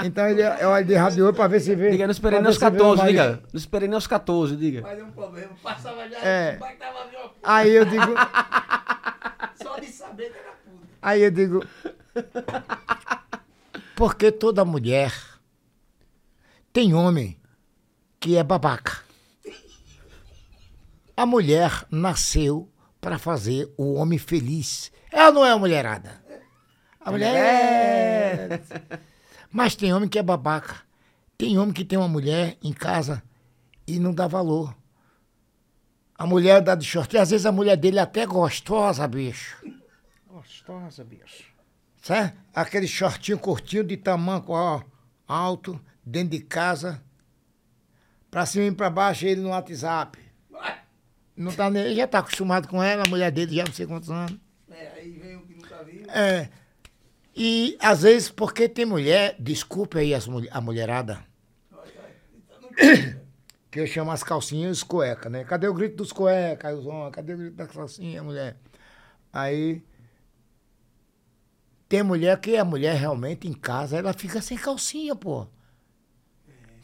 Então ele olha de rabo de olho para ver se vê. Diga, não esperei pra nem aos se vê o 14, marido. diga. Não esperei nem aos 14, diga. Mas é um problema. Passava já, É. mas tava ali, ó, Aí eu digo, só de saber que era puta. aí eu digo, porque toda mulher tem homem que é babaca. A mulher nasceu para fazer o homem feliz. Ela não é a mulherada. A mulher é. Mas tem homem que é babaca. Tem homem que tem uma mulher em casa e não dá valor. A mulher dá de short. E às vezes a mulher dele é até gostosa, bicho. Gostosa, bicho. Certo? Aquele shortinho curtinho de tamanco, ó, alto, dentro de casa. Pra cima e pra baixo, ele no WhatsApp. Não tá nem, ele já tá acostumado com ela, a mulher dele já não sei quantos anos. É, aí vem o que nunca viu. É. E às vezes, porque tem mulher, desculpe aí as, a mulherada, que eu chamo as calcinhas e os cueca, né? Cadê o grito dos cueca, homens? Cadê o grito das calcinhas, mulher? Aí. Tem mulher que a mulher realmente em casa, ela fica sem calcinha, pô.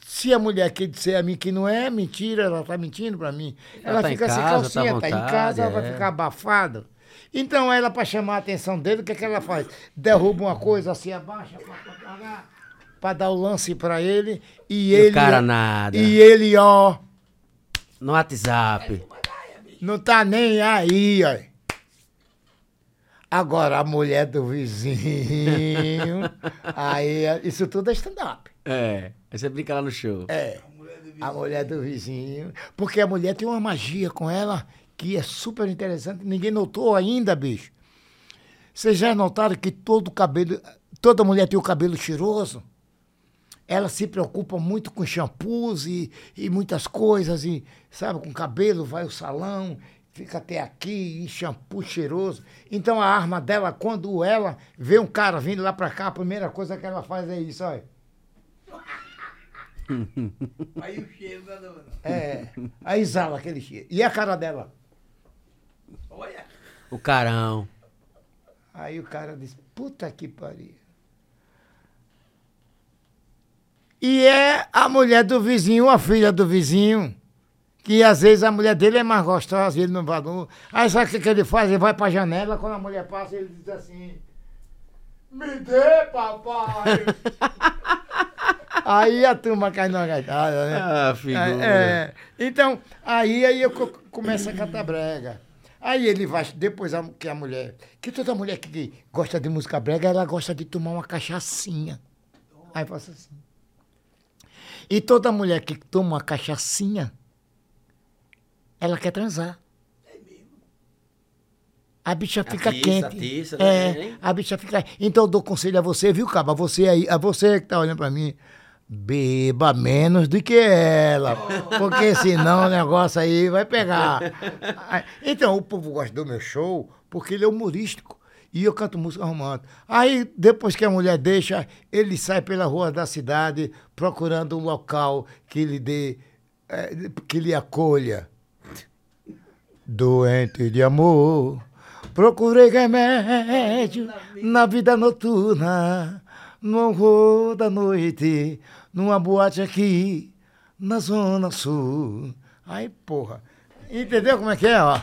Se a mulher quer dizer a mim que não é, mentira, ela tá mentindo pra mim. Ela Ela, tá em fica sem casa, tá calcinha, tá, em vontade, casa, ela é. vai ficar abafada. Então ela, pra chamar a atenção dele, o que, é que ela faz? Derruba uma coisa assim, abaixa pra dar o lance pra ele. E, E o ele. cara nada. E ele, ó, No WhatsApp. não tá nem aí, ó. Agora a mulher do vizinho. aí, isso tudo é stand-up. É. Aí você brinca lá no show. É. A mulher do vizinho. Porque a mulher tem uma magia com ela que é super interessante. Ninguém notou ainda, bicho. Vocês já notaram que todo cabelo. Toda mulher tem o cabelo cheiroso? Ela se preocupa muito com shampoos e, e muitas coisas, e, sabe, com cabelo, vai ao salão, fica até aqui, e shampoo cheiroso. Então a arma dela, quando ela vê um cara vindo lá pra cá, a primeira coisa que ela faz é isso, olha. Aí o cheiro da dona. É, aí exala aquele cheiro. E a cara dela? Olha. O carão. Aí o cara diz, puta que pariu. E é a mulher do vizinho, a filha do vizinho, que às vezes a mulher dele é mais gostosa, ele não valor. Aí sabe o que, que ele faz? Ele vai pra janela, quando a mulher passa, ele diz assim, me dê, papai. aí a turma cai numa gaitada, né? Ah, figura. É, é. Então, aí, aí eu co- começo a cantar brega. Aí ele vai, depois a, que a mulher, que toda mulher que gosta de música brega, ela gosta de tomar uma cachaçinha. Aí faço assim. E toda mulher que toma uma cachaçinha, ela quer transar. A bicha fica Atiça, quente. atiça, é, né, a bicha fica. Então eu dou conselho a você, viu, Caba? Você aí, a você que tá olhando pra mim, beba menos do que ela. Porque senão o negócio aí vai pegar. Então, o povo gosta do meu show porque ele é humorístico. E eu canto música romântica. Aí, depois que a mulher deixa, ele sai pela rua da cidade procurando um local que lhe dê, eh, que lhe acolha. Doente de amor, procurei remédio na vida noturna, no horror da noite, numa boate aqui, na Zona Sul. Aí, porra, entendeu como é que é, ó?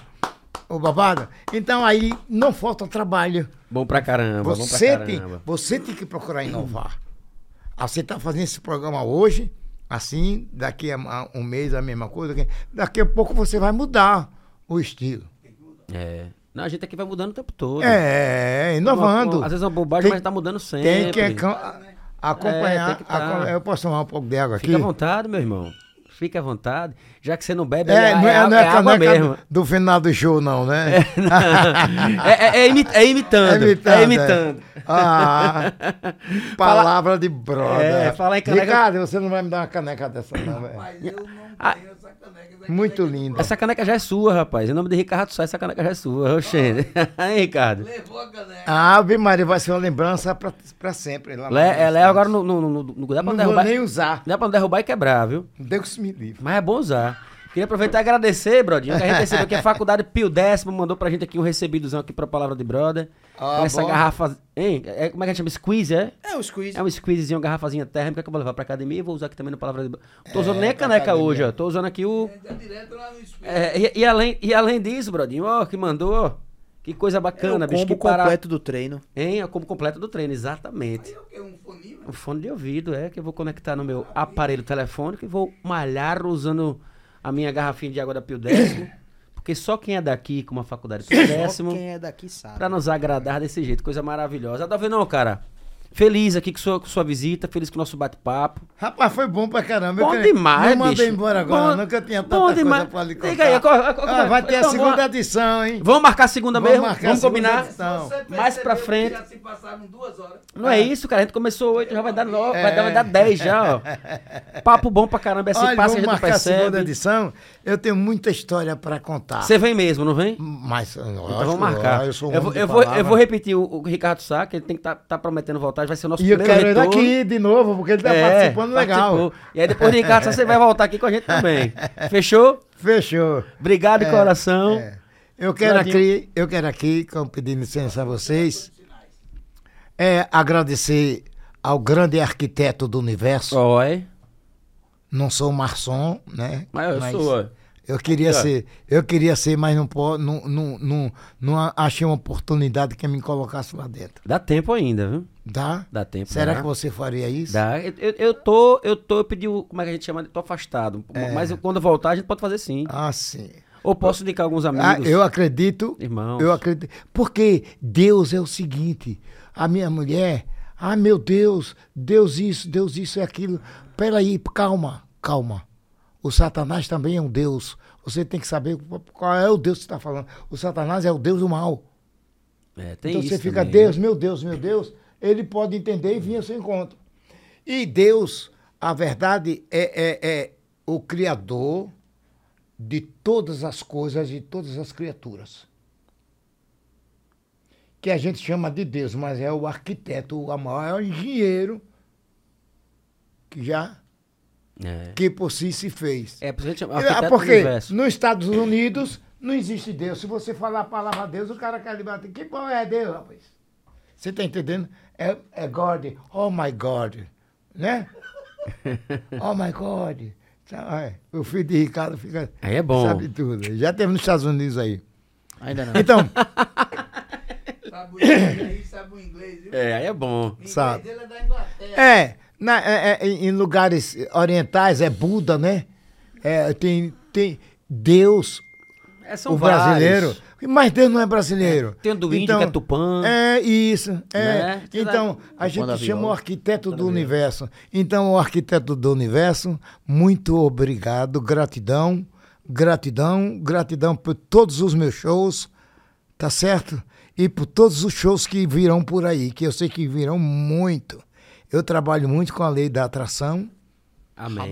O babado? Então aí não falta trabalho. Bom pra caramba, bom pra Você tem, caramba. você tem que procurar inovar. Ah, Você está fazendo esse programa hoje, assim, daqui a um mês a mesma coisa. Daqui a pouco você vai mudar o estilo. É. Não, a gente aqui vai mudando o tempo todo. É, inovando. Uma- às vezes é uma bobagem, Tem- mas tá mudando sempre. Tem que acompanhar. É, que tá. Eu posso tomar um pouco de água aqui? Fica à vontade, meu irmão. Fica à vontade. Já que você não bebe, É, não é, não é, é água caneca mesmo. do final do show, não, né? é, é- é imi- é imitando. É imitando. Ah, palavra de brother. É, falar em caneca- Ricardo, você não vai me dar uma caneca dessa, não, velho. Mas eu não Ah. tenho Muito caneca linda. Essa caneca já é sua, rapaz. Em nome de Ricardo Sá, essa caneca já é sua. Oxê. Aí, Ricardo. Levou a caneca. A Ave Maria vai ser uma lembrança pra, pra sempre. Lá Lé, é, lé agora no, no, no, no- Dá pra Não derrubar. vou nem usar. Dá pra derrubar e quebrar, viu? Deus me livre. Mas é bom usar. Queria aproveitar e agradecer, Brodinho, que a gente recebeu aqui a Faculdade Pio Décimo, mandou pra gente aqui um recebidozão aqui pra Palavra de Brother. Ah, com essa bom. garrafa. Hein? É, como é que a gente chama? Squeeze, é? É o squeeze. É um squeezezinho, uma garrafazinha térmica que eu vou levar pra academia e vou usar aqui também no Palavra de Brother. Não tô usando É, nem a caneca academia. hoje, ó. Tô usando aqui o. Tá direto lá no espelho. É, e, e além, e além disso, Brodinho, ó, que mandou, ó. Que coisa É bacana, o bicho. combo para... completo do treino. Hein? É o combo completo do treino, exatamente. Aí o quê? Um foninho? Um fone de ouvido, é, que eu vou conectar no meu aparelho telefônico e vou malhar usando a minha garrafinha de água da Pio Décimo. porque só quem é daqui com uma faculdade Pio Só Décimo, quem é daqui sabe. pra nos agradar desse jeito, coisa maravilhosa. Adalvinão, cara, feliz aqui com sua, com sua visita, feliz com o nosso bate-papo. Rapaz, foi bom pra caramba. Bom demais, Não mandei embora agora, Bom- eu tinha tanta bom coisa demais. pra lhe contar. Aí, a a Ah, vai ter a então, segunda vamos- edição, hein? Vamos marcar a segunda Vamos mesmo? marcar a Vamos combinar? edição. Mais pra frente. Já se passaram duas horas. Não é isso, cara. A gente começou 8, já vai dar 9, vai, dar, vai dar 10 já, ó. Papo bom pra caramba, esse Olha, passo que a gente marcar a segunda edição. Eu tenho muita história pra contar. Você vem mesmo, não vem? Mas, Então vamos marcar. Eu, um eu, vou, eu, vou, eu vou repetir o, o Ricardo Sá, que ele tem que tá, tá prometendo voltar, vai ser o nosso E eu primeiro quero ele retorno. aqui de novo, porque ele tá É, participando legal. participou. E aí depois do Ricardo Sá, você vai voltar aqui com a gente também. Fechou? Fechou. Obrigado de É, coração. é. Eu quero Claudinho. aqui, eu quero aqui, como pedindo licença a vocês, é agradecer ao grande arquiteto do universo. Oi. Não sou maçom, né? Mas eu sou, ó. Eu queria Aqui, ser, eu queria ser, mas não, não, não, não, não achei uma oportunidade que me colocasse lá dentro. Dá tempo ainda, viu? Dá? Dá tempo. Será dá. que você faria isso? Dá. Eu, eu- tô, eu tô, eu pedi o, como é que a gente chama? Tô afastado. É. Mas eu- quando voltar a gente pode fazer sim. Ah, sim. Ou posso indicar alguns amigos. Ah, eu acredito. Irmãos. Eu acredito. Porque Deus é o seguinte: a minha mulher, ah, meu Deus, Deus isso, Deus isso e aquilo. Peraí, calma, calma. O Satanás também é um Deus. Você tem que saber qual é o Deus que você está falando. O Satanás é o Deus do mal. É, tem então você fica, também. Deus, meu Deus, meu Deus. Ele pode entender e vir ao seu encontro. E Deus, a verdade, é, é, é o Criador de todas as coisas, de todas as criaturas. Que a gente chama de Deus, mas é o arquiteto, o maior engenheiro que já, É. que por si se fez. É, Ah, porque nos Estados Unidos não existe Deus. Se você falar a palavra Deus, o cara quer lhe bater. Que porra é Deus, rapaz? Você tá entendendo? É, é God. Oh my God. Né? oh my God. É, O filho de Ricardo fica. Aí é bom. Sabe tudo. Já teve nos Estados Unidos aí. Ainda não. Então, Sabe o inglês aí, sabe o inglês, viu? É, aí é bom. O inglês sabe. dele é da Inglaterra. é, na- é- é, em lugares orientais é Buda, né? É, tem, tem Deus, É, são o vários. brasileiro. Mas Deus não é brasileiro. Tem o do índio, que é Tupã. É isso. É. Né? Então, a gente chama o arquiteto do universo. Então, o arquiteto do universo, muito obrigado, gratidão, gratidão, gratidão por todos os meus shows, tá certo? E por todos os shows que virão por aí, que eu sei que virão muito. Eu trabalho muito com a lei da atração, Amém.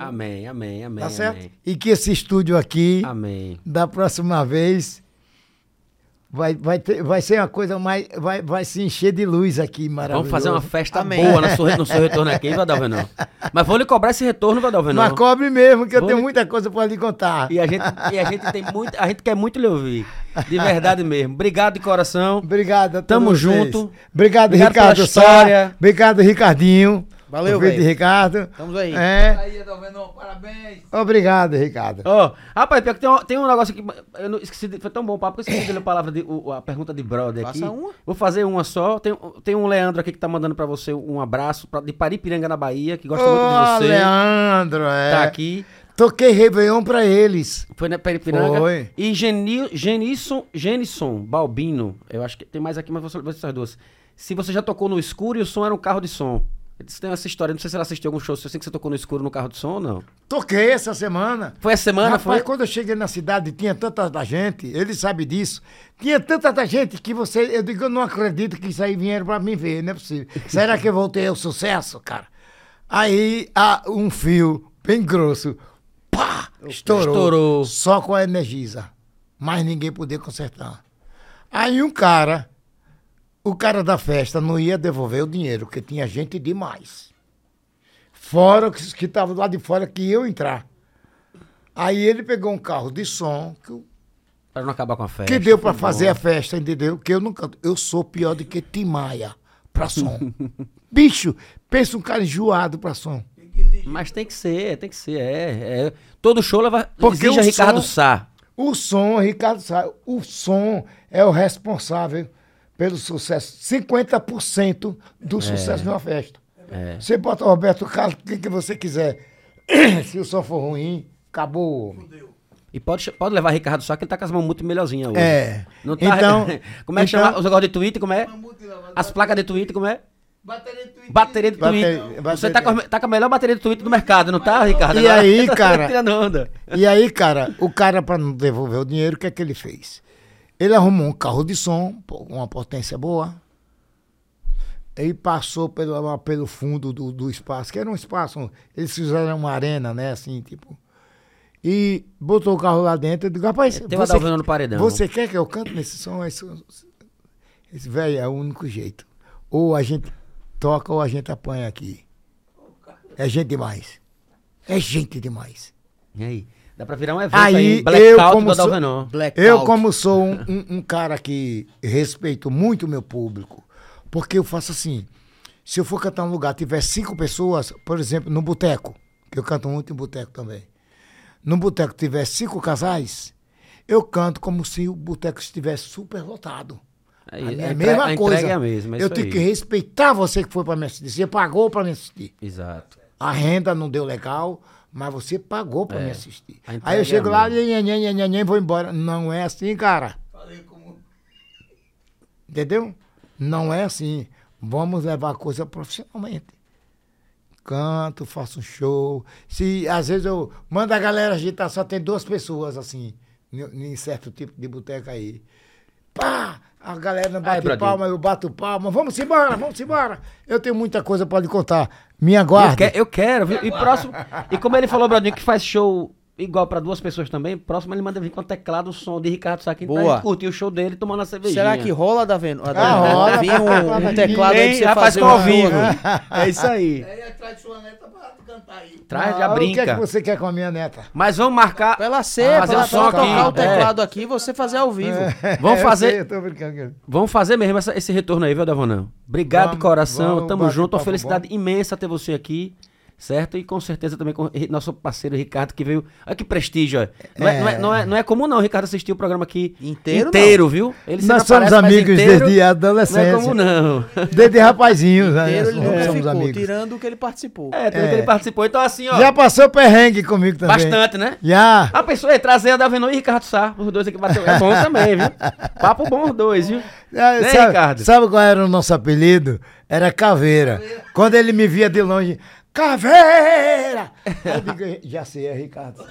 Amém, amém, amém. tá certo? Amém. E que esse estúdio aqui, amém. da próxima vez, Vai, vai, ter- vai ser uma coisa mais. Vai, vai se encher de luz aqui, maravilhoso. Vamos fazer uma festa Amém. boa no seu, no seu retorno aqui, Vadalvenão? Mas vou lhe cobrar esse retorno, Vadalvenão. Mas cobre mesmo, que eu Vou tenho lhe- muita coisa pra lhe contar. E a gente, e a gente tem muito, a gente quer muito lhe ouvir. De verdade mesmo. Obrigado de coração. Obrigado a todos Tamo vocês. junto. Obrigado, Obrigado Ricardo pela Sá. história. Obrigado, Ricardinho. Valeu, velho. Ricardo. Estamos aí. É. Aí, Adalvenão, parabéns. Obrigado, Ricardo. Ó, rapaz, pior que tem um, tem um negócio aqui. Eu não, esqueci de- foi tão bom o papo que eu esqueci de ler a palavra de, o- a pergunta de brother aqui. Faça uma. Vou fazer uma só. Tem, tem um Leandro aqui que tá mandando pra você um abraço pra, de Paripiranga na Bahia, que gosta muito de você. Leandro, é. Tá aqui. Toquei Réveillon pra eles. Foi na Paripiranga. Foi. E Geni, Genisson, Genisson Balbino. Eu acho que tem mais aqui, mas vou vou essas duas. Se você já tocou no escuro e o som era um carro de som. Eles têm essa história. Não sei se ela assistiu algum show. Se eu sei que você tocou no escuro no carro de som ou não. Toquei essa semana. Foi essa semana, Rapaz, foi? quando eu cheguei na cidade, tinha tanta da gente, ele sabe disso. Tinha tanta da gente que você. Eu digo, eu não acredito que isso aí vieram pra me ver, não é possível. Será que eu voltei ao sucesso, cara? Aí, há um fio bem grosso, pá, estourou. Estourou. Só com a Energisa. Mas ninguém podia consertar. Aí um cara, o cara da festa não ia devolver o dinheiro, porque tinha gente demais. Fora os que estavam lá de fora que iam entrar. Aí ele pegou um carro de som que, não acabar com a festa. que deu pra foi fazer bom. a festa, entendeu? Que eu nunca. Eu sou pior do que Timaya pra som. Bicho, pensa um cara enjoado pra som. Mas tem que ser, tem que ser. É, é. Todo show leva. Porque exige o Ricardo som- Sá. O som, Ricardo Sá, o som é o responsável pelo sucesso. 50% do sucesso de uma festa. É. Você bota o Roberto Carlos, o que, que você quiser. Se o som for ruim, acabou. E pode, pode levar Ricardo Sá, que ele tá com as mãos muito melhorzinhas hoje. É. Não tá, Então- como é que então- chama os negócios de tweet? Como é? As placas de tweet, como é? Bateria de tweet. Bateria de Bateria- tweet. bateria- Você tá com, a- tá com a melhor bateria de tweet do mercado, não tá, Ricardo? E Agora aí, tá cara? onda. E aí, cara, o cara, pra não devolver o dinheiro, o que é que ele fez? Ele arrumou um carro de som, uma potência boa, e passou pelo, pelo fundo do, do espaço, que era um espaço, eles fizeram uma arena, né, assim, tipo. E botou o carro lá dentro, eu digo, rapaz, Tem o Adalvino no paredão. você quer que eu cante nesse som? Esse, esse velho é o único jeito. Ou a gente toca ou a gente apanha aqui. É gente demais. É gente demais. E aí? Dá pra virar um evento Aí, aí, eu blackout como do sou-. Blackout. Eu, como sou um, um- um cara que respeito muito o meu público, porque eu faço assim, se eu for cantar num lugar, tiver cinco pessoas, por exemplo, no boteco, que eu canto muito em boteco também, no boteco tiver cinco casais, eu canto como se o boteco estivesse super lotado. A, a é a entre- mesma a coisa. é a mesma, é eu tenho aí. que respeitar você que foi para me assistir. Você pagou para me assistir. Exato. A renda não deu legal, mas você pagou para me assistir. É. a entrega Aí eu é chego a lá, nhen, nhen, nhen, nhen, nhen, vou embora. Não é assim, cara. Falei como. Entendeu? Não é assim. Vamos levar a coisa profissionalmente. Canto, faço um show. Se às vezes eu mando a galera agitar, só tem duas pessoas assim, em em certo tipo de boteca aí. Pá! A galera não bate Bradinho. palma, eu bato palma. Vamos embora, vamos embora. Eu tenho muita coisa para lhe contar. Me Eu, aguarde. que- eu quero, viu? E próximo. E como ele falou, Bradinho, que faz show igual pra duas pessoas também, próximo ele manda vir com o teclado, o som de Ricardo Saquinho pra Boa. gente curtir o show dele tomando a cervejinha. Será que rola da Veno? Ah, rola. Vir um, um teclado aí pra você fazer com um ao vivo. É isso aí. Aí atrás de sua neta pra cantar aí. Traz, Ah, já O que é brinca. que você quer com a minha neta? Mas vamos marcar. Pra ela ser, fazer pra, um ela- som pra tocar o É. teclado aqui e você fazer ao vivo. Vamos Eu fazer- sei, eu tô brincando. Vamos fazer mesmo essa- esse retorno aí, viu, Davonão? Obrigado de Vamos, coração, vamos, tamo junto. Uma felicidade imensa ter você aqui, certo? E com certeza também com o nosso parceiro Ricardo, que veio. Olha que prestígio. Não é, não é, não é, não é comum, não, o Ricardo assistir o programa aqui Inteiro, inteiro viu? Ele Nós somos amigos inteiro desde a Não é adolescência. comum, não. Desde rapazinhos, né? Inteiro ele nunca somos ficou, amigos. tirando o que ele participou. É, tudo que É. ele participou. Então, assim, ó. Já passou perrengue comigo também. Bastante, né? Já. A pessoa aí, trazer a Davenô e Ricardo Sá, os dois aqui bateu. É bom também, viu? Papo bom os dois, viu? Ah, Né, sabe, Ricardo? sabe qual era o nosso apelido? Era Caveira. Quando ele me via de longe, Caveira! Eu digo, já sei, é Ricardo.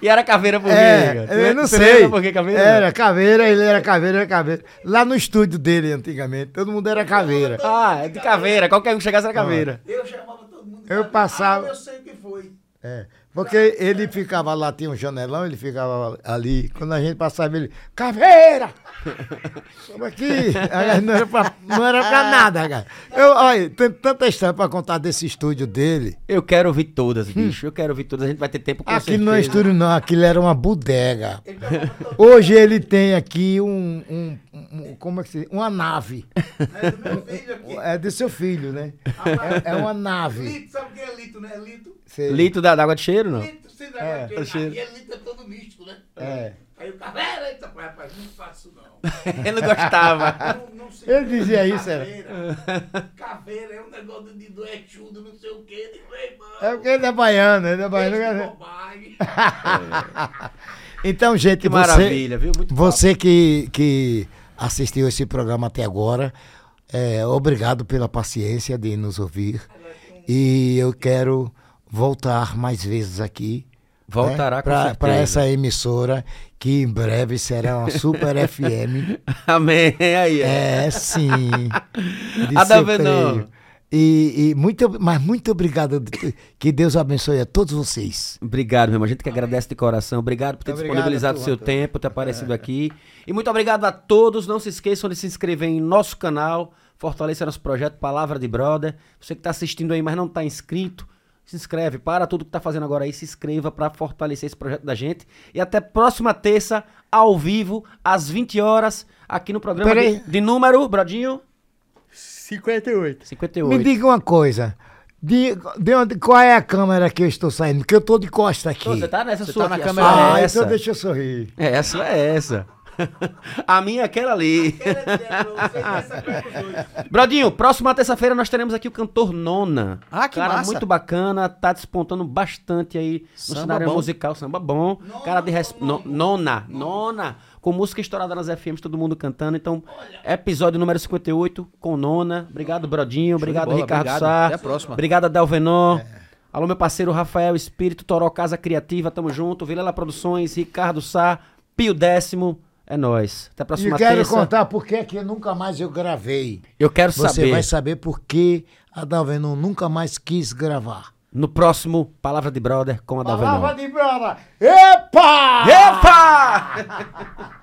E era caveira por quê? É, eu lembra- não sei. por que caveira? Era Caveira, ele era Caveira, era Caveira. Lá no estúdio dele, antigamente, todo mundo era Caveira. Ah, é de caveira. Qualquer um que chegasse era caveira. Eu chamava todo mundo. Eu passava- Ah, eu sei o que foi. É. Porque ele ficava lá, tinha um janelão, ele ficava ali. Quando a gente passava, ele. Caveira! Vamos aqui! Aí Não era pra, não era pra nada, cara. Eu, olha, tem tanta história pra contar desse estúdio dele. Eu quero ouvir todas, bicho. Eu quero ouvir todas. A gente vai ter tempo com Aquilo não é estúdio, não. Aquilo era uma bodega. Hoje ele tem aqui um. um- um- como é que se Uma nave. É do meu filho aqui. É do seu filho, né? É, é uma nave. Lito, sabe o que é lito, né? Lito. Sei. Litro da, da água de cheiro, não? Lito, você dá É, aquele- cheiro. Aqui é lito, é todo misto, né? É. Aí o caveira, eita, pai, rapaz, não faço isso não. Ele não gostava. Não, não Ele dizia isso, era. caveira. É um negócio de doechudo, não sei o quê. Digo, mano. É porque ele é baiano, ele é baiano. de bobagem. Então, gente, Que você, maravilha, viu? Muito você que, que assistiu esse programa até agora, é, obrigado pela paciência de nos ouvir. E eu quero voltar mais vezes aqui. Voltará com Para essa emissora, que em breve será uma super FM. Amém. Aí, é. É, sim. Creio. E, e muito, mas muito obrigado. Que Deus abençoe a todos vocês. Obrigado, meu irmão. A gente que agradece de coração. Obrigado por ter Obrigado, disponibilizado o seu turma. tempo, ter aparecido aqui. E muito obrigado a todos. Não se esqueçam de se inscrever em nosso canal. Fortaleça nosso projeto Palavra de Brother. Você que está assistindo aí, mas não está inscrito, se inscreve. Para tudo que está fazendo agora aí. Se inscreva para fortalecer esse projeto da gente. E até próxima terça, ao vivo, às 20 horas, aqui no programa Peraí. de, de número, Brodinho, 58. 58. Me diga uma coisa. De, de onde, qual é a câmera que eu estou saindo? Porque eu estou de costa aqui. Você tá nessa Você sua tá na aqui, câmera sua é ah, essa. então deixa eu sorrir. É, essa é essa. A minha é aquela ali. Brodinho, próxima terça-feira nós teremos aqui o cantor Nona. Ah, que Cara massa. muito bacana, tá despontando bastante aí no Samba cenário bom. musical, samba bom. Cara de res... no- nona, nona, com música estourada nas FMs, todo mundo cantando. Então, episódio número 58 com Nona. Obrigado, Brodinho. Obrigado, bola, Ricardo obrigado. Sá. Até a próxima. Obrigado, Adelvenor. Alô, meu parceiro Rafael Espírito, Toró Casa Criativa, tamo junto. Vilela Produções, Ricardo Sá, Pio Décimo. É nóis. Até a E próxima quero terça. contar por que que nunca mais eu gravei. Eu quero Você saber. vai saber por que a Dalvenon nunca mais quis gravar. No próximo Palavra de Brother com a Dalvenor. Palavra de brother. Epa! Epa!